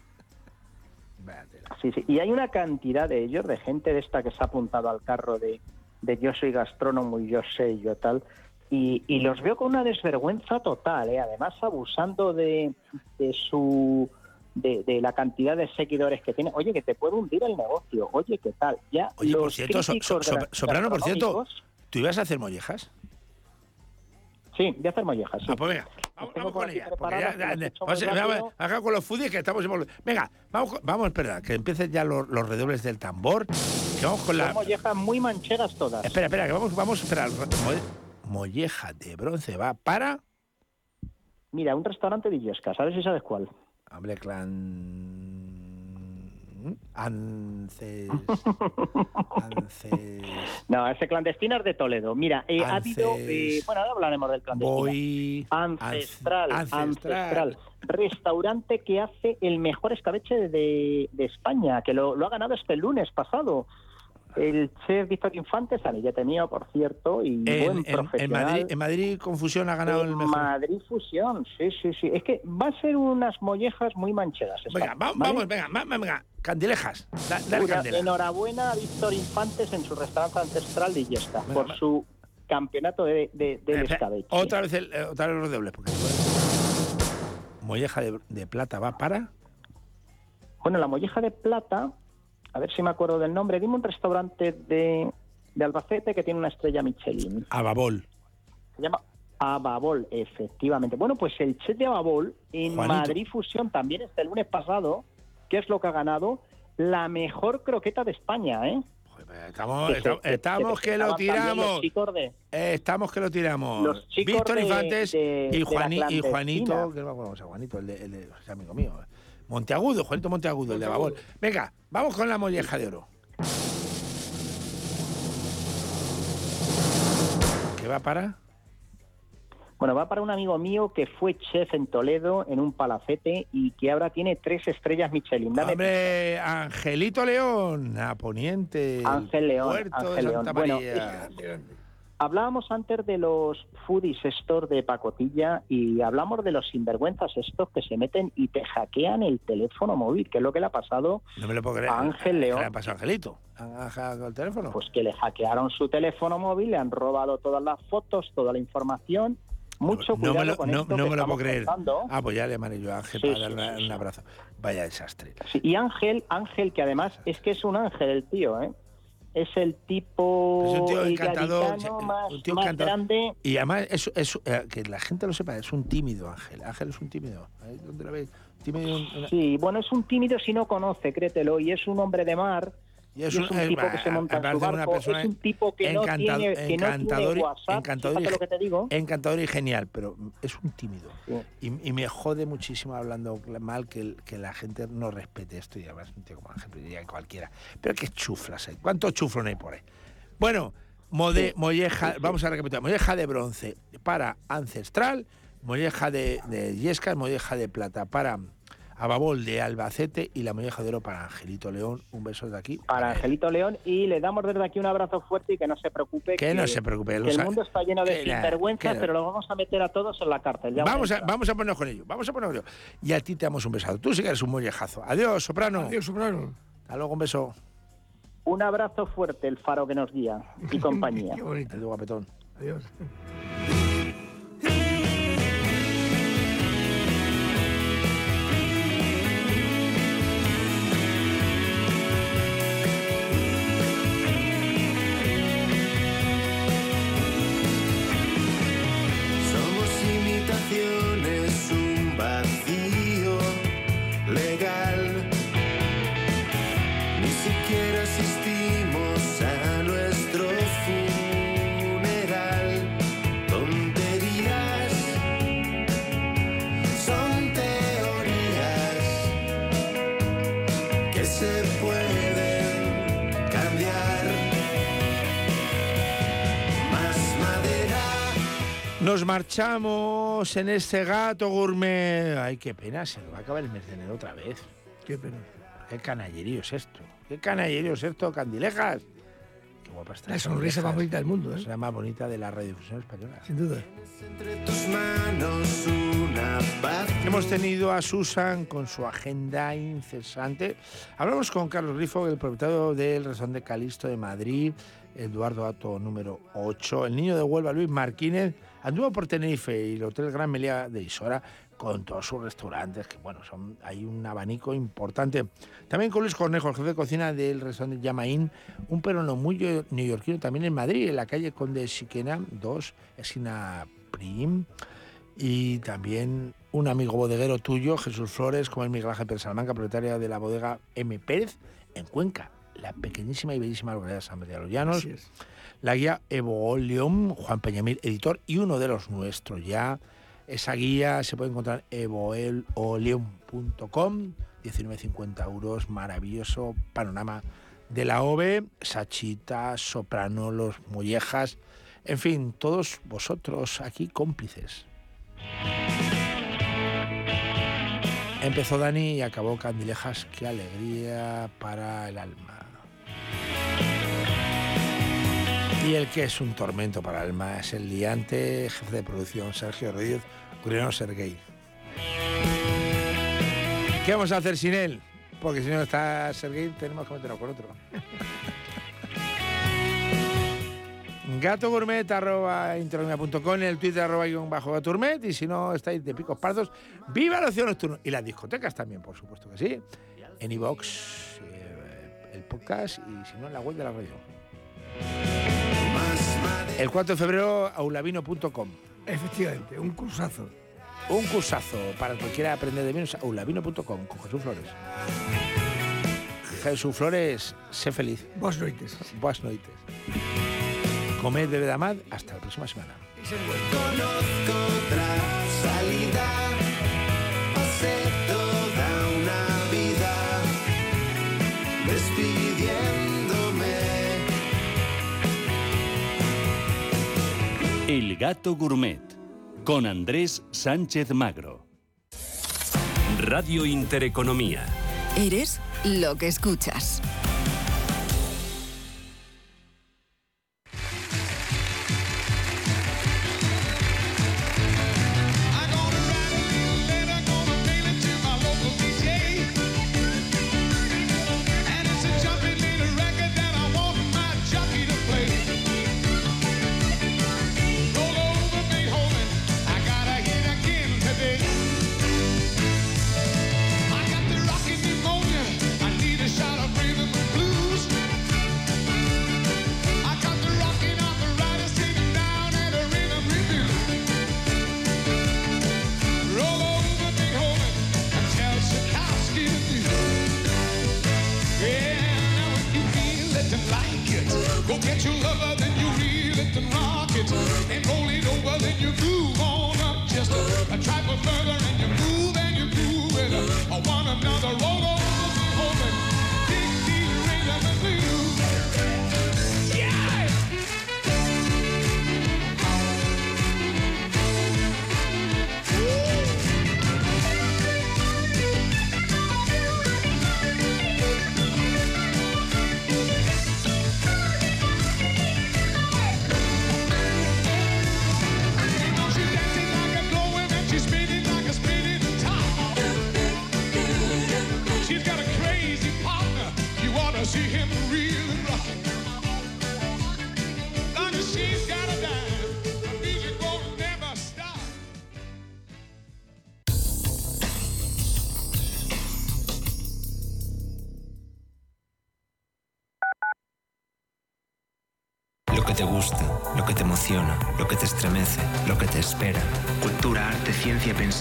Sí, sí. Y hay una cantidad de ellos, de gente de esta que se ha apuntado al carro de, de yo soy gastrónomo y yo sé, yo tal. Y, y los veo con una desvergüenza total, ¿eh? además abusando de, de su de, de la cantidad de seguidores que tiene. Oye, que te puede hundir el negocio. Oye, ¿qué tal? Ya Oye, por cierto, so- Soprano, por cierto, ¿tú ibas a hacer mollejas? Sí, voy a hacer mollejas. Sí. Ah, pues venga, vamos, vamos con ella. ya- ya- las he vamos- acá con los foodies que estamos en- Venga, vamos, vamos, espera, que empiecen ya los, los redobles del tambor. Que vamos con la. Son mollejas muy manchegas todas. Espera, espera, que vamos, vamos, espera. mo- molleja de bronce va para... Mira, un restaurante de Illescas, a ver si sabes cuál. Hable clan... Ances... Ances... (laughs) No, ese clandestino es de Toledo. Mira, eh, ha habido... Eh, bueno, ahora hablaremos del clandestino. Voy... Ancestral, Anc- ancestral, Restaurante que hace el mejor escabeche de, de España, que lo, lo ha ganado este lunes pasado. El chef Víctor Infante, sanillete mío, por cierto, y En, buen en- en profesional. Madrid, en Madrid Confusión ha ganado En el mejor. Madrid Fusión, sí, sí, sí. Es que va a ser unas mollejas muy mancheras. esta, Venga, va- ¿vale? vamos, venga, va- venga. Candilejas. Da, dale Una- candela. enhorabuena a Víctor Infantes en su restaurante ancestral de Illescas por su campeonato de, de- del Espera, escabeche. Otra vez, el, eh, otra vez los dobles. Porque... Molleja de, de plata va para... Bueno, la molleja de plata, a ver si me acuerdo del nombre, dime un restaurante de, de Albacete que tiene una estrella Michelin. Ababol. Se llama Ababol, efectivamente. Bueno, pues el chef de Ababol en Juanito. Madrid Fusión también este lunes pasado, que es lo que ha ganado, la mejor croqueta de España, ¿eh? Estamos, Que estamos, que- estamos que que lo tiramos. De, Eh, estamos que lo tiramos. Los Víctor Infantes de- y, de la Juani- y. Juanito, que no Juanito, el el amigo mío. Monteagudo, Juanito Monteagudo, el de Babol. Venga, vamos con la molleja de oro. ¿Qué va para? Bueno, va para un amigo mío que fue chef en Toledo en un palacete y que ahora tiene tres estrellas Michelin. Dame Hombre, Angelito León, a Poniente. el Ángel León, Puerto Ángel de León. Santa Bueno, María. Hablábamos antes de los foodies store de pacotilla y hablamos de los sinvergüenzas estos que se meten y te hackean el teléfono móvil, que es lo que le ha pasado no me lo puedo creer. a Ángel ¿Qué León. le ha pasado a Angelito? ¿Han hackeado el teléfono? Pues que le hackearon su teléfono móvil, le han robado todas las fotos, toda la información. Mucho no cuidado me lo, con no, esto no que me lo puedo creer. contando. Ah, pues ya le llamaré yo a Ángel Sí, para sí, darle sí, un abrazo. Vaya desastre. Y Ángel, Ángel, que además es que es un ángel el tío, ¿eh? Es el tipo Es un tío encantador, más, un tío más encantador. grande. Y además, es, es- eh, que la gente lo sepa, es un tímido Ángel. Ángel es un tímido. Ahí donde lo veis. Tímido, una- Sí, bueno, es un tímido si no conoce, créetelo, y es un hombre de mar. Y es y un- es un es- tipo que se monta en su barco. Es un tipo que no tiene, que no encantador tiene y- WhatsApp. encantador y lo que te digo. Encantador y genial, pero es un tímido. Y, y me jode muchísimo hablando mal que, la gente no respete esto. Y además, un tío como Ángel, diría cualquiera. Pero qué chuflas hay. ¿Cuántos chuflos hay por ahí? Bueno, mode- molleja, vamos a recapitular. Molleja de bronce para Ancestral, molleja de, de Yescas, molleja de plata para Ababol de Albacete y la molleja de oro para Angelito León. Un beso de aquí. Para Angelito León y le damos desde aquí un abrazo fuerte y que no se preocupe. Que no se preocupe, que el sabe. mundo está lleno de Que sinvergüenzas, la- pero lo vamos a meter a todos en la cárcel. ya Vamos a, vamos a ponernos con ello, vamos a ponernos con ello. Y a ti te damos un besado. Tú sí que eres un mollejazo. Adiós, soprano. Adiós, soprano. Hasta luego, un beso. Un abrazo fuerte, el faro que nos guía y (laughs) compañía. Qué bonito. Adiós, guapetón. Adiós. Nos marchamos en este gato gourmet. Ay, qué pena, se nos va a acabar el mes de enero otra vez. Qué pena. Qué canallerío es esto. Qué canallerío es esto, candilejas. Qué guapa está. La sonrisa más bonita del mundo, ¿eh? Es la más bonita de la radiodifusión española. Sin duda. Entre tus manos una paz. Hemos tenido a Susan con su agenda incesante. Hablamos con Carlos Rifo, el propietario del restaurante Calisto de Madrid, Eduardo Ato número 8, el niño de Huelva, Luis Martínez, anduvo por Tenerife y el Hotel Gran Melía de Isora con todos sus restaurantes, que bueno, son, hay un abanico importante. También con Luis Cornejo, el jefe de cocina del restaurante Yamaín, un peruano muy yo- neoyorquino también en Madrid, en la calle Conde Siquena 2, esquina Prim y también un amigo bodeguero tuyo, Jesús Flores, como es Miguel Ángel Pérez Salamanca, propietaria de la bodega M. Pérez en Cuenca. la pequeñísima y bellísima localidad de San María de los Llanos. La guía Evoleum, Juan Peñamil, editor, y uno de los nuestros ya. Esa guía se puede encontrar en evoleum.com, 19,50 euros, maravilloso panorama de la OVE, Sachita, Soprano, Los Mollejas, en fin, todos vosotros aquí cómplices. Empezó Dani y acabó Candilejas, qué alegría para el alma. Y el que es un tormento para el alma es el liante, jefe de producción Sergio Rodríguez, Guriano Sergei. ¿Qué vamos a hacer sin él? Porque si no está Sergei, tenemos que meterlo con otro. (laughs) Gato Gourmet, arroba en el Twitter arroba guion bajo Gaturmet, y si no estáis de picos pardos, ¡viva la ocio nocturno! Y las discotecas también, por supuesto que sí. En iVox, eh, el podcast, y si no, en la web de la radio. El 4 de febrero, aulavino.com. Efectivamente, un cursazo. Un cursazo para el que quiera aprender de menos, aulavino.com, con Jesús Flores. Jesús Flores, sé feliz. Buenas noites. Buenas noites. Comed, bebed, amad. Hasta la próxima semana. Conozco otra salida. El Gato Gourmet con Andrés Sánchez Magro. Radio Intereconomía. Eres lo que escuchas.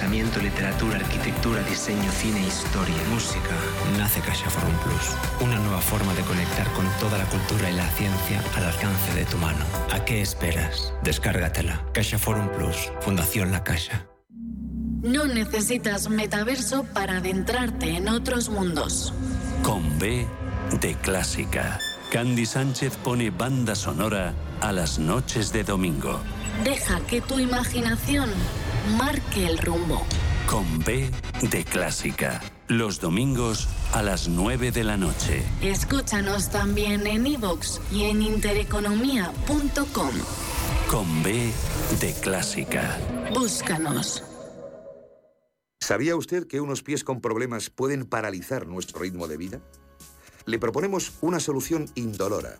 Pensamiento, literatura, arquitectura, diseño, cine, historia, música. Nace Caixa Forum Plus. Una nueva forma de conectar con toda la cultura y la ciencia al alcance de tu mano. ¿A qué esperas? Descárgatela. Caixa Forum Plus. Fundación La Caixa. No necesitas metaverso para adentrarte en otros mundos. Con B de Clásica. Candy Sánchez pone banda sonora a las noches de domingo. Deja que tu imaginación marque el rumbo. Con B de Clásica. Los domingos a las 9 de la noche. Escúchanos también en iVoox y en intereconomía.com. Con B de Clásica. Búscanos. ¿Sabía usted que unos pies con problemas pueden paralizar nuestro ritmo de vida? Le proponemos una solución indolora,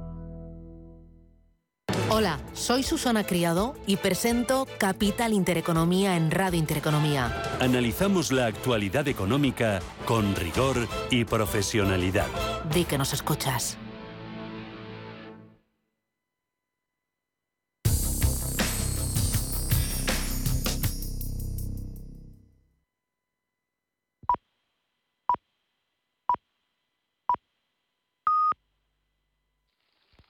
Hola, soy Susana Criado y presento Capital Intereconomía en Radio Intereconomía. Analizamos la actualidad económica con rigor y profesionalidad. Di que nos escuchas.